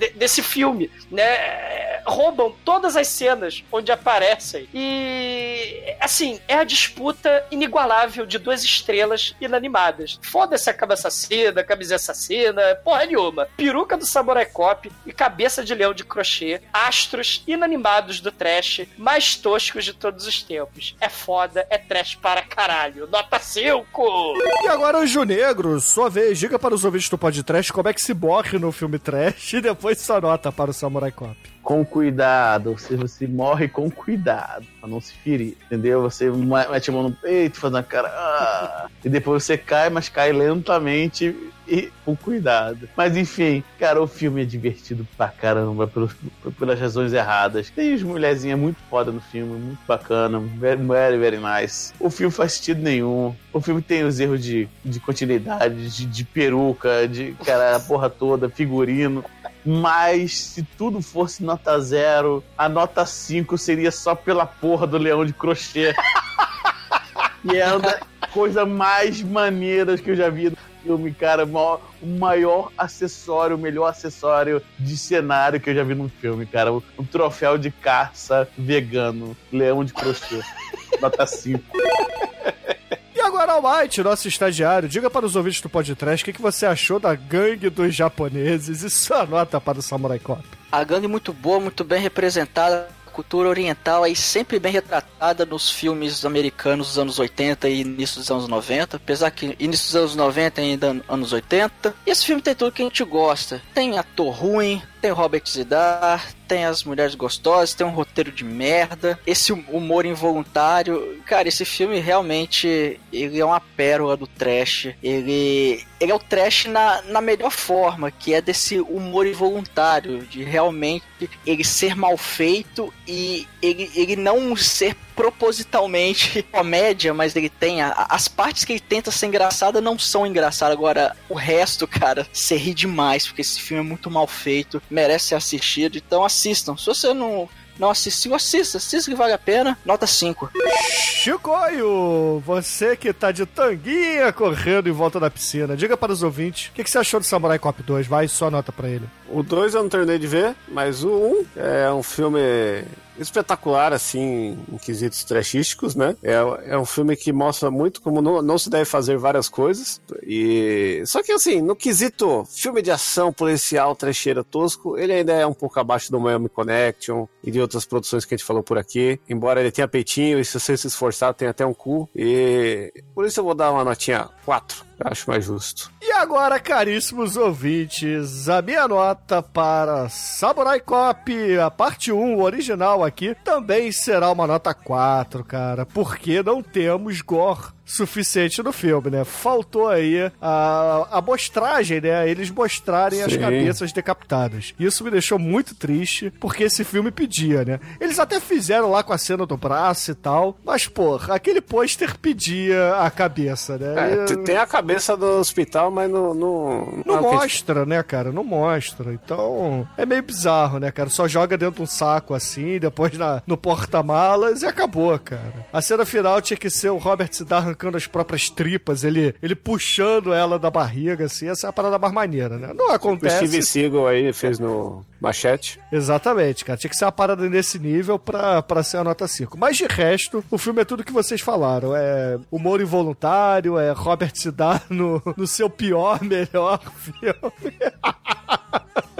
de- de- desse filme, né? Roubam todas as cenas onde aparecem. E, assim, é a disputa inigualável de duas estrelas inanimadas. Foda-se a cama assassina, camisa assassina, porra nenhuma. Peruca do Samurai Cop e cabeça de leão de crochê, astros inanimados do trash, mais toscos de todos os tempos. É foda, é trash para caralho. Nota 5! E agora, Anjo Negro, sua vez, diga para os ouvintes do podcast como é que se morre no filme trash e depois sua nota para o Samurai Cop. Com cuidado, você, você morre com cuidado, pra não se ferir, entendeu? Você mete a mão no peito, faz uma cara. "Ah", e depois você cai, mas cai lentamente e com cuidado. Mas enfim, cara, o filme é divertido pra caramba, pelas razões erradas. Tem as mulherzinhas muito foda no filme, muito bacana, very, very, very nice. O filme faz sentido nenhum. O filme tem os erros de, de continuidade, de, de peruca, de cara, a porra toda, figurino. Mas se tudo fosse nota zero, a nota 5 seria só pela porra do leão de crochê. e é uma das coisas mais maneiras que eu já vi no filme, cara. O maior acessório, o melhor acessório de cenário que eu já vi num filme, cara. Um troféu de caça vegano, leão de crochê. Nota 5. E agora, Almighty, nosso estagiário, diga para os ouvintes do podcast o que, que você achou da gangue dos japoneses e sua nota para o Samurai Cop. A gangue muito boa, muito bem representada. Cultura oriental aí sempre bem retratada nos filmes americanos dos anos 80 e início dos anos 90. Apesar que início dos anos 90 e ainda anos 80. E esse filme tem tudo que a gente gosta. Tem ator ruim, tem Robert Zidar, tem as mulheres gostosas, tem um roteiro de merda, esse humor involuntário. Cara, esse filme realmente ele é uma pérola do trash. Ele, ele é o trash na, na melhor forma, que é desse humor involuntário, de realmente ele ser mal feito e ele, ele não ser propositalmente comédia, mas ele tem a- as partes que ele tenta ser engraçada não são engraçadas. Agora, o resto, cara, você ri demais, porque esse filme é muito mal feito, merece ser assistido, então assistam. Se você não, não assistiu, assista, assista que vale a pena. Nota 5. Chicoio, você que tá de tanguinha correndo em volta da piscina, diga para os ouvintes o que, que você achou do Samurai Cop 2, vai, só nota para ele. O 2 eu não terminei de ver, mas o 1 um é um filme espetacular, assim, em quesitos trashísticos, né? É, é um filme que mostra muito como não, não se deve fazer várias coisas. E Só que, assim, no quesito filme de ação policial, trecheira tosco, ele ainda é um pouco abaixo do Miami Connection e de outras produções que a gente falou por aqui. Embora ele tenha peitinho e se você se esforçar, tem até um cu. E por isso eu vou dar uma notinha 4 Acho mais justo. E agora, caríssimos ouvintes, a minha nota para Samurai Cop, a parte 1, o original aqui, também será uma nota 4, cara, porque não temos gore suficiente no filme, né? Faltou aí a, a mostragem, né? Eles mostrarem as Sim. cabeças decapitadas. Isso me deixou muito triste, porque esse filme pedia, né? Eles até fizeram lá com a cena do braço e tal, mas, porra, aquele pôster pedia a cabeça, né? É, E- tem a cabeça do hospital, mas não. Não, não mostra, né, cara? Não mostra. Então, é meio bizarro, né, cara? Só joga dentro de um saco assim, depois na, no porta-malas e acabou, cara. A cena final tinha que ser o Robert se dar arrancando as próprias tripas, ele, ele puxando ela da barriga, assim. Essa é a parada mais maneira, né? Não O acontece. Steve Seagal aí fez no Machete. Exatamente, cara. Tinha que ser uma parada nesse nível pra, pra ser a nota 5. Mas de resto, o filme é tudo que vocês falaram. É humor involuntário, é Robert se dar no, no seu pior, melhor filme.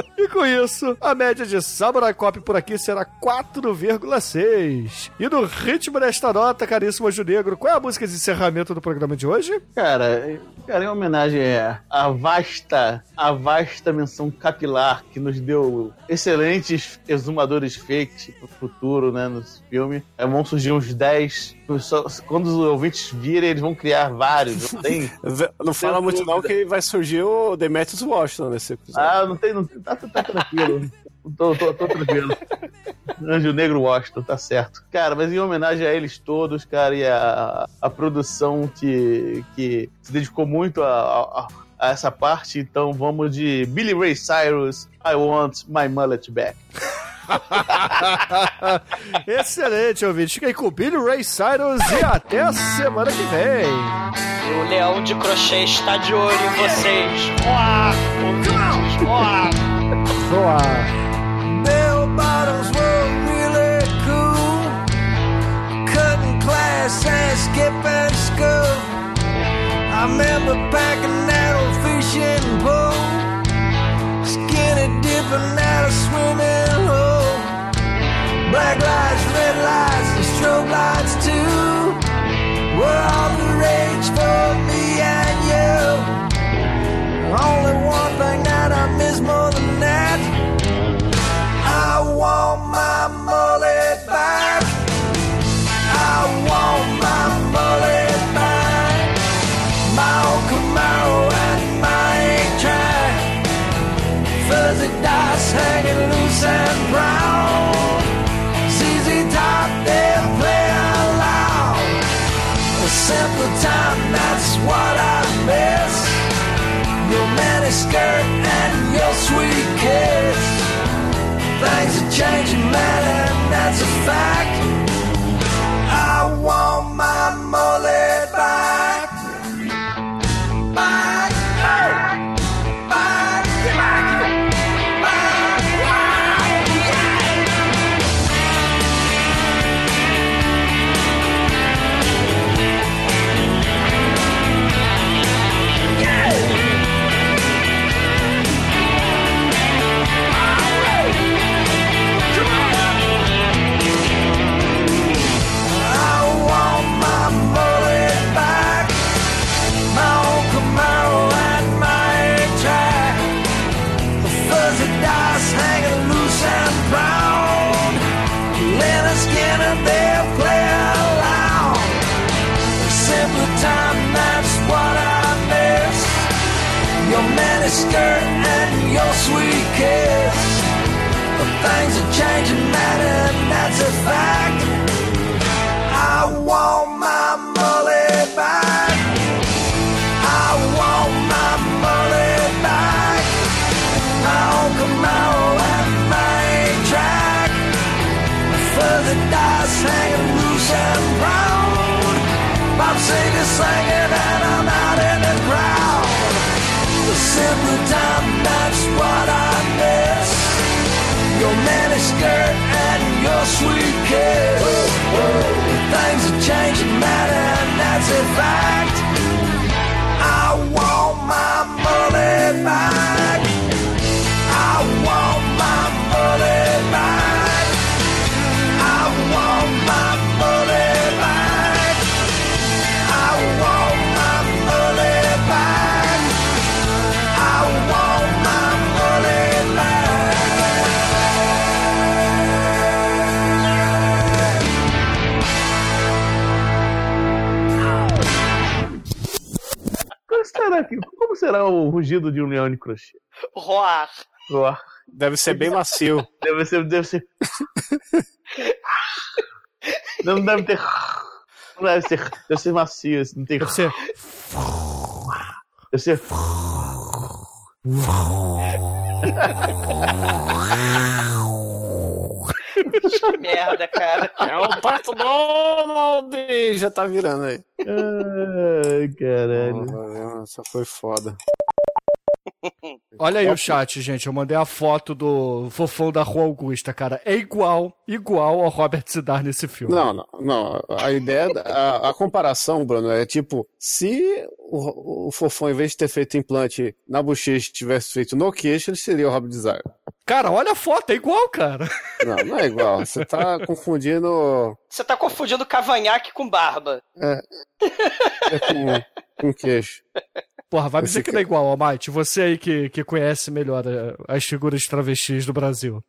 E com isso, a média de Samurai Cop por aqui será 4,6. E no ritmo desta nota, caríssimo Anjo Negro, qual é a música de encerramento do programa de hoje? Cara, cara, em homenagem à vasta, a vasta menção capilar que nos deu excelentes exumadores fakes pro futuro, né, no filme. É, vão surgir uns 10. Só- Quando os ouvintes virem, eles vão criar vários. Não tem? Não fala muito não que vai surgir o Demetrius Washington nesse episódio. Ah, não tem, não tem. Tá, tá tranquilo. Tô, tô, tô tranquilo. Anjo Negro Washington, tá certo. Cara, mas em homenagem a eles todos, cara, e a, a produção que, que se dedicou muito a, a- a essa parte, então vamos de Billy Ray Cyrus, I Want My Mullet Back. Excelente, ouvinte. Fica aí com o Billy Ray Cyrus e até a semana que vem. O leão de crochê está de olho em vocês. Ouvintes, ó. Boa. Bell bottoms were really cool. Cutting class and skipping school. I remember fishing pole. Skinny dipping at a swimming hole. Black lights, red lights, and strobe lights too. Were all the rage for me and you. Only one thing that I miss more than that. I want my mullet back. I want and brown. ZZ Top, they play loud. Time, that's what I miss. Your miniskirt and your sweet kiss. Things changing, man, and that's a fact. I want my mullet Deve ser bem macio. Deve ser. Deve ser. Não deve ter. Não deve ser. Deve ser macio, assim, não tem. Deve ser. Deve ser. que merda, cara. É o Pato Donald! Já tá virando aí. Ai, caralho. Essa foi foda. Olha aí o chat, gente. Eu mandei a foto do fofão da Rua Augusta, cara. É igual, igual ao Robert Zidar nesse filme. Não, não, não. A ideia, a, a comparação, Bruno, é tipo, se o, o Fofão, em vez de ter feito implante na bochecha, tivesse feito no queixo, ele seria o Robert Desire. Cara, olha a foto, é igual, cara. Não, não é igual. Você tá confundindo Você tá confundindo cavanhaque com barba. é, é com, com queixo. Porra, vai me dizer que não é igual, Almighty. Você aí que, que conhece melhor as figuras travestis do Brasil.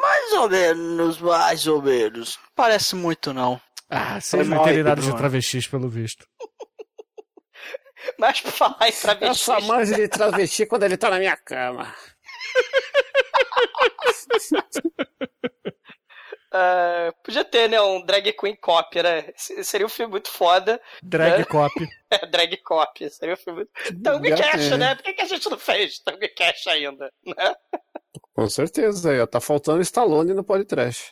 Mais ou menos, mais ou menos. Parece muito, não. Ah, vocês não entendem nada de travestis, pelo visto. Mas pra falar em travesti. Eu só manjo de travesti quando ele tá na minha cama. Ah, podia ter, né? Um drag queen cop, né? Se- Seria um filme muito foda. Drag né? cop. É, drag cop. Seria um filme muito. Tango Cash, né? Por que, que a gente não fez Tango Cash ainda? Né? Com certeza, aí, ó. Tá faltando Stallone no podcast.